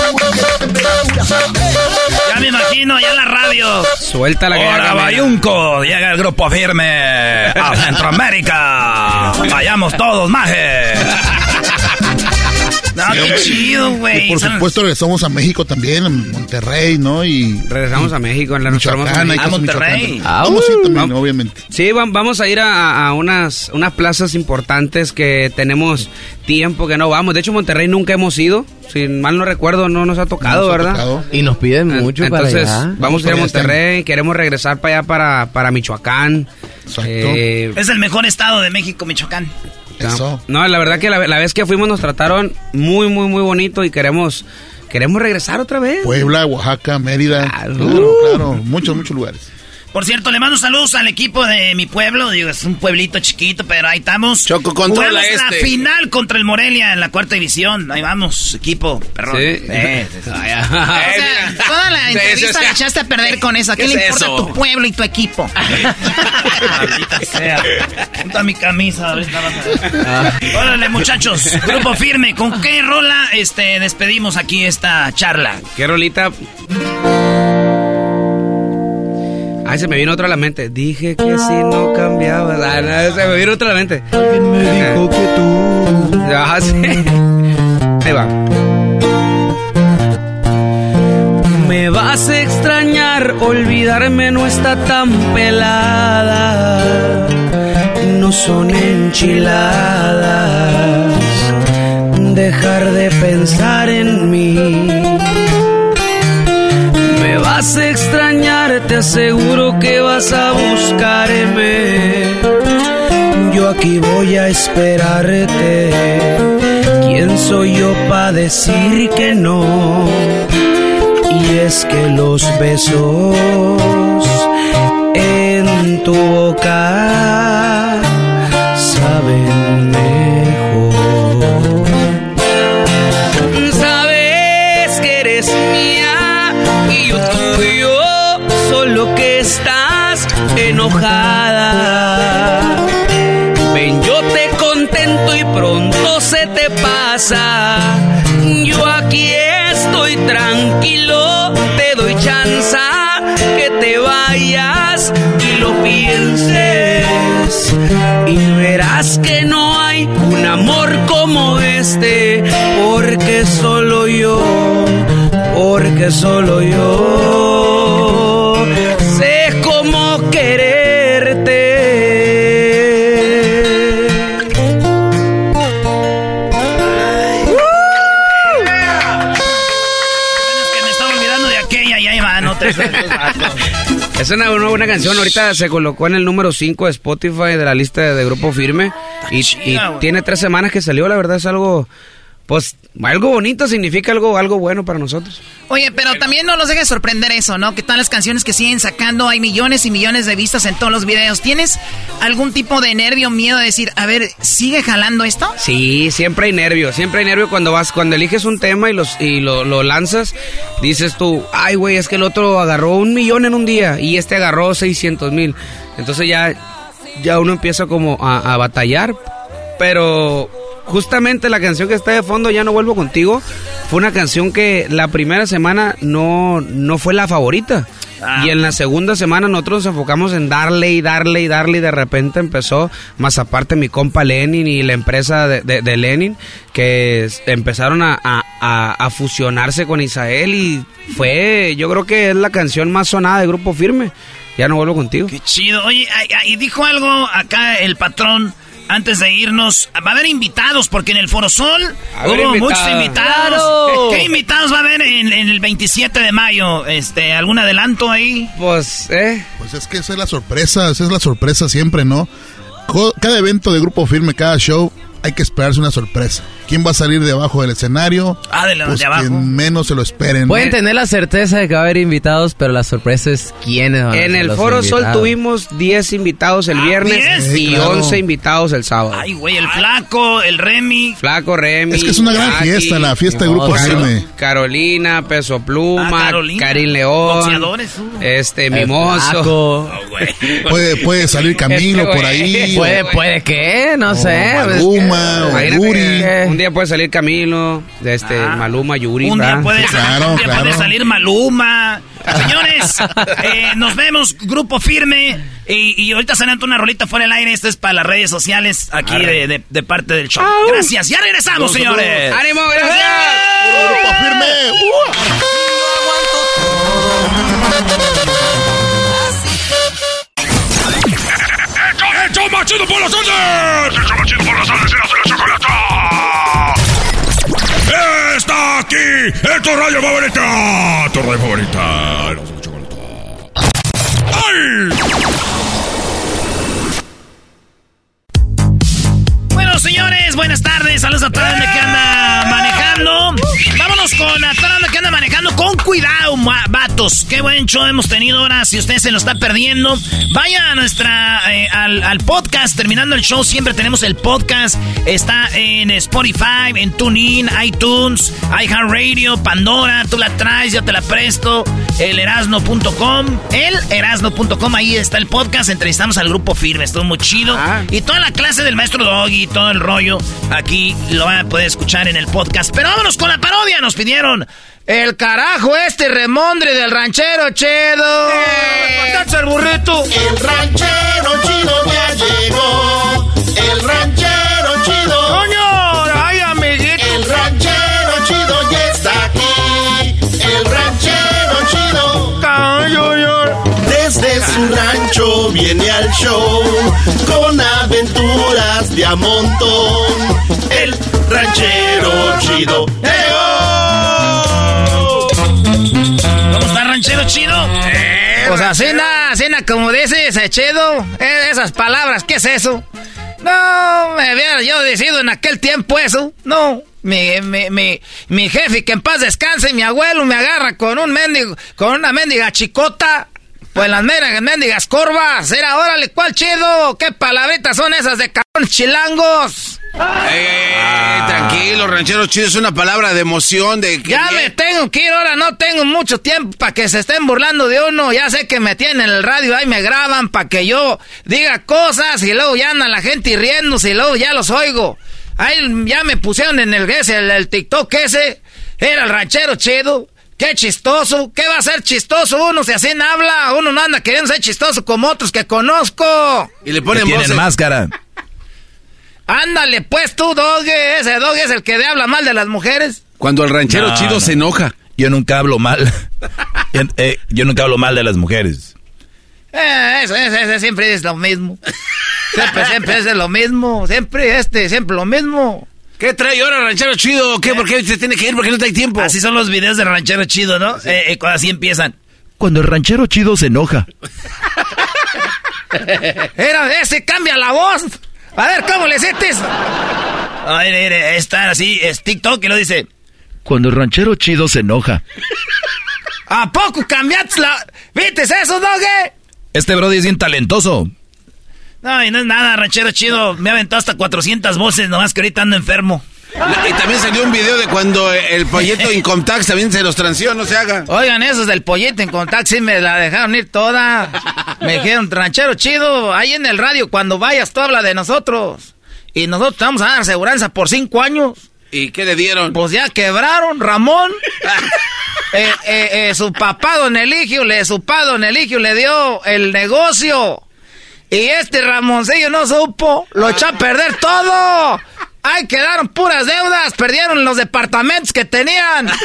Ya me imagino, ya la radio. Suelta la Ahora Bayunco, llega el grupo firme a Centroamérica. Vayamos todos, maje. No, qué chido, güey. Por supuesto regresamos a México también, en Monterrey, ¿no? Y regresamos a México en la Michoacán, a Monterrey. Vamos a ir también, obviamente. Sí, va- vamos a ir a, a unas, unas plazas importantes que tenemos tiempo que no vamos. De hecho, Monterrey nunca hemos ido. Si mal no recuerdo, no nos ha tocado, Nos ha ¿verdad? tocado. Y nos piden mucho Entonces, para allá. vamos a ir a Monterrey. Queremos regresar para allá, para, para Michoacán. Exacto. Eh, Es el mejor estado de México, Michoacán. Eso. No, la verdad que la, la vez que fuimos nos trataron muy, muy, muy bonito y queremos, queremos regresar otra vez. Puebla, Oaxaca, Mérida. Claro. Claro, claro. Muchos, muchos lugares. Por cierto, le mando saludos al equipo de mi pueblo. Digo, es un pueblito chiquito, pero ahí estamos. Choco, controla Jugamos la este. final contra el Morelia en la cuarta división. Ahí vamos, equipo, perrón. Sí. Eh, sí, sí. O sea, toda la entrevista la echaste a perder con eso. ¿A qué, ¿Qué le es importa eso? tu pueblo y tu equipo? Sea. Junta mi camisa. ahorita vas a ver. Órale, muchachos. Grupo firme. ¿Con qué rola este, despedimos aquí esta charla? ¿Qué rolita? Ay, se me vino otra a la mente. Dije que si no cambiabas. Ah, no, se me vino otra a la mente. Alguien me dijo que tú. Ah, sí. Ahí va. Me vas a extrañar, olvidarme no está tan pelada. No son enchiladas. Dejar de pensar en mí. Vas a extrañar, te aseguro que vas a buscarme. Yo aquí voy a esperarte. ¿Quién soy yo para decir que no? Y es que los besos en tu boca saben enojada. Ven, yo te contento y pronto se te pasa. Yo aquí estoy tranquilo, te doy chance que te vayas y lo pienses. Y verás que no hay un amor como este, porque solo yo, porque solo yo Es una, una buena canción. Ahorita se colocó en el número 5 de Spotify de la lista de, de Grupo Firme. Y, y chida, güey. tiene tres semanas que salió. La verdad es algo, pues, algo bonito. Significa algo, algo bueno para nosotros. Oye, pero también no nos deje sorprender eso, ¿no? Que todas las canciones que siguen sacando hay millones y millones de vistas en todos los videos. ¿Tienes algún tipo de nervio, miedo de decir, a ver, sigue jalando esto? Sí, siempre hay nervio. Siempre hay nervio cuando vas, cuando eliges un tema y, los, y lo, lo lanzas. Dices tú, ay, güey, es que el otro agarró un millón en un día y este agarró 600 mil. Entonces ya, ya uno empieza como a, a batallar. Pero justamente la canción que está de fondo, Ya no vuelvo contigo, fue una canción que la primera semana no, no fue la favorita. Y en la segunda semana nosotros nos enfocamos en darle y darle y darle y de repente empezó, más aparte mi compa Lenin y la empresa de, de- de Lenin, que empezaron a, a- a- a fusionarse con Isael y fue, yo creo que es la canción más sonada de Grupo Firme. ya no vuelvo contigo. Qué chido. Oye, y dijo algo acá el patrón antes de irnos. Va a haber invitados, porque en el Foro Sol hubo invitados. muchos invitados. ¡Claro! ¿Qué invitados va a haber en, en el 27 de mayo? Este, ¿Algún adelanto ahí? Pues, ¿eh? Pues es que esa es la sorpresa, esa es la sorpresa siempre, ¿no? Cada evento de Grupo Firme, cada show, hay que esperarse una sorpresa. ¿Quién va a salir debajo del escenario? Ah, de, la- Pues de abajo. quien menos se lo esperen. ¿no? Pueden tener la certeza de que va a haber invitados, pero la sorpresa es quiénes van a En ser el los Foro Sol tuvimos 10 invitados el Ah, viernes 10. y Sí, claro. 11 invitados el sábado. Ay, güey, el flaco, el Remy. Flaco Remy. Es que es una gran Jackie, fiesta, la fiesta de Grupo Caro- Firme. Carolina, Peso Pluma, Ah, Carolina. Karin León, uh. este El Mimoso. flaco. Puede, puede salir Camilo Este por ahí. Puede, puede que, no sé. pues, Maluma, o que Un día puede salir Camilo, de este Maluma, Yuri. Ah. Un día puede, Claro, un día claro. puede salir Maluma. Señores, eh, nos vemos, grupo firme. Y, y ahorita se una rolita fuera del aire. Esto es para las redes sociales aquí de, de- de parte del show. Gracias, ya regresamos, señores. ¡Ánimo, gracias! Grupo Firme. ¡Uh! ¡Hecho machido por las tardes! ¡Hecho machido por las tardes! ¡Está aquí! ¡En tu radio favorita! ¡Tu radio favorita! ¡Ay! Señores, buenas tardes. Saludos a toda la que anda manejando. Vámonos con a toda la que anda manejando. Con cuidado, vatos. Qué buen show hemos tenido ahora. Si usted se lo está perdiendo, vaya a nuestra eh, al, al podcast. Terminando el show, siempre tenemos el podcast. Está en Spotify, en TuneIn, iTunes, iHeartRadio, Pandora. Tú la traes, yo te la presto. El Erasno.com. El Erasno.com. Ahí está el podcast. Entrevistamos al grupo firme. Estuvo muy chido. Y toda la clase del maestro Doggy todo el rollo. Aquí lo van a poder escuchar en el podcast. Pero vámonos con la parodia. Nos pidieron. El carajo este remondre del ranchero chedo. ¡Patacha el burrito! El ranchero chido ya llegó. El ranchero chido. ¡Coño! ¡Ay, amiguito! El ranchero chido ya está aquí. El ranchero chido. Desde su rancho viene al show con aventuras de a montón. El ranchero chido. ¡Eo! ¿Cómo está ranchero chido? Pues así nada, así nada, como dices, eh, chido. Eh, esas palabras, ¿qué es eso? No, me había yo decidido en aquel tiempo eso. No, mi, mi, mi, mi jefe, que en paz descanse, mi abuelo me agarra con un mendigo, con una mendiga chicota. Pues las meras mendigas corvas. Era, órale, ¿cuál chido? ¿Qué palabritas son esas de cabrón chilangos? Eh, tranquilo, ranchero chido, es una palabra de emoción, de... Ya me tengo que ir, ahora no tengo mucho tiempo para que se estén burlando de uno. Ya sé que me tienen en el radio, ahí me graban para que yo diga cosas y luego ya anda la gente riéndose y luego ya los oigo. Ahí ya me pusieron en el, ese, el, el TikTok ese. Era el ranchero chido. Qué chistoso. ¿Qué va a ser chistoso uno si así habla? Uno no anda queriendo ser chistoso como otros que conozco. Y le ponen voces. máscara. Ándale, pues tú, Doge. Ese Doge es el que habla mal de las mujeres. Cuando el ranchero No, chido no. se enoja. Yo nunca hablo mal. yo, eh, yo nunca hablo mal de las mujeres. Eh, eso, eso, eso siempre es lo mismo. Siempre, siempre es lo mismo. Siempre este, siempre lo mismo. ¿Qué trae ahora ranchero chido? ¿Qué? ¿Por qué se tiene que ir? ¿Por qué no hay tiempo? Así son los videos de ranchero chido, ¿no? Eh, eh, cuando así empiezan. Cuando el ranchero chido se enoja. Era ese, cambia la voz. A ver, ¿cómo le sientes? Ay, mire, mire, está así, es TikTok y lo dice. Cuando el ranchero chido se enoja. ¿A poco cambiaste la...? ¿Viste eso, Doge? Este Brody es bien talentoso. No, y no es nada, ranchero chido. Me ha aventado hasta 400 voces, nomás que ahorita ando enfermo. Y también salió un video de cuando el pollito Incomtax también se los transió, no se haga. Oigan, esos del pollito en contacto sí me la dejaron ir toda. Me dijeron, ranchero chido, ahí en el radio cuando vayas tú habla de nosotros. Y nosotros te vamos a dar aseguranza por cinco años. ¿Y qué le dieron? Pues ya quebraron, Ramón. Eh, eh, eh, su papá, don Eligio, le, su papá, don Eligio, le dio el negocio. Y este Ramoncillo no supo, lo echó a perder todo. Ay, quedaron puras deudas, perdieron los departamentos que tenían.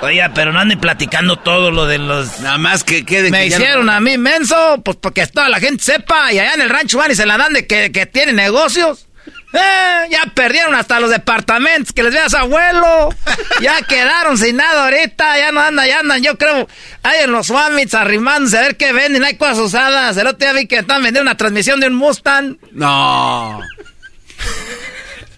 Oiga, pero no anden platicando todo lo de los... Nada más que quede... Me que hicieron no- a mí menso, pues porque toda la gente sepa, y allá en el rancho van y se la dan de que, que tienen negocios. Eh, ya perdieron hasta los departamentos que les veas abuelo. Ya quedaron sin nada ahorita, ya no andan, ya andan, yo creo, ahí en los Swamits arrimándose a ver qué venden, hay cosas usadas. El otro día vi que estaban vendiendo una transmisión de un Mustang. No.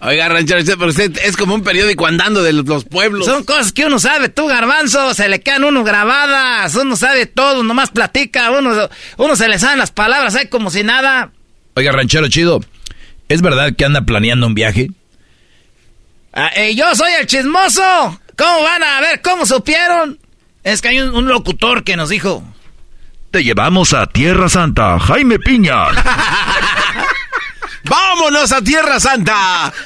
Oiga, ranchero, usted, pero usted es como un periódico andando de los- los pueblos. Son cosas que uno sabe, tú garbanzo, se le quedan uno grabadas, uno sabe todo, nomás platica, uno, uno se le saben las palabras, hay como si nada. Oiga, ranchero chido, ¿es verdad que anda planeando un viaje? Ah, eh, yo soy el chismoso. ¿Cómo van a ver? ¿Cómo supieron? Es que hay un, un locutor que nos dijo. Te llevamos a Tierra Santa, Jaime Piña. ¡Vámonos a Tierra Santa!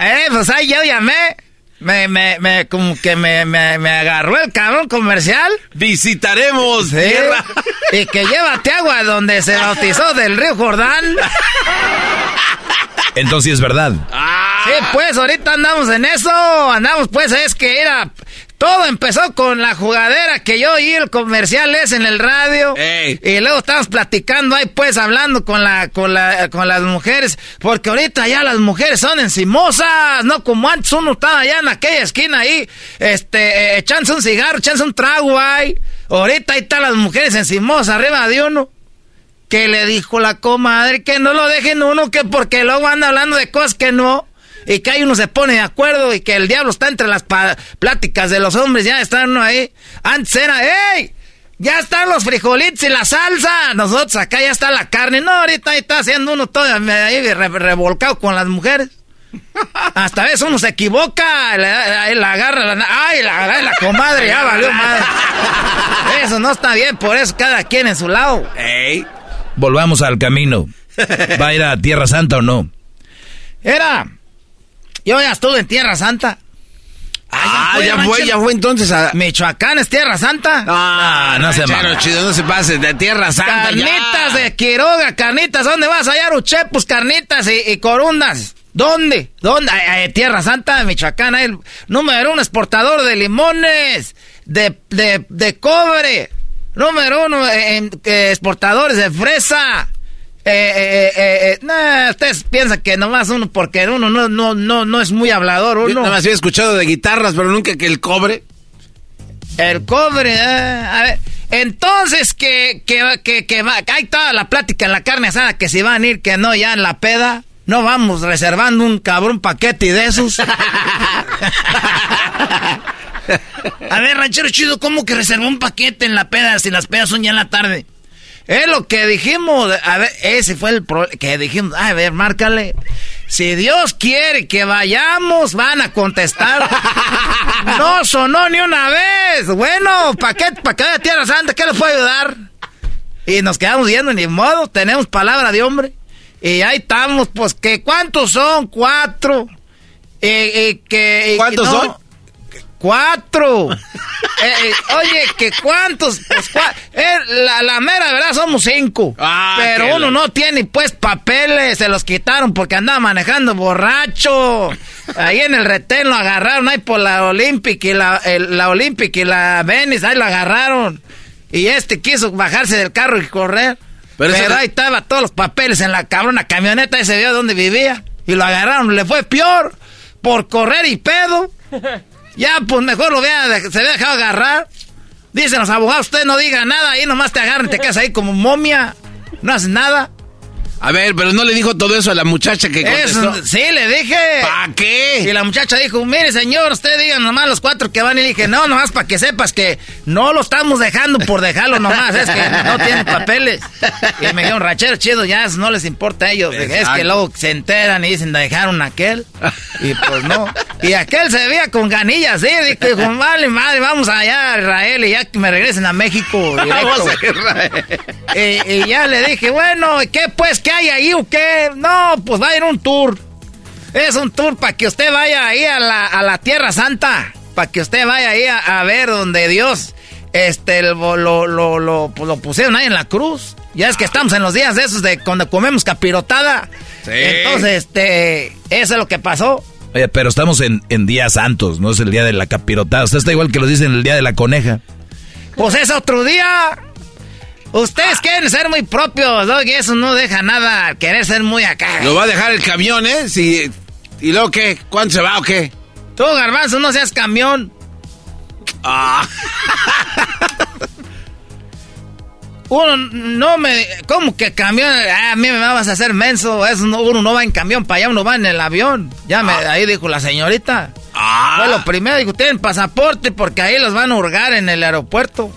Eh, pues ahí yo llamé. Me, me, me, como que me, me, me agarró el cabrón comercial. Visitaremos Sí. Tierra. Y que llévate agua donde se bautizó del río Jordán. Entonces es verdad. Sí, pues ahorita andamos en eso. Andamos, pues, es que era. Todo empezó con la jugadera que yo oí el comercial es en el radio. Y luego estábamos platicando ahí, pues, hablando con la, con la, con las mujeres. Porque ahorita ya las mujeres son encimosas, no como antes uno estaba allá en aquella esquina ahí, este, eh, echándose un cigarro, echándose un trago ahí. Ahorita ahí están las mujeres encimosas arriba de uno. Que le dijo la comadre que no lo dejen uno, que porque luego anda hablando de cosas que no. Y que ahí uno se pone de acuerdo y que el diablo está entre las pláticas de los hombres, ya está uno ahí. Antes era, ¡ey! Ya están los frijolitos y la salsa. Nosotros acá ya está la carne. No, ahorita ahí está haciendo uno todo ahí re- revolcado con las mujeres. Hasta a veces uno se equivoca, ahí la agarra, la, ay, la la comadre, ya valió madre. Eso no está bien, por eso cada quien en su lado. Volvamos al camino. ¿Va a ir a Tierra Santa o no? Era, yo ya estuve en Tierra Santa. Ah, ya fue, ya fue entonces a... Michoacán es Tierra Santa. Ah, no se ranchero mama. chido, no se pase, de Tierra Santa ya. Carnitas de Quiroga, carnitas, ¿dónde vas a hallar uchepos, carnitas y, y corundas? ¿Dónde? ¿Dónde? Tierra Santa, Michoacán, el número uno exportador de limones, de, de, de cobre, número uno eh, eh, exportadores de fresa. Eh, eh, eh, eh, nah, ustedes piensan que nomás uno, porque uno no, no, no, no es muy hablador, Yo uno. nada más había escuchado de guitarras, pero nunca que el cobre. El cobre, ah, a ver. Entonces, que, que, que, que va, que hay toda la plática en la carne asada, que si van a ir, que no, ya en la peda. No vamos reservando un cabrón paquete de esos. a ver, ranchero chido, ¿cómo que reservó un paquete en la peda si las pedas son ya en la tarde? Es lo que dijimos, a ver, ese fue el problema, que dijimos, a ver, márcale. Si Dios quiere que vayamos, van a contestar. No sonó ni una vez. Bueno, ¿para qué? ¿Para qué Tierra Santa? ¿Qué les puede ayudar? Y nos quedamos viendo, ni modo, tenemos palabra de hombre. Y ahí estamos, pues, que ¿cuántos son? Cuatro. Y, y que, y- ¿Cuántos no, son? Cuatro. Eh, eh, oye, que cuántos, pues, cua- eh, la, la mera verdad somos cinco. Ah, pero uno la- no tiene pues papeles, se los quitaron porque andaba manejando borracho. Ahí en el retén lo agarraron, ahí por la Olympic y la, el- la Olympic y la Venice, ahí lo agarraron. Y este quiso bajarse del carro y correr. Pero Pero, ahí estaba todos los papeles en la cabrona camioneta y se vio dónde vivía. Y lo agarraron, le fue peor por correr y pedo. Ya, pues mejor lo vea, se había dejado agarrar. Dicen los abogados, usted no diga nada, ahí nomás te agarran, te quedas ahí como momia, no haces nada. A ver, pero no le dijo todo eso a la muchacha que contestó. Eso, sí, le dije. ¿Para qué? Y la muchacha dijo, mire señor, usted diga nomás los cuatro que van. Y le dije, no, nomás para que sepas que no lo estamos dejando por dejarlo nomás, es que no tienen papeles. Y me dijeron, rachero chido, ya no les importa a ellos. Es que luego se enteran y dicen, dejaron a aquel. Y pues no. Y aquel se veía con ganillas, sí. Dije, dijo, vale, madre, vamos allá a Israel y ya que me regresen a México. Vamos a Israel. Y, y ya le dije, bueno, ¿qué pues? ¿Qué hay ahí o qué? No, pues va a ir un tour. Es un tour para que usted vaya ahí a la, a la Tierra Santa. Para que usted vaya ahí a, a ver donde Dios este, lo, lo, lo, lo- pues lo pusieron ahí en la cruz. Ya es que estamos en los días de esos de cuando comemos capirotada. Sí. Entonces, este, eso es lo que pasó. Oye, pero estamos en, en días santos, no es el día de la capirotada. Usted está igual que lo dicen el día de la coneja. Pues es otro día. Ustedes quieren ser muy propios, ¿no? Y eso no deja nada querer ser muy acá. Lo va a dejar el camión, ¿eh? Si, ¿Y luego qué? ¿Cuándo se va o qué? Tú, garbanzo, no seas camión. Ah. Uno no me... ¿Cómo que camión? Ah, a mí me vas a hacer menso. Eso no- uno no va en camión para allá, uno va en el avión. Ya me... Ahí dijo la señorita. Fue lo primero. Dijo, tienen pasaporte porque ahí los van a hurgar en el aeropuerto.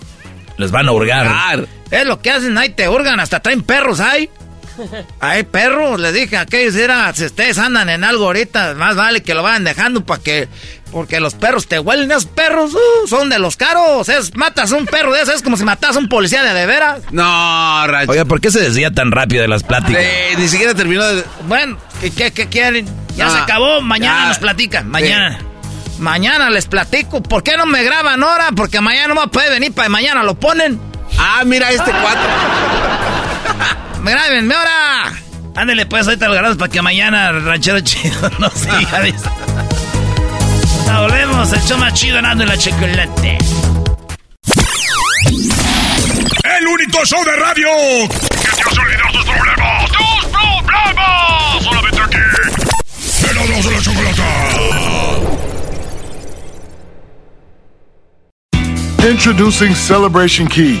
Les van a hurgar. Es lo que hacen, ahí te hurgan, hasta traen perros ahí. Hay perros, les dije a aquellos, era, si ustedes andan en algo ahorita, más vale que lo vayan dejando para que, porque los perros te huelen, esos perros uh, son de los caros, es, matas un perro de esos, es como si matas a un policía de de veras. No, Rancho. Oiga, ¿por qué se desvía tan rápido de las pláticas? Eh, ni siquiera terminó de... Bueno, ¿qué, qué, qué quieren? Ya Ah, se acabó, mañana ya. nos platican, mañana. Mañana les platico, ¿por qué no me graban ahora? Porque mañana no me puede venir, para mañana lo ponen. Ah, mira este cuatro. Grábenme ahora. Ándale pues, ahorita lo grabamos para que mañana ranchero chido no siga. Ya volvemos, el show más chido ganando en la chocolate. El único show de radio que te hace olvidar tus problemas. ¡Tus problemas! Solamente aquí. En la de la chocolata. Introducing Celebration Key,